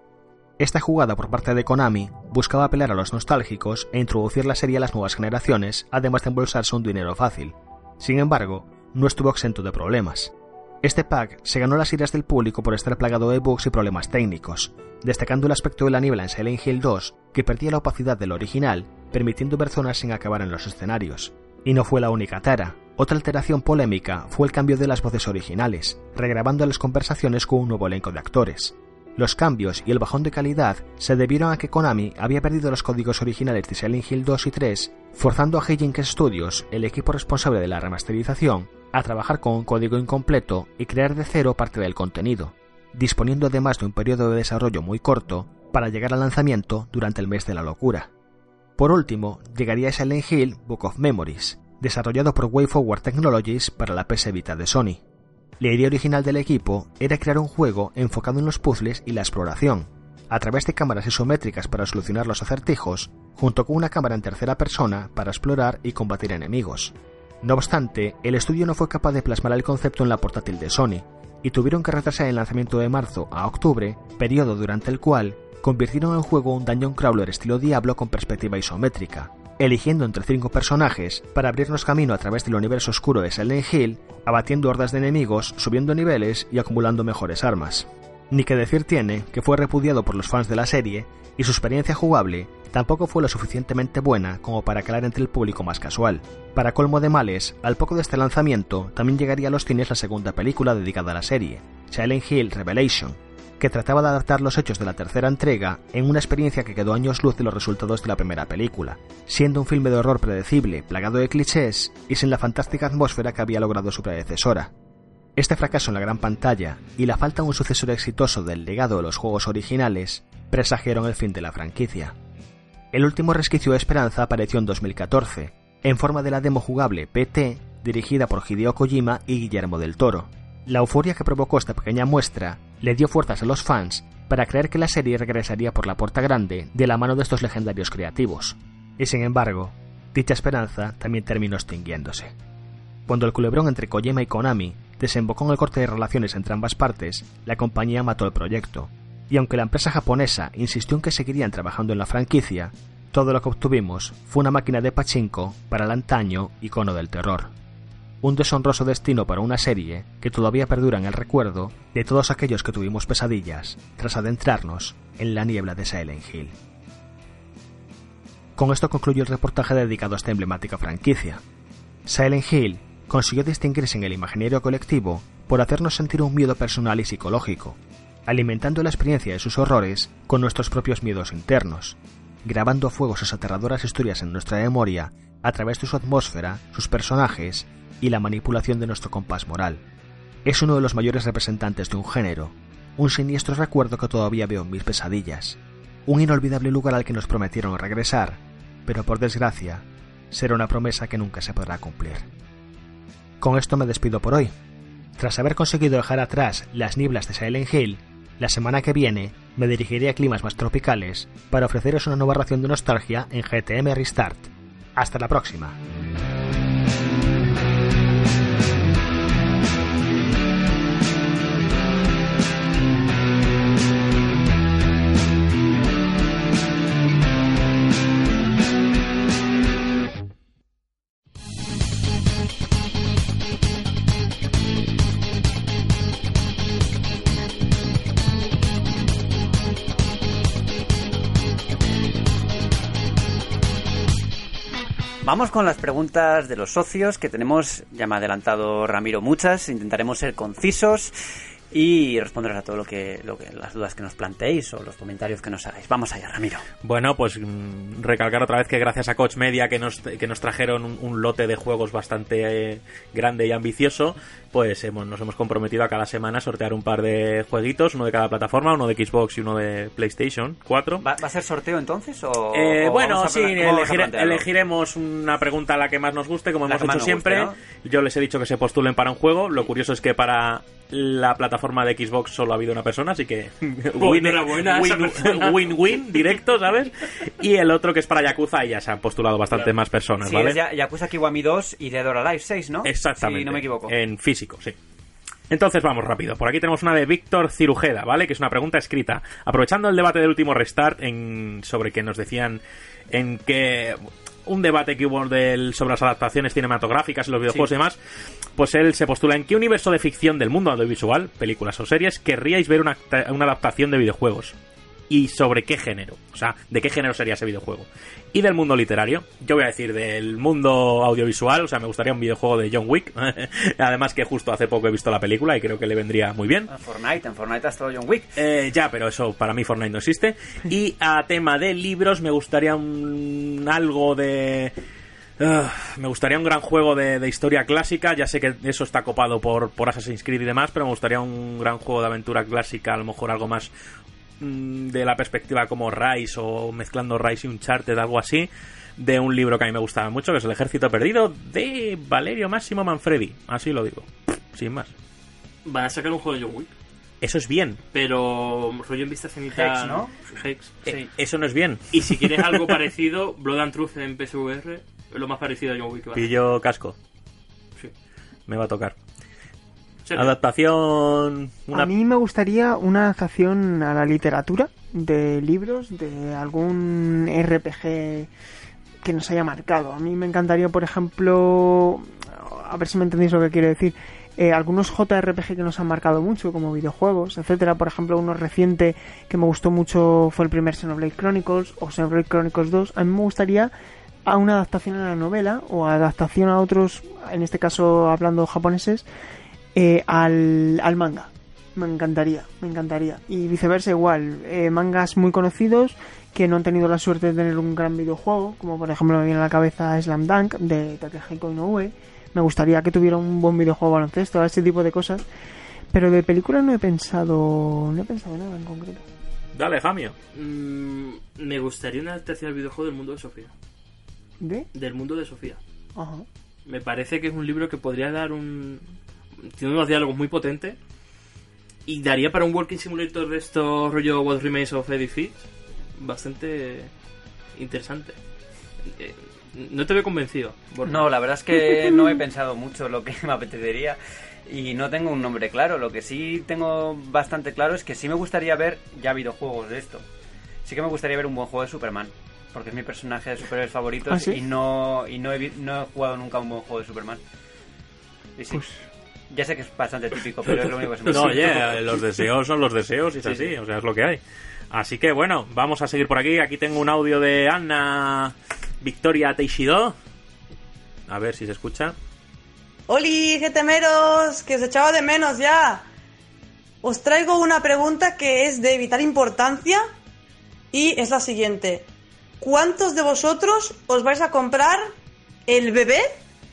Esta jugada por parte de Konami buscaba apelar a los nostálgicos e introducir la serie a las nuevas generaciones, además de embolsarse un dinero fácil. Sin embargo, no estuvo exento de problemas. Este pack se ganó las iras del público por estar plagado de bugs y problemas técnicos, destacando el aspecto de la niebla en Silent Hill 2, que perdía la opacidad del original, permitiendo ver zonas sin acabar en los escenarios. Y no fue la única tara. Otra alteración polémica fue el cambio de las voces originales, regrabando las conversaciones con un nuevo elenco de actores. Los cambios y el bajón de calidad se debieron a que Konami había perdido los códigos originales de Silent Hill 2 y 3, forzando a Hijinks Studios, el equipo responsable de la remasterización, a trabajar con un código incompleto y crear de cero parte del contenido, disponiendo además de un periodo de desarrollo muy corto para llegar al lanzamiento durante el mes de la locura. Por último, llegaría Silent Hill Book of Memories, desarrollado por WayForward Technologies para la PS Vita de Sony. La idea original del equipo era crear un juego enfocado en los puzzles y la exploración, a través de cámaras isométricas para solucionar los acertijos, junto con una cámara en tercera persona para explorar y combatir enemigos. No obstante, el estudio no fue capaz de plasmar el concepto en la portátil de Sony, y tuvieron que retrasar el lanzamiento de marzo a octubre, periodo durante el cual convirtieron el juego en un dungeon crawler estilo Diablo con perspectiva isométrica, eligiendo entre cinco personajes para abrirnos camino a través del universo oscuro de Silent Hill, abatiendo hordas de enemigos, subiendo niveles y acumulando mejores armas. Ni que decir tiene que fue repudiado por los fans de la serie y su experiencia jugable tampoco fue lo suficientemente buena como para calar entre el público más casual. Para colmo de males, al poco de este lanzamiento también llegaría a los cines la segunda película dedicada a la serie, Silent Hill Revelation, que trataba de adaptar los hechos de la tercera entrega en una experiencia que quedó años luz de los resultados de la primera película, siendo un filme de horror predecible, plagado de clichés y sin la fantástica atmósfera que había logrado su predecesora. Este fracaso en la gran pantalla y la falta de un sucesor exitoso del legado de los juegos originales presagiaron el fin de la franquicia. El último resquicio de esperanza apareció en 2014, en forma de la demo jugable PT, dirigida por Hideo Kojima y Guillermo del Toro. La euforia que provocó esta pequeña muestra le dio fuerzas a los fans para creer que la serie regresaría por la puerta grande de la mano de estos legendarios creativos. Y sin embargo, dicha esperanza también terminó extinguiéndose. Cuando el culebrón entre Kojima y Konami desembocó en el corte de relaciones entre ambas partes, la compañía mató el proyecto, y aunque la empresa japonesa insistió en que seguirían trabajando en la franquicia, todo lo que obtuvimos fue una máquina de pachinko para el antaño icono del terror. Un deshonroso destino para una serie que todavía perdura en el recuerdo de todos aquellos que tuvimos pesadillas tras adentrarnos en la niebla de Silent Hill. Con esto concluyo el reportaje dedicado a esta emblemática franquicia. Silent Hill consiguió distinguirse en el imaginario colectivo por hacernos sentir un miedo personal y psicológico, alimentando la experiencia de sus horrores con nuestros propios miedos internos, grabando a fuego sus aterradoras historias en nuestra memoria a través de su atmósfera, sus personajes y la manipulación de nuestro compás moral. Es uno de los mayores representantes de un género, un siniestro recuerdo que todavía veo en mis pesadillas, un inolvidable lugar al que nos prometieron regresar, pero por desgracia, será una promesa que nunca se podrá cumplir. Con esto me despido por hoy. Tras haber conseguido dejar atrás las nieblas de Silent Hill, la semana que viene me dirigiré a climas más tropicales para ofreceros una nueva ración de nostalgia en GTM Restart. Hasta la próxima. Vamos con las preguntas de los socios que tenemos, ya me ha adelantado Ramiro muchas, intentaremos ser concisos y responderos a todo lo que, lo que las dudas que nos planteéis o los comentarios que nos hagáis. Vamos allá, Ramiro. Bueno, pues mm, recalcar otra vez que gracias a Coach Media que nos, que nos trajeron un, un lote de juegos bastante eh, grande y ambicioso, pues hemos, nos hemos comprometido a cada semana a sortear un par de jueguitos, uno de cada plataforma, uno de Xbox y uno de PlayStation 4. ¿Va, va a ser sorteo entonces? O, Eh, o bueno, sí, elegiremos una pregunta a la que más nos guste, como La hemos hecho siempre. guste, Yo les he dicho que se postulen para un juego. Lo curioso es que para la plataforma de Xbox solo ha habido una persona, así que [laughs] [laughs] win-win directo, ¿sabes? Y el otro que es para Yakuza y ya se han postulado bastante más personas, Sí, ¿vale? es Ya- Yakuza Kiwami 2 y Dead or Alive 6, ¿no? Exactamente. Si no me equivoco. En físico, sí. Entonces vamos rápido. Por aquí tenemos una de Víctor Cirujeda, ¿vale? Que es una pregunta escrita. Aprovechando el debate del último restart en... sobre que nos decían en que un debate que hubo del... sobre las adaptaciones cinematográficas y los videojuegos y demás, pues él se postula en qué universo de ficción del mundo audiovisual, películas o series, querríais ver una, una adaptación de videojuegos. Y sobre qué género, o sea, de qué género sería ese videojuego. Y del mundo literario, yo voy a decir del mundo audiovisual, o sea, me gustaría un videojuego de John Wick. [laughs] Además que justo hace poco he visto la película y creo que le vendría muy bien. Ah, Fortnite, en Fortnite ha estado John Wick. Eh, ya, pero eso para mí Fortnite no existe. [laughs] Y a tema de libros me gustaría un algo de... Me gustaría un gran juego de, de historia clásica, ya sé que eso está copado por, por Assassin's Creed y demás, pero me gustaría un gran juego de aventura clásica, a lo mejor algo más de la perspectiva como Rise o mezclando Rise y Uncharted, algo así, de un libro que a mí me gustaba mucho, que es El Ejército Perdido, de Valerio Máximo Manfredi, así lo digo, sin más. Van a sacar un juego de John Wick. Eso es bien, Pero rollo en vista cenita. Hex, ¿no? Hex. Eh, eso no es bien. Y si quieres algo [laughs] parecido, Blood and Truth en PSVR es lo más parecido a John Wick. Pillo casco. Sí. Me va a tocar. Adaptación. Una... A mí me gustaría una adaptación a la literatura de libros, de algún RPG que nos haya marcado. A mí me encantaría, por ejemplo, a ver si me entendéis lo que quiero decir, eh, algunos JRPG que nos han marcado mucho, como videojuegos, etcétera. Por ejemplo, uno reciente que me gustó mucho fue el primer Xenoblade Chronicles o Xenoblade Chronicles 2. A mí me gustaría a una adaptación a la novela o adaptación a otros, en este caso hablando japoneses, eh, al, al manga. Me encantaría, me encantaría. Y viceversa igual, eh, mangas muy conocidos que no han tenido la suerte de tener un gran videojuego, como por ejemplo me viene a la cabeza Slam Dunk de Takehiko Inoue. Me gustaría que tuviera un buen videojuego de baloncesto, ese tipo de cosas. Pero de película no he pensado, no he pensado nada en concreto. Dale, Jamio. Mm, me gustaría una adaptación al videojuego del mundo de Sofía. ¿De? Del mundo de Sofía. Ajá. Me parece que es un libro que podría dar un. Tiene unos diálogos muy potentes. Y daría para un Walking Simulator de estos rollo What Remains of Edith bastante interesante. Eh, No te veo convencido. Borja. No, la verdad es que [laughs] no he pensado mucho lo que [laughs] me apetecería y no tengo un nombre claro. Lo que sí tengo bastante claro es que sí me gustaría ver, ya ha habido juegos de esto, sí que me gustaría ver un buen juego de Superman. Porque es mi personaje de superhéroes favoritos ¿Ah, sí? y, no, y no, he, no he jugado nunca un buen juego de Superman. Y sí, Pues ya sé que es bastante típico, pero es lo único que se me No, oye, los deseos son los deseos y es Sí, así, sí. o sea, es lo que hay. Así que bueno, vamos a seguir por aquí. Aquí tengo un audio de Anna Victoria Teixido. A ver si se escucha. ¡Holi, getemeros! Que os echaba de menos ya. Os traigo una pregunta que es de vital importancia y es la siguiente. ¿Cuántos de vosotros os vais a comprar el bebé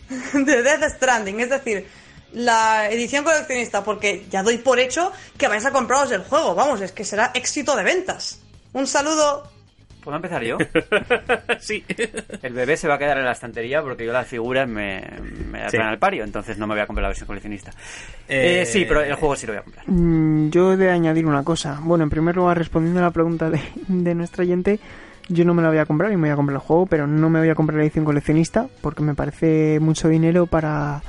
[laughs] de Death Stranding? Es decir, la edición coleccionista, porque ya doy por hecho que vais a compraros el juego. Vamos, es que será éxito de ventas. Un saludo. ¿Puedo empezar yo? [laughs] sí. El bebé se va a quedar en la estantería porque yo las figuras me, me Sí. al pario, entonces no me voy a comprar la versión coleccionista. Eh, Eh, sí, pero el juego sí lo voy a comprar. Mm, Yo he de añadir una cosa. Bueno, en primer lugar, respondiendo a la pregunta de, de nuestra oyente, yo no me la voy a comprar y me voy a comprar el juego, pero no me voy a comprar la edición coleccionista porque me parece mucho dinero para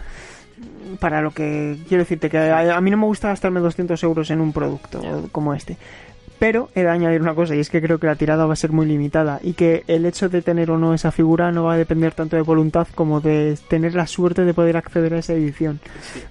para lo que quiero decirte que a, a mí no me gusta gastarme 200 euros en un producto como este. Pero he de añadir una cosa y es que creo que la tirada va a ser muy limitada y que el hecho de tener o no esa figura no va a depender tanto de voluntad como de tener la suerte de poder acceder a esa edición.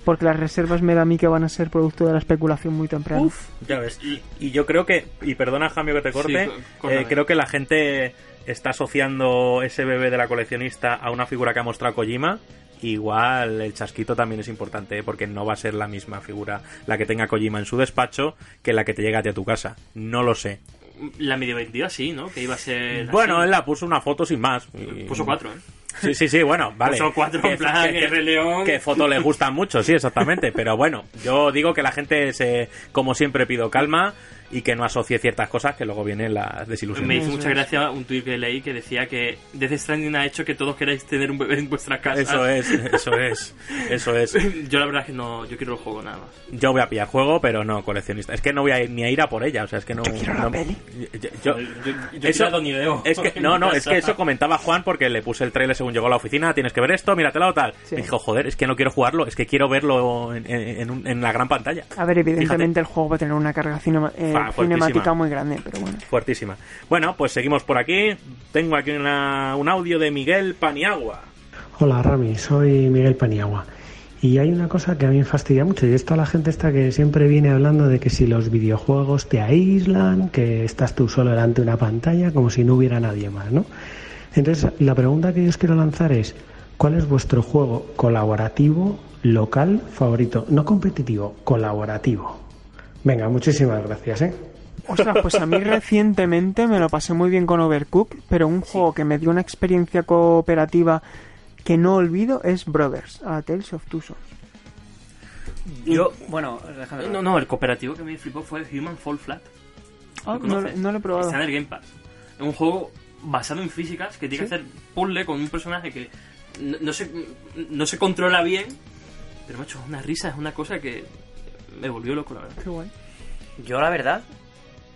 Porque las reservas me da a mí que van a ser producto de la especulación muy temprano. Ya ves. Y yo creo que, y perdona Jamio que te corte, Sí, eh, creo que la gente está asociando ese bebé de la coleccionista a una figura que ha mostrado Kojima. Igual el chasquito también es importante, ¿eh? porque no va a ser la misma figura la que tenga Kojima en su despacho que la que te llega a ti a tu casa. No lo sé. La medio vendida sí, ¿no? Que iba a ser. Bueno, así. él la puso una foto sin más. Y- Puso cuatro, ¿eh? Sí, sí, sí, bueno, vale. Puso cuatro, en plan, el Rey León. Que fotos le gustan mucho, sí, exactamente. Pero bueno, yo digo que la gente se, como siempre pido calma y que no asocie ciertas cosas que luego vienen las Me desilusiones. hizo mucha gracia un tuit que leí que decía que Death Stranding ha hecho que todos queráis tener un bebé en vuestra casa. Eso es, eso es, eso es. [laughs] Yo la verdad es que no, yo quiero el juego nada más. Yo voy a pillar juego, pero no coleccionista. Es que no voy a ir ni a ir a por ella, o sea, es que no. quiero la no- peli. yo- yo- yo, yo eso- ni. Es que, [laughs] no, no, es que eso comentaba Juan porque le puse el trailer según llegó a la oficina, tienes que ver esto, míratelo tal. Sí. Me dijo, joder, es que no quiero jugarlo, es que quiero verlo en, en- en un- en la gran pantalla. A ver, evidentemente el juego va a tener una carga cinema- eh, Cinemática muy grande, pero bueno. Fuertísima. Bueno, pues seguimos por aquí. Tengo aquí una- un audio de Miguel Paniagua. Hola Rami, soy Miguel Paniagua. Y hay una cosa que a mí me fastidia mucho y es toda la gente esta que siempre viene hablando de que si los videojuegos te aíslan, que estás tú solo delante de una pantalla como si no hubiera nadie más, ¿no? Entonces, la pregunta que yo os quiero lanzar es, ¿cuál es vuestro juego colaborativo local favorito? No competitivo, colaborativo. Venga, muchísimas gracias, ¿eh? Ostras, pues a mí [laughs] recientemente me lo pasé muy bien con Overcooked, pero un juego que me dio una experiencia cooperativa que no olvido es Brothers, a Tales of Two Sons. Yo, bueno, Alejandro, No, no, el cooperativo que me flipó fue Human Fall Flat. Ah, ¿Lo no, no lo he probado. Está en el Game Pass. Es un juego basado en físicas que tiene ¿Sí? que hacer puzzle con un personaje que no, no se, no se controla bien, pero macho, es una risa, es una cosa que me volvió loco, la verdad. Qué guay. yo la verdad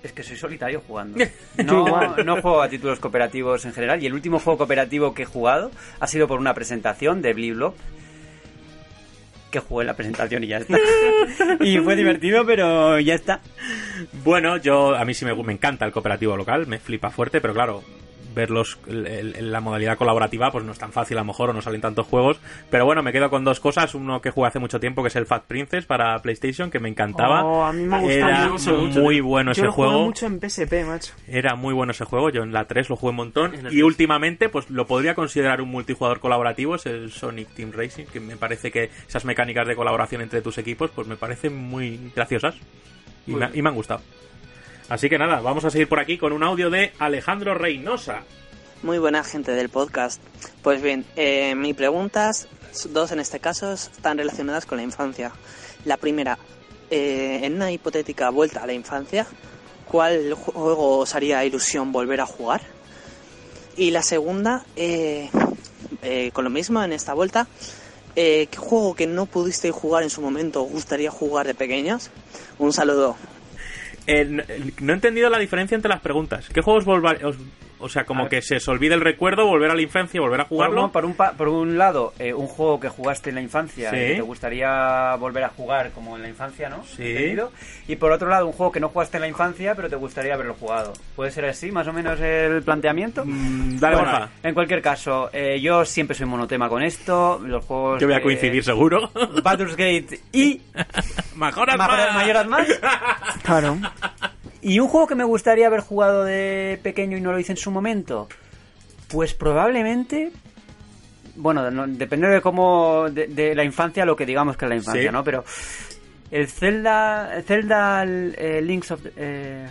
es que soy solitario jugando. [laughs] No, no juego a títulos cooperativos en general y el último juego cooperativo que he jugado ha sido por una presentación de Blip Blob que jugué la presentación y ya está. [laughs] y fue divertido, pero ya está. Bueno, yo a mí sí me, me encanta el cooperativo local, me flipa fuerte, pero claro, verlos el- el- en la modalidad colaborativa pues no es tan fácil a lo mejor o no salen tantos juegos, pero bueno, me quedo con dos cosas, uno que jugué hace mucho tiempo que es el Fat Princess para PlayStation que me encantaba. Oh, a mí me gusta Era mucho. muy bueno Yo ese lo jugué juego. mucho en PSP, macho. Era muy bueno ese juego, yo en la 3 lo jugué un montón y 3. últimamente pues lo podría considerar un multijugador colaborativo, es el Sonic Team Racing, que me parece que esas mecánicas de colaboración entre tus equipos pues me parecen muy graciosas y, Muy me, y me han gustado. Así que nada, vamos a seguir por aquí con un audio de Alejandro Reynosa. Muy buena gente del podcast. Pues bien, eh, mis preguntas, dos en este caso, están relacionadas con la infancia. La primera, eh, en una hipotética vuelta a la infancia, ¿cuál juego os haría ilusión volver a jugar? Y la segunda, eh, eh, con lo mismo en esta vuelta, eh, ¿qué juego que no pudiste jugar en su momento gustaría jugar de pequeños? Un saludo. Eh, no, he entendido la diferencia entre las preguntas. ¿Qué juegos os- o sea, como que se os olvide el recuerdo, volver a la infancia, volver a Por, jugarlo? un- por un, pa- por un lado, eh, un juego que jugaste en la infancia Sí. y que te gustaría volver a jugar como en la infancia, ¿no? Sí. ¿Entendido? Y por otro lado, un juego que no jugaste en la infancia, pero te gustaría haberlo jugado. ¿Puede ser así, más o menos, el planteamiento? Mm, dale, Bueno, Borja. en cualquier caso, eh, yo siempre soy monotema con esto. Los juegos. Yo voy a coincidir seguro. Baldur's Gate y. [laughs] Majoras Majoras- más. Mayoras más. Claro. ¿Y un juego que me gustaría haber jugado de pequeño y no lo hice en su momento? Pues probablemente... Bueno, no- depende de cómo... De, de la infancia, lo que digamos que es la infancia, Sí. ¿no? Pero el Zelda... Zelda eh, Links of... eh,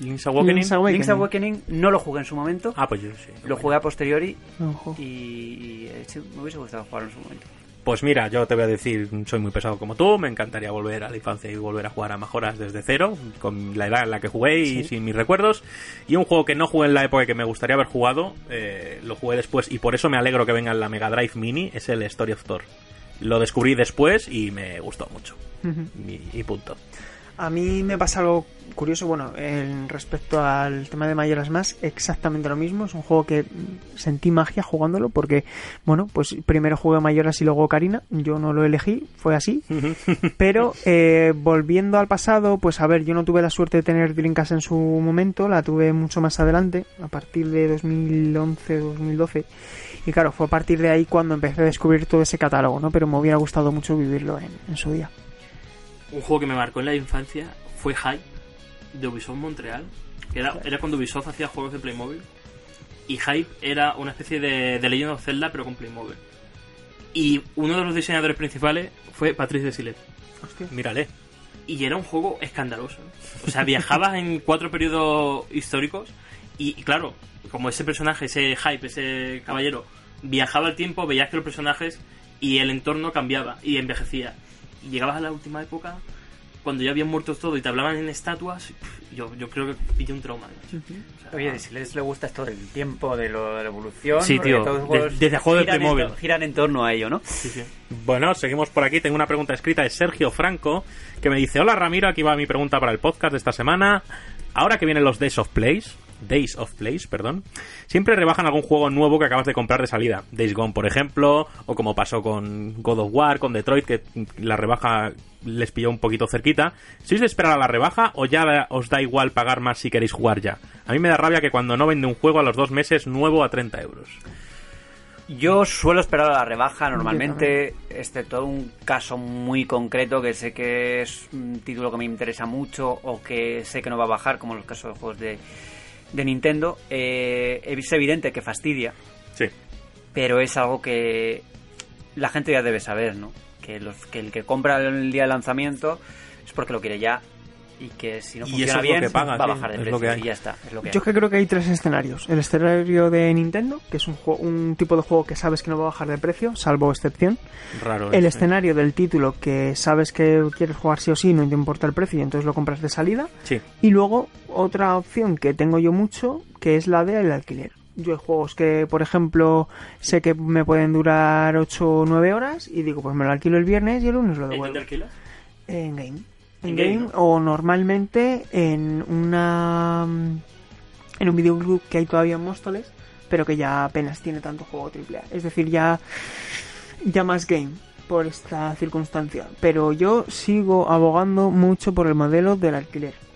Link's Awakening. Link's Awakening. Link's Awakening no lo jugué en su momento. Ah, pues yo sí. Lo jugué a posteriori Ojo. y, y, eh, sí, me hubiese gustado jugarlo en su momento. Pues mira, yo te voy a decir, soy muy pesado como tú, me encantaría volver a la infancia y volver a jugar a mejoras desde cero, con la edad en la que jugué y sin mis recuerdos. Y un juego que no jugué en la época que me gustaría haber jugado, eh, lo jugué después y por eso me alegro que venga en la Mega Drive Mini, es el Story of Thor. Lo descubrí después y me gustó mucho. y, y punto. A mí me pasa algo curioso, bueno, en respecto al tema de Mayoras más, exactamente lo mismo. Es un juego que sentí magia jugándolo porque, bueno, pues primero jugué Mayoras y luego Karina. Yo no lo elegí, fue así. Pero [laughs] eh, volviendo al pasado, pues a ver, yo no tuve la suerte de tener Dreamcast en su momento, la tuve mucho más adelante, a partir de 2011, 2012. Y claro, fue a partir de ahí cuando empecé a descubrir todo ese catálogo, ¿no? Pero me hubiera gustado mucho vivirlo en, en su día. Un juego que me marcó en la infancia fue Hype de Ubisoft Montreal. que Era, era cuando Ubisoft hacía juegos de Playmobil. Y Hype era una especie de, de Legend of Zelda, pero con Playmobil. Y uno de los diseñadores principales fue Patrice Desilet. Mírale. Y era un juego escandaloso. O sea, viajabas en cuatro periodos históricos. Y, y claro, como ese personaje, ese Hype, ese caballero, viajaba al tiempo, veías que los personajes y el entorno cambiaba y envejecía. Y llegabas a la última época, cuando ya habían muerto todo y te hablaban en estatuas, yo, yo creo que pillé un trauma. O sea, Oye, si les le gusta esto del tiempo, de, lo, de la evolución... Sí, tío, todos los desde juegos de giran en Playmobil. Giran en torno a ello, ¿no? sí, sí. Bueno, seguimos por aquí. Tengo una pregunta escrita de Sergio Franco que me dice: Hola Ramiro, aquí va mi pregunta para el podcast de esta semana. Ahora que vienen los Days of Plays, Days of Plays, perdón, siempre rebajan algún juego nuevo que acabas de comprar de salida. Days Gone, por ejemplo, o como pasó con God of War, con Detroit, que la rebaja les pilló un poquito cerquita. ¿Sois de esperar a la rebaja o ya os da igual pagar más si queréis jugar ya? A mí me da rabia que cuando no vende un juego a los dos meses nuevo a 30 euros. Yo suelo esperar a la rebaja normalmente, excepto un caso muy concreto que sé que es un título que me interesa mucho o que sé que no va a bajar, como en los casos de juegos de, de Nintendo. Eh, es evidente que fastidia, Sí. pero es algo que la gente ya debe saber, ¿no? Que, los, que el que compra el día de lanzamiento es porque lo quiere ya y que si no Y funciona eso es lo bien que paga, va a bajar de es precio lo que hay. y ya está, es lo que Yo hay. que creo que hay tres escenarios. El escenario de Nintendo, que es un, juego, un tipo de juego que sabes que no va a bajar de precio, salvo excepción. Raro. El eso, ¿eh? escenario del título, que sabes que quieres jugar sí o sí, no te importa el precio y entonces lo compras de salida. Sí. Y luego otra opción que tengo yo mucho, que es la del alquiler. Yo hay juegos que, por ejemplo, sé que me pueden durar 8 o 9 horas y digo, pues me lo alquilo el viernes y el lunes lo ¿En devuelvo. dónde alquilas? En game. En En game, game, ¿no? o normalmente en una en un videoclub que hay todavía en Móstoles, pero que ya apenas tiene tanto juego AAA. Es decir, ya ya más game por esta circunstancia. Pero yo sigo abogando mucho por el modelo del alquiler.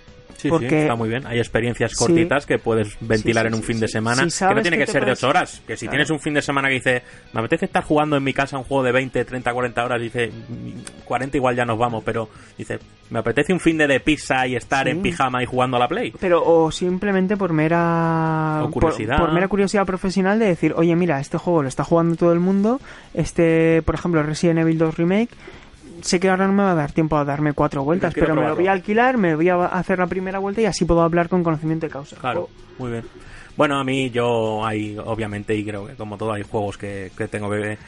Sí, sí, Porque- está muy bien. Hay experiencias Sí. cortitas que puedes ventilar sí, en un sí, fin sí. de semana. Si que no tiene que ser de puedes- 8 horas. Que si Claro. tienes un fin de semana que dice, me apetece estar jugando en mi casa un juego de 20, 30, 40 horas, dice, "Mm, 40 igual ya nos vamos, pero dice, me apetece un fin de, de pizza y estar Sí. en pijama y jugando a la Play. Pero o simplemente por mera O curiosidad. Por, por mera curiosidad profesional de decir, oye, mira, este juego lo está jugando todo el mundo. Este, por ejemplo, Resident Evil 2 Remake. Sé que ahora no me va a dar tiempo a darme cuatro vueltas, pero me lo voy a alquilar, me voy a hacer la primera vuelta y así puedo hablar con conocimiento de causa. Claro, O- muy bien. Bueno, a mí yo hay, obviamente, y creo que como todo, hay juegos que, que tengo que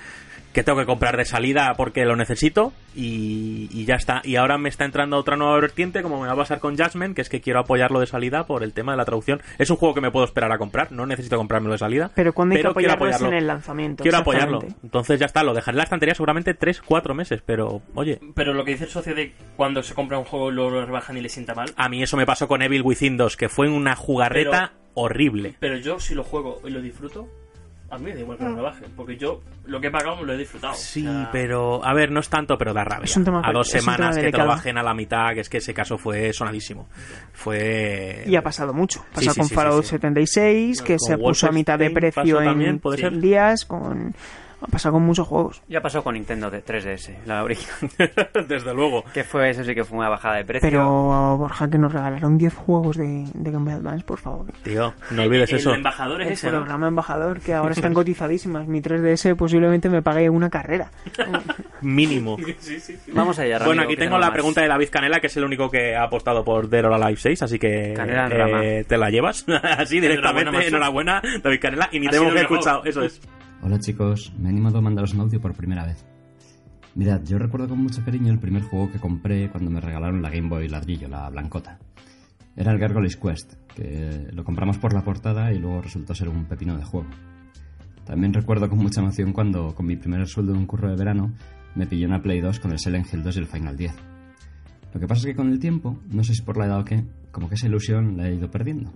que tengo que comprar de salida porque lo necesito y, y, ya está. Y ahora me está entrando otra nueva vertiente, como me va a pasar con Jasmine, que es que quiero apoyarlo de salida por el tema de la traducción. Es un juego que me puedo esperar a comprar, no necesito comprármelo de salida. Pero cuando hay que quiero apoyarlo es apoyarlo. en el lanzamiento. Quiero apoyarlo. Entonces ya está, lo dejaré en la estantería seguramente 3-4 meses, pero oye, Pero lo que dice el socio de cuando se compra un juego y luego lo rebajan y le sienta mal. a mí eso me pasó con Evil Within 2, que fue una jugarreta horrible. Pero yo si lo juego y lo disfruto, a mí me da igual que lo rebajen. Porque yo lo que he pagado me lo he disfrutado. Sí, O sea, pero a ver, no es tanto, pero da rabia. Es un tema- a dos semanas que te lo bajen a la mitad, que es que ese caso fue sonadísimo. Fue. Y ha pasado mucho. Pasa sí, con sí, Fallout sí, sí. 76, que Con se puso a mitad de precio en también, ¿puede ser? días. Con... Ha pasado con muchos juegos. Ya pasó con Nintendo de 3DS, la original. [laughs] Desde luego. que fue eso sí que fue una bajada de precio. Pero, Borja, que nos regalaron 10 juegos de, de Game Boy Advance, por favor. Tío, no olvides el eso. embajador es El ese, ¿no? programa embajador, que ahora están [laughs] cotizadísimas. Mi 3DS posiblemente me pague una carrera. Mínimo. [laughs] Sí, sí, sí. Vamos allá, Bueno, Ramiro, aquí que tengo tenemos la más. pregunta de David Canela, que es el único que ha apostado por Dead or Alive 6, así que Canela en eh, te la llevas así directamente. macho. Enhorabuena, David Canela, y ni Ha te hemos sido el mejor. escuchado, eso es. Hola chicos, me he animado a mandaros un audio por primera vez. Mirad, yo recuerdo con mucho cariño el primer juego que compré cuando me regalaron la Game Boy ladrillo, la blancota. Era el Gargoyle's Quest, que lo compramos por la portada y luego resultó ser un pepino de juego. También recuerdo con mucha emoción cuando, con mi primer sueldo de un curro de verano, me pillé una Play 2 con el Silent Hill 2 y el Final 10. Lo que pasa es que con el tiempo, no sé si por la edad o qué, como que esa ilusión la he ido perdiendo.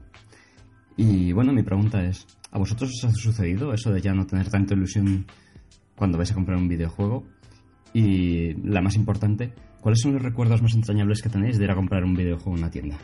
Y bueno, mi pregunta es, ¿a vosotros os ha sucedido eso de ya no tener tanta ilusión cuando vais a comprar un videojuego? Y la más importante, ¿cuáles son los recuerdos más entrañables que tenéis de ir a comprar un videojuego en una tienda?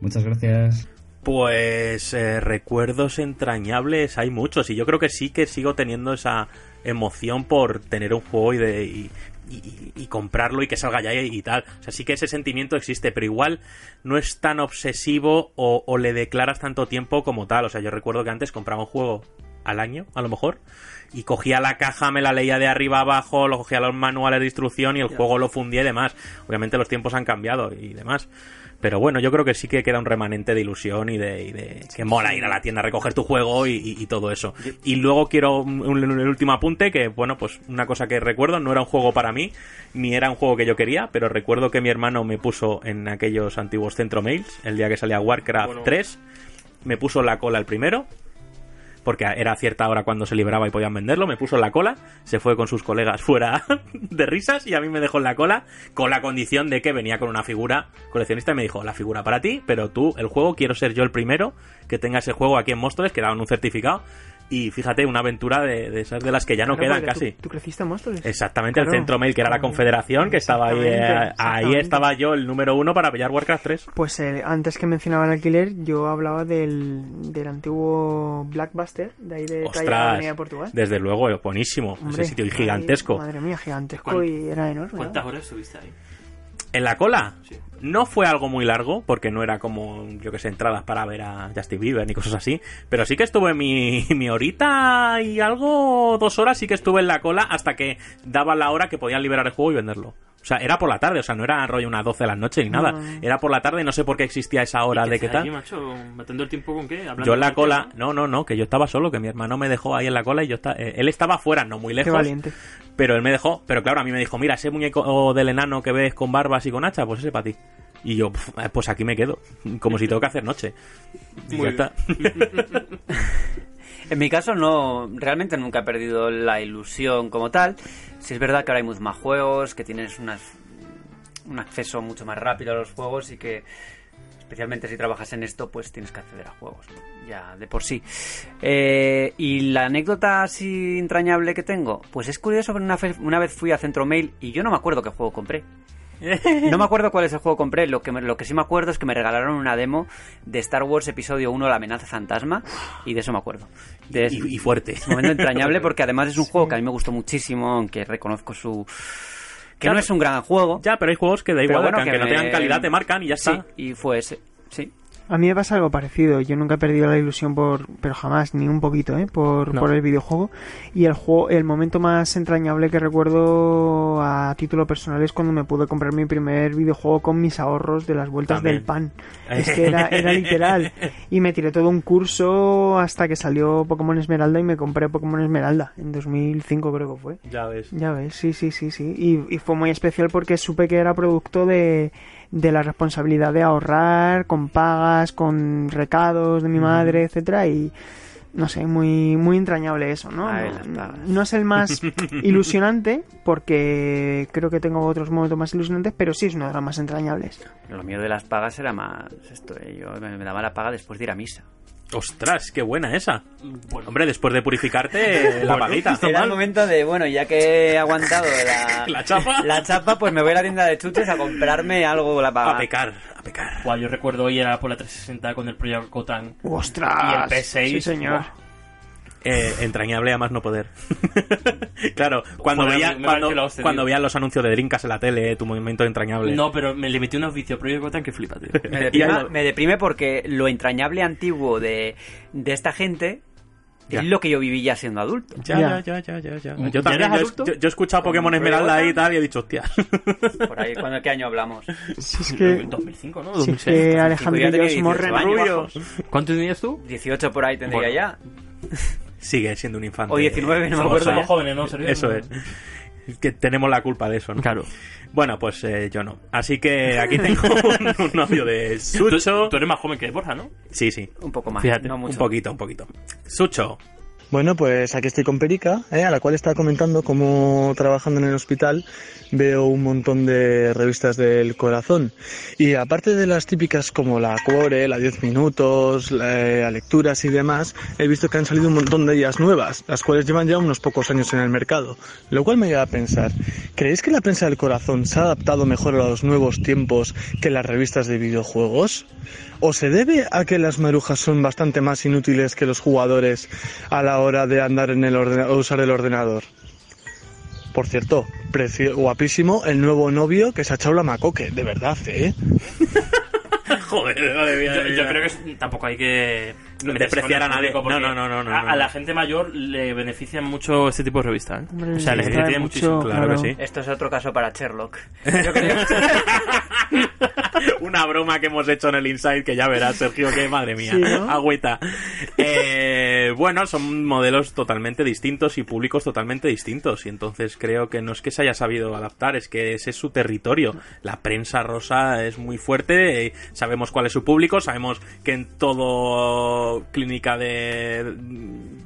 Muchas gracias. Pues eh, recuerdos entrañables hay muchos y yo creo que sí que sigo teniendo esa emoción por tener un juego y, de, y- y comprarlo y que salga ya y, tal. O sea, sí que ese sentimiento existe, pero igual no es tan obsesivo o, o le declaras tanto tiempo como tal. O sea, yo recuerdo que antes compraba un juego al año, a lo mejor, y cogía la caja, me la leía de arriba a abajo, lo cogía los manuales de instrucción y el juego lo fundía y demás. Obviamente los tiempos han cambiado y demás. Pero bueno, yo creo que sí que queda un remanente de ilusión y de, y de que mola ir a la tienda a recoger tu juego y, y- y todo eso. Y luego quiero un, un- el último apunte, que bueno, pues una cosa que recuerdo, no era un juego para mí, ni era un juego que yo quería, pero recuerdo que mi hermano me puso en aquellos antiguos centro mails, el día que salía Warcraft Bueno. 3, me puso la cola el primero, porque era cierta hora cuando se liberaba y podían venderlo, me puso en la cola, se fue con sus colegas fuera [laughs] de risas y a mí me dejó en la cola con la condición de que venía con una figura coleccionista y me dijo, la figura para ti, pero tú, el juego, quiero ser yo el primero que tenga ese juego aquí en Móstoles, que daban un certificado y fíjate, una aventura de, de esas de las que ya no Claro, quedan casi. Tú, tú creciste en Móstoles. Exactamente, el centro mail que era la confederación, que estaba ahí, eh, ahí estaba yo el número uno para pillar Warcraft 3. Pues eh, antes que mencionaba el alquiler, yo hablaba del, del antiguo Blackbuster, de ahí de Ostras, de Portugal. desde luego, buenísimo, Hombre, ese sitio y ahí, gigantesco. madre mía, gigantesco ¿Cuán- y era enorme. ¿no? ¿Cuántas horas estuviste ahí? En la cola Sí. no fue algo muy largo, porque no era como, yo que sé, entradas para ver a Justin Bieber ni cosas así, pero sí que estuve mi, [laughs] mi horita y algo, dos horas sí que estuve en la cola hasta que daba la hora que podían liberar el juego y venderlo. O sea, era por la tarde, o sea, no era rollo unas 12 de la noche ni nada. No. Era por la tarde y no sé por qué existía esa hora ¿Y de qué qué allí, tal. macho? ¿Matando el tiempo con qué? Hablando Yo en la cola, no, no, no, que yo estaba solo, que mi hermano me dejó ahí en la cola y yo estaba, él estaba fuera, no muy Qué lejos. valiente. Pero él me dejó, pero claro, a mí me dijo, mira, ese muñeco del enano que ves con barbas y con hacha, pues ese para ti. Y yo, "Pf, eh, pues aquí me quedo, como si tengo que hacer noche. Y Muy ya bien. está. [laughs] En mi caso no, realmente nunca he perdido la ilusión como tal. Si es verdad que ahora hay muchos más juegos, que tienes unas, un acceso mucho más rápido a los juegos y que especialmente si trabajas en esto, pues tienes que acceder a juegos, ya de por sí. Eh, y la anécdota así entrañable que tengo, pues es curioso, una, fe- una vez fui a Centro Mail y yo no me acuerdo qué juego compré. No me acuerdo cuál es el juego que compré, lo que, me- lo que sí me acuerdo es que me regalaron una demo de Star Wars Episodio 1, La amenaza fantasma, y de eso me acuerdo. De ese- Y, y fuerte. es un momento entrañable [laughs] porque además es un juego que a mí me gustó muchísimo, aunque reconozco su... que Claro. no es un gran juego. Ya, pero hay juegos que da igual, bueno, que no me- tengan calidad te marcan y ya Sí, está. y fue ese, sí. A mí me pasa algo parecido. Yo nunca he perdido la ilusión por, pero jamás, ni un poquito, ¿eh? por, No. por el videojuego. Y el juego, el momento más entrañable que recuerdo a título personal es cuando me pude comprar mi primer videojuego con mis ahorros de las vueltas También. del pan. [laughs] Es que era, era literal. Y me tiré todo un curso hasta que salió Pokémon Esmeralda y me compré Pokémon Esmeralda en 2005 creo que fue. Ya ves. Ya ves, sí, sí, sí, sí. Y, y fue muy especial porque supe que era producto de, de la responsabilidad de ahorrar, con pagas, con recados de mi madre, etcétera, y no sé, muy, muy entrañable eso, ¿no? No, es el más [laughs] ilusionante, porque creo que tengo otros momentos más ilusionantes, pero sí es uno de los más entrañables. Lo mío de las pagas era más esto, ¿eh? yo me, me daba la paga después de ir a misa. Ostras, qué buena esa. Hombre, después de purificarte, [laughs] la paguita. Era el momento de, bueno, ya que he aguantado la, [laughs] La chapa. la chapa, pues me voy a la tienda de chuches a comprarme algo la paga. A pecar, a pecar. Buah, yo recuerdo hoy era por la 360 con el Project Cotan. ¡Ostras! Y el P6. Sí, señor. Eh, entrañable a más no poder. [laughs] claro, cuando, Joder, veía, me cuando, cuando tío. veías los anuncios de Drinkas en la tele, tu movimiento entrañable. No, pero me le metí unos vicios Project Cotan que flipa, tío. [laughs] Me Y deprime, me deprime porque lo entrañable antiguo de, de esta gente Ya. es lo que yo viví ya siendo adulto. Ya, Ya. ya, ya, ya, ya, ya. ¿Ya Yo también, yo, yo- yo he escuchado Pokémon Esmeralda ahí y tal y he dicho, hostia. [laughs] Por ahí, ¿cuándo, ¿qué año hablamos? Si es que, 2005, ¿no? si es 2006. que tenía 18 morren años. rubios. ¿Cuánto tenías tú? 18 por ahí tendría Bueno. ya. Sigue siendo un infante. O 19, no me Somos, acuerdo. somos jóvenes, ¿no? Eso es. Que tenemos la culpa de eso, ¿no? Claro. Bueno, pues eh, yo no. Así que aquí tengo [laughs] un, un audio de Sucho. tú eres más joven que Borja, ¿no? Sí, sí. Un poco más, Fíjate, no Un mucho. poquito, un poquito. Sucho. Bueno, pues aquí estoy con Perica, ¿eh? a la cual estaba comentando cómo trabajando en el hospital veo un montón de revistas del corazón. Y aparte de las típicas como la Cuore, la 10 minutos, la, eh, lecturas y demás, he visto que han salido un montón de ellas nuevas, las cuales llevan ya unos pocos años en el mercado. Lo cual me lleva a pensar, ¿creéis que la prensa del corazón se ha adaptado mejor a los nuevos tiempos que las revistas de videojuegos? ¿O se debe a que las marujas son bastante más inútiles que los jugadores a la hora de andar en el ordena- o usar el ordenador? Por cierto, precio, guapísimo el nuevo novio que se ha echado la macoque, de verdad, ¿eh? [laughs] Joder, madre mía, Yo, creo que es- tampoco hay que despreciar a nadie. No, no, no, no, A, no. a la gente mayor le beneficia mucho este tipo de revistas. ¿eh? Hombre, o sea, les muchísimo. mucho, Claro que claro. sí. Esto es otro caso para Sherlock. Yo creo. [laughs] Una broma que hemos hecho en el Inside que ya verás, Sergio, que madre mía, Sí, ¿no? agüita. Eh, bueno, son modelos totalmente distintos y públicos totalmente distintos. Y entonces creo que no es que se haya sabido adaptar, es que ese es su territorio. La prensa rosa es muy fuerte, eh, sabemos cuál es su público, sabemos que en todo clínica de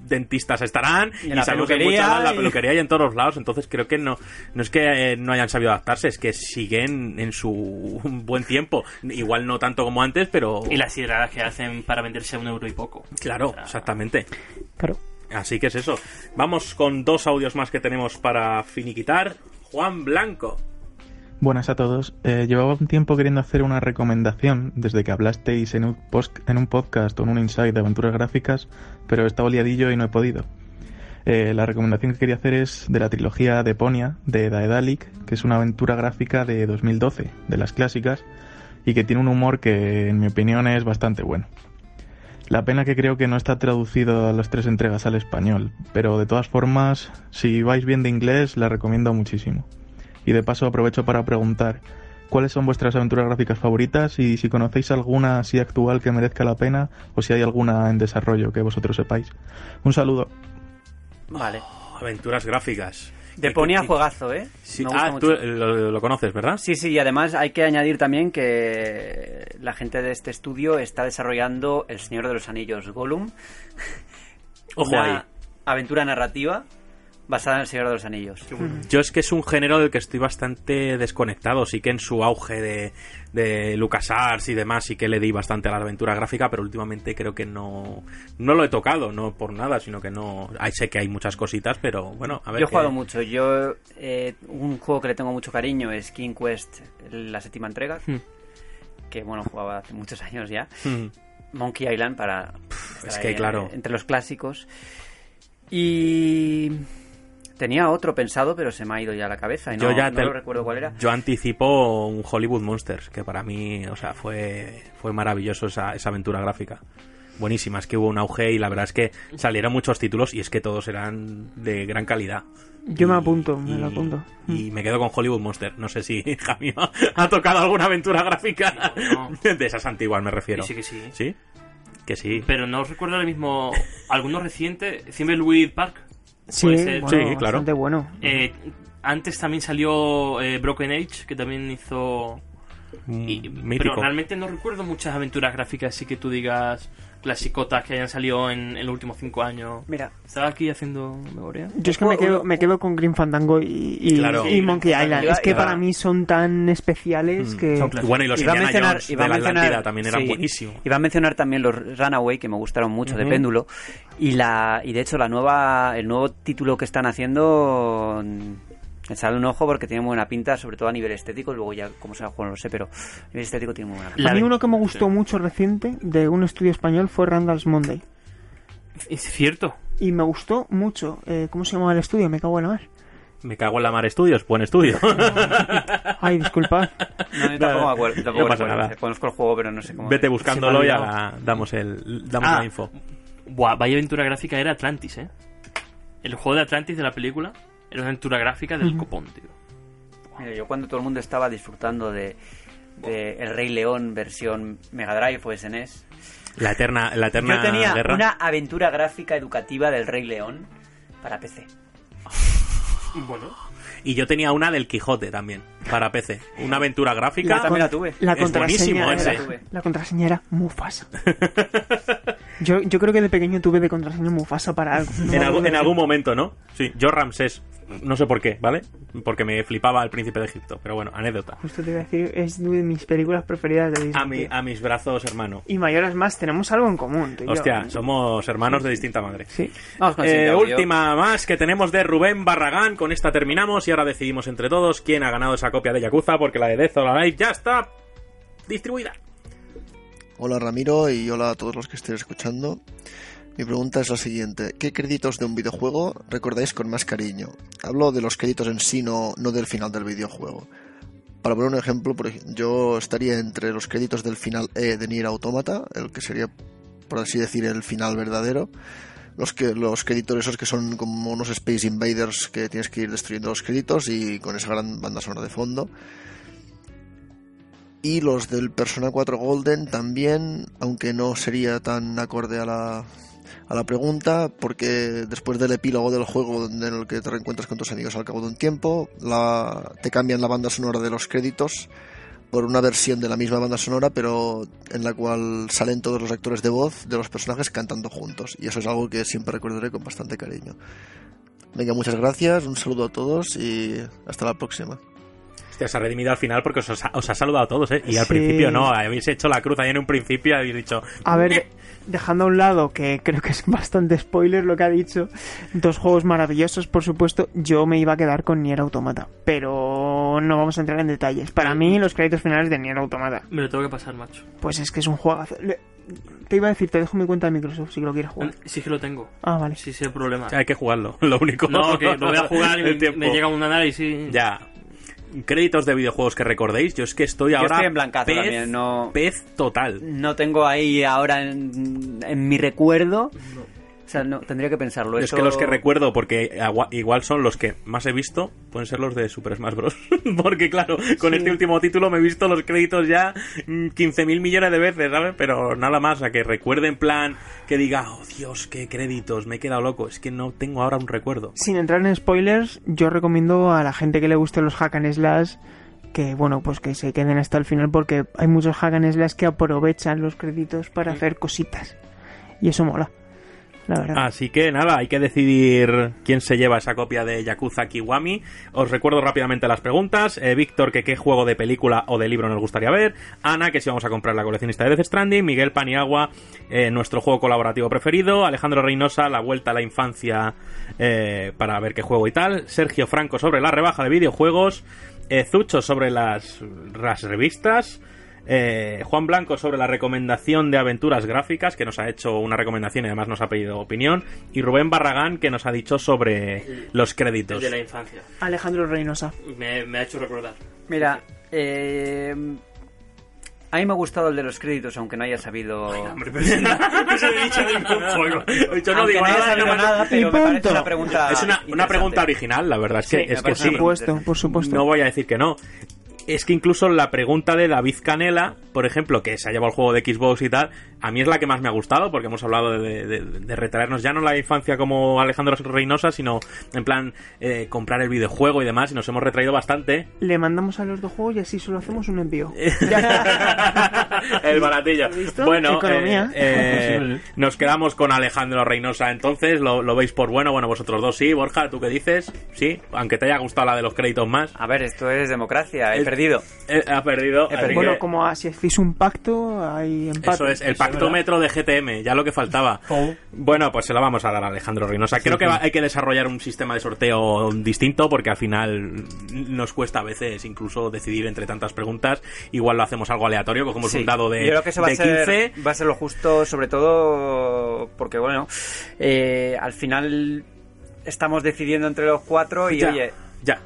dentistas estarán Y en y, la sabemos que en peluquería muchas- la y- peluquería y en todos los lados. Entonces creo que no, no es que eh, no hayan sabido adaptarse, es que siguen en su [laughs] buen tiempo. Igual no tanto como antes, pero... Y las hidradas que hacen para venderse a un euro y poco. Claro, exactamente. Claro. Así que es eso. Vamos con dos audios más que tenemos para finiquitar. Juan Blanco. Buenas a todos. Eh, llevaba un tiempo queriendo hacer una recomendación desde que hablasteis en un, post- en un podcast o en un insight de aventuras gráficas, pero estaba liadillo y no he podido. Eh, la recomendación que quería hacer es de la trilogía de Ponia, de Daedalic, que es una aventura gráfica de 2012, de las clásicas, y que tiene un humor que, en mi opinión, es bastante bueno. La pena que creo que no está traducido a las tres entregas al español, pero de todas formas, si vais bien de inglés, la recomiendo muchísimo. Y de paso aprovecho para preguntar cuáles son vuestras aventuras gráficas favoritas y si conocéis alguna así actual que merezca la pena o si hay alguna en desarrollo que vosotros sepáis. Un saludo. Vale. Aventuras gráficas. De Ponia juegazo, ¿eh? Sí, ah, mucho. tú lo, lo conoces, ¿verdad? Sí, sí, y además hay que añadir también que la gente de este estudio está desarrollando El Señor de los Anillos Gollum. Ojo una ahí. aventura narrativa basada en El Señor de los Anillos. Yo es que es un género del que estoy bastante desconectado. Sí que en su auge de, de LucasArts y demás sí que le di bastante a la aventura gráfica, pero últimamente creo que no, no lo he tocado, no por nada, sino que no... Ahí sé que hay muchas cositas, pero bueno, a ver Yo he qué- jugado mucho. Yo eh, un juego que le tengo mucho cariño es King Quest, la séptima entrega, Hmm. que bueno jugaba hace muchos años ya. Hmm. Monkey Island para pff, es que, ahí, claro. entre los clásicos. Y Tenía otro pensado, pero se me ha ido ya a la cabeza y no, Yo ya no te- lo recuerdo cuál era. Yo anticipo un Hollywood Monsters, que para mí, o sea, fue, fue maravilloso esa, esa aventura gráfica. Buenísima, es que hubo un auge y la verdad es que salieron muchos títulos y es que todos eran de gran calidad. Yo me Y- apunto, me y- lo apunto. Y me quedo con Hollywood Monster. No sé si [laughs] Javi ha tocado alguna aventura gráfica No. [laughs] de esas antiguas, me refiero. Sí, sí que sí. ¿Sí? Que sí. Pero no recuerdo ahora mismo alguno reciente. Thimbleweed Park. Sí, puede ser. bueno, Sí, claro. bastante bueno. Eh, antes también salió eh, Broken Age, que también hizo. y- Mm, pero realmente no recuerdo muchas aventuras gráficas, así que tú digas clasicotas que hayan salido en, en los últimos cinco años. Mira, Estaba aquí haciendo memoria. Yo es que me quedo, me quedo con Green Fandango y, y, Claro. y Monkey Island. Es que para mí son tan especiales Mm. que... Son clásicos. Bueno, y los Iba a Indiana mencionar- Jones iba de a la mencionar- también eran sí. buenísimos. Iba a mencionar también los Runaway, que me gustaron mucho, de Ujú. péndulo. Y la y de hecho, la nueva el nuevo título que están haciendo. Echarle un ojo porque tiene muy buena pinta, sobre todo a nivel estético. Luego ya, como sea el juego, no lo sé, pero a nivel estético tiene muy buena pinta. A mí uno que me gustó mucho reciente de un estudio español fue Randall's Monday. Es cierto. Y me gustó mucho. Eh, ¿Cómo se llamaba el estudio? Me cago en la mar. Me cago en la mar estudios, buen estudio. [laughs] Ay, disculpad. No, yo tampoco me acuerdo. tampoco No pasa nada. Conozco el juego, pero no sé cómo. Vete buscándolo y ahora damos, el, damos Ah. la info. Buah, vaya aventura gráfica era Atlantis, ¿eh? El juego de Atlantis de la película era una aventura gráfica del copón, tío. Mira, yo cuando todo el mundo estaba disfrutando de, de El Rey León versión Mega Drive o SNES, La eterna, la eterna yo tenía guerra. una aventura gráfica educativa del Rey León para PC. [laughs] Bueno. Y yo tenía una del Quijote también, para PC. Una aventura gráfica. Yo también la tuve. La Es contraseña, buenísimo era, ese. la contraseña era Mufasa. [laughs] yo, yo creo que de pequeño tuve de contraseña Mufasa para algo. No En, de en algún momento, ¿no? Sí, yo Ramsés. No sé por qué, ¿vale? Porque me flipaba el príncipe de Egipto. Pero bueno, anécdota. Justo te iba a decir, es de mis películas preferidas de Disney. A, mi, a mis brazos, hermano. Y mayores más, tenemos algo en común. tú y yo. Hostia, somos hermanos de distinta madre. Sí. Vamos con Eh, última más que tenemos de Rubén Barragán. Con esta terminamos y ahora decidimos entre todos quién ha ganado esa copia de Yakuza porque la de Death or Alive ya está distribuida. Hola Ramiro y hola a todos los que estén escuchando. Mi pregunta es la siguiente. ¿Qué créditos de un videojuego recordáis con más cariño? Hablo de los créditos en sí, no, no del final del videojuego. Para poner un ejemplo, yo estaría entre los créditos del final E de Nier Automata, el que sería, por así decir, el final verdadero. Los, que, los créditos esos que son como unos Space Invaders que tienes que ir destruyendo los créditos y con esa gran banda sonora de fondo. Y los del Persona 4 Golden también, aunque no sería tan acorde a la, a la pregunta, porque después del epílogo del juego en el que te reencuentras con tus amigos al cabo de un tiempo, la, te cambian la banda sonora de los créditos por una versión de la misma banda sonora, pero en la cual salen todos los actores de voz de los personajes cantando juntos. Y eso es algo que siempre recordaré con bastante cariño. Venga, muchas gracias, un saludo a todos y hasta la próxima. Hostia, se ha redimido al final porque os, ha- os ha saludado a todos, ¿eh? Y al Sí. principio no, habéis hecho la cruz ahí en un principio y habéis dicho... A ver, de- dejando a un lado, que creo que es [laughs] bastante spoiler lo que ha dicho, dos juegos maravillosos, por supuesto, yo me iba a quedar con Nier Automata, pero no vamos a entrar en detalles. Para mí, los créditos finales de Nier Automata, Me lo tengo que pasar, macho. pues es que es un juegazo. Le- Te iba a decir, te dejo mi cuenta de Microsoft si lo quieres jugar. Sí que lo tengo. Ah, vale. Sí, sí, el problema. O sea, hay que jugarlo, [laughs] lo único. No, que lo voy a jugar y [laughs] El me, tiempo. me llega un análisis. Ya. Créditos de videojuegos que recordéis. Yo es que estoy Yo ahora. estoy en blancazo pez, también, no- Pez total. No tengo ahí ahora en, en mi recuerdo. Sea, no, tendría que pensarlo. Es Eso- que los que recuerdo, porque igual son los que más he visto, pueden ser los de Super Smash Bros. [laughs] porque claro, con Sí. este último título me he visto los créditos ya mm, 15.000 millones de veces, ¿sabes? Pero nada más, a que recuerde en plan, que diga, oh Dios, qué créditos, me he quedado loco. Es que no tengo ahora un recuerdo. Sin entrar en spoilers, yo recomiendo a la gente que le guste los hack and slash que bueno, pues que se queden hasta el final porque hay muchos hack and slash que aprovechan los créditos para hacer cositas. Y eso mola. Así que nada, hay que decidir quién se lleva esa copia de Yakuza Kiwami. Os recuerdo rápidamente las preguntas. Eh, Víctor, que qué juego de película o de libro nos gustaría ver. Ana, que si vamos a comprar la coleccionista de Death Stranding. Miguel Paniagua, eh, nuestro juego colaborativo preferido. Alejandro Reynosa, la vuelta a la infancia eh, para ver qué juego y tal. Sergio Franco sobre la rebaja de videojuegos. Zucho sobre las, las revistas. Eh, Juan Blanco sobre la recomendación de aventuras gráficas, que nos ha hecho una recomendación y además nos ha pedido opinión. Y Rubén Barragán, que nos ha dicho sobre los El créditos. de la infancia. Alejandro Reynosa. Me, me ha hecho recordar. Mira, eh, a mí me ha gustado el de los créditos, aunque no haya sabido. Hombre, [laughs] pero he dicho de ningún [laughs] juego. He dicho, no digo no nada, sabido no, nada, pero me parece punto. una pregunta. Es una, una pregunta original, la verdad. Es que, Sí, es que sí. Por supuesto, por supuesto. No voy a decir que no. Es que incluso la pregunta de David Canela, por ejemplo, que se ha llevado el juego de Xbox y tal, a mí es la que más me ha gustado, porque hemos hablado de, de- de retraernos ya no la infancia como Alejandro Reynosa, sino en plan eh, comprar el videojuego y demás, y nos hemos retraído bastante. Le mandamos a los dos juegos y así solo hacemos un envío. [laughs] el baratillo. Bueno, Economía. eh, eh, [laughs] nos quedamos con Alejandro Reynosa entonces, ¿lo, lo veis por bueno? Bueno, vosotros dos sí, Borja, ¿tú qué dices? Sí, aunque te haya gustado la de los créditos más. A ver, esto es democracia, perdido. Eh, ha perdido. He así perdido. que- Bueno, como si hacéis un pacto, hay empate. Eso es, el pactómetro de GTM, ya lo que faltaba. Bueno, pues se lo vamos a dar a Alejandro Reynosa. Creo que va- hay que desarrollar un sistema de sorteo distinto porque al final nos cuesta a veces incluso decidir entre tantas preguntas. Igual lo hacemos algo aleatorio, cogemos Sí, un dado de, Yo creo que eso va a, de ser, 15. va a ser lo justo, sobre todo porque, bueno, eh, al final estamos decidiendo entre los cuatro y, Ya, oye, ya.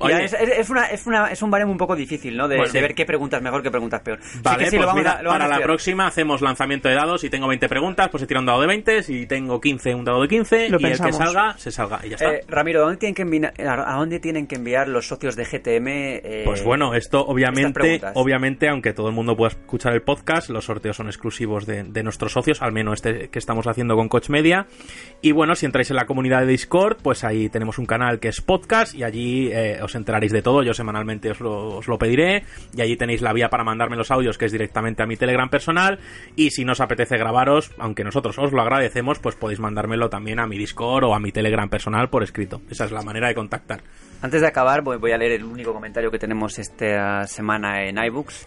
Oye, es, es- es una, es, una, es un baremo un poco difícil, ¿no? De, Bueno, de sí. ver qué preguntas mejor, qué preguntas peor. Sí Vale, que sí, pues lo vamos mira, a- para la próxima hacemos lanzamiento de dados. Si tengo 20 preguntas, pues se tira un dado de 20. Si tengo 15, un dado de 15. Lo y el que salga, se salga. Y ya está. Eh, Ramiro, ¿a dónde, tienen que enviar, ¿a dónde tienen que enviar los socios de GTM? eh, Pues bueno, esto obviamente, obviamente, aunque todo el mundo pueda escuchar el podcast, los sorteos son exclusivos de, de nuestros socios, al menos este que estamos haciendo con Coach Media. Y bueno, si entráis en la comunidad de Discord, pues ahí tenemos un canal que es podcast y allí eh, os enteraréis de todo. Yo semanalmente os lo, os lo pediré y allí tenéis la vía para mandarme los audios que es directamente a mi Telegram personal. Y si no os apetece grabaros, aunque nosotros os lo agradecemos, pues podéis mandármelo también a mi Discord o a mi Telegram personal por escrito. Esa es la manera de contactar. Antes de acabar, voy a leer el único comentario que tenemos esta semana en iBooks.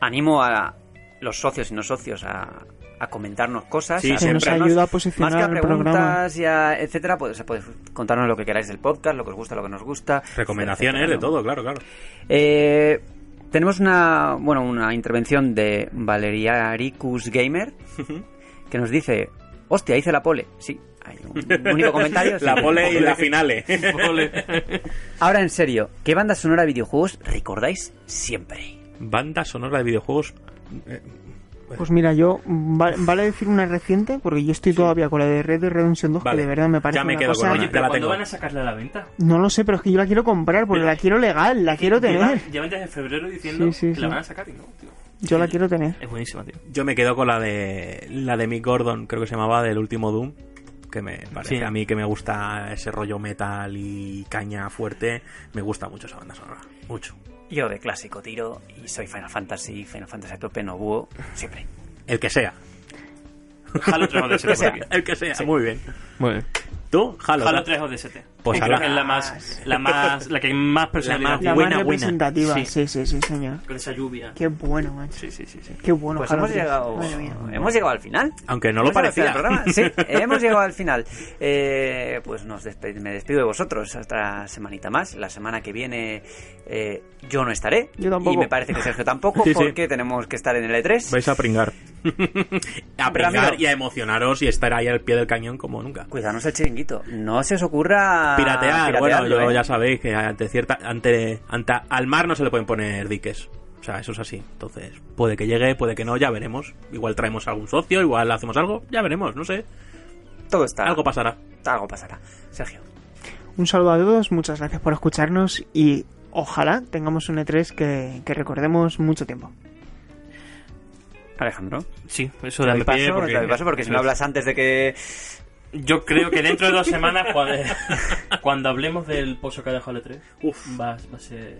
Animo a los socios y no socios a, a comentarnos cosas. Sí, a Que nos ayuda a posicionar Más que a preguntas y a etcétera, pues, podéis contarnos lo que queráis del podcast, lo que os gusta, lo que nos gusta. Recomendaciones etcétera, de todo, claro, claro. Eh, tenemos una, bueno, una intervención de Valeriaricus Gamer que nos dice, hostia, hice la pole. Sí, hay un único comentario. [laughs] la pole y la finale. [laughs] Ahora en serio, ¿qué banda sonora de videojuegos recordáis siempre? Banda sonora de videojuegos. eh, Pues mira, yo va- vale decir una reciente, porque yo estoy todavía con la de Red Dead Redemption 2, Vale. que de verdad me parece Ya me una quedo cosa... con Oye, pero la ¿cuándo van a sacarla a la venta? No lo sé, pero es que yo la quiero comprar, porque la quiero legal, la quiero tener. llevan desde febrero diciendo Sí, sí, que la van a sacar y no, tío. Yo la quiero tener. Es buenísima, tío. Yo me quedo con la de la de Mick Gordon, creo que se llamaba, del último Doom. Que me parece Sí. a mí que me gusta ese rollo metal y caña fuerte. Me gusta mucho esa banda sonora. Mucho. Yo de clásico tiro y soy Final Fantasy, Final Fantasy a tope, no búho, siempre. El que sea. Halo 3 o. DST. [laughs] El que sea. Muy bien. Muy bien. ¿Tú? Halo. Halo ¿no? 3 o DST. Pues ala. que es la más, la más, la que más [laughs] personalidad más La buena, más buena. representativa, Sí. sí, sí, sí, señor. Con esa lluvia. Qué bueno, macho. Sí, sí, sí, sí. Qué bueno. Pues hemos 3. llegado, hemos llegado al final. Aunque no lo parecía. [laughs] Sí, hemos llegado al final. Eh, pues nos me despido de vosotros hasta semanita más. La semana que viene eh, yo no estaré. Yo tampoco. Y me parece que Sergio tampoco, [laughs] Sí, sí. porque tenemos que estar en el E3. Vais a pringar. a pringar Ramiro. y a emocionaros y estar ahí al pie del cañón como nunca. Cuidanos el chiringuito. No se os ocurra Piratear, bueno, yo ¿eh? ya sabéis que ante cierta ante, ante al mar no se le pueden poner diques. O sea, eso es así. Entonces, puede que llegue, puede que no, ya veremos. Igual traemos algún socio, igual hacemos algo, ya veremos, no sé. Todo está. Algo pasará. Algo pasará. Sergio. Un saludo a todos, muchas gracias por escucharnos y ojalá tengamos un E3 que, que recordemos mucho tiempo. Alejandro. Sí, eso Te de paso, pie porque, paso porque si no hablas antes de que... Yo creo que dentro de dos semanas, cuando, cuando hablemos del pozo que ha dejado el 3 Uf. va, va a ser.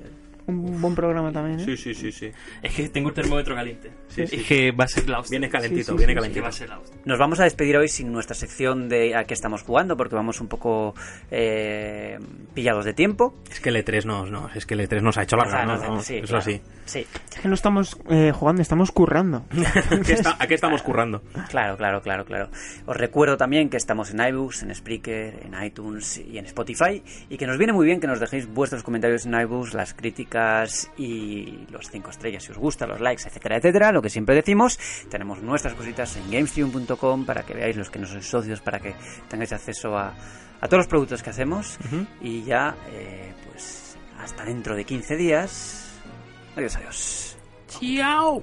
Un buen programa también, ¿eh? Sí, sí, sí, sí. Es que tengo el termómetro caliente. Sí, es sí. que va a ser la hostia. Viene calentito, Sí, sí, viene calentito. va a ser la hostia. Nos vamos a despedir hoy sin nuestra sección de a qué estamos jugando porque vamos un poco eh, pillados de tiempo. Es que el E3 nos, no, es que el E3 nos ha hecho larga, O sea, ¿no? sí, eso claro. sí. Sí, Es que no estamos eh, jugando, estamos currando. [laughs] ¿A qué, está- a qué estamos currando? claro, claro, claro, claro. Os recuerdo también que estamos en iBooks, en Spreaker, en iTunes y en Spotify y que nos viene muy bien que nos dejéis vuestros comentarios en iBooks, las críticas críticas y los 5 estrellas si os gusta, los likes, etcétera, etcétera, lo que siempre decimos. Tenemos nuestras cositas en gamestream.com para que veáis los que no sois socios, para que tengáis acceso a, a todos los productos que hacemos. Y ya, eh, pues, hasta dentro de 15 días. Adiós, adiós. Chao.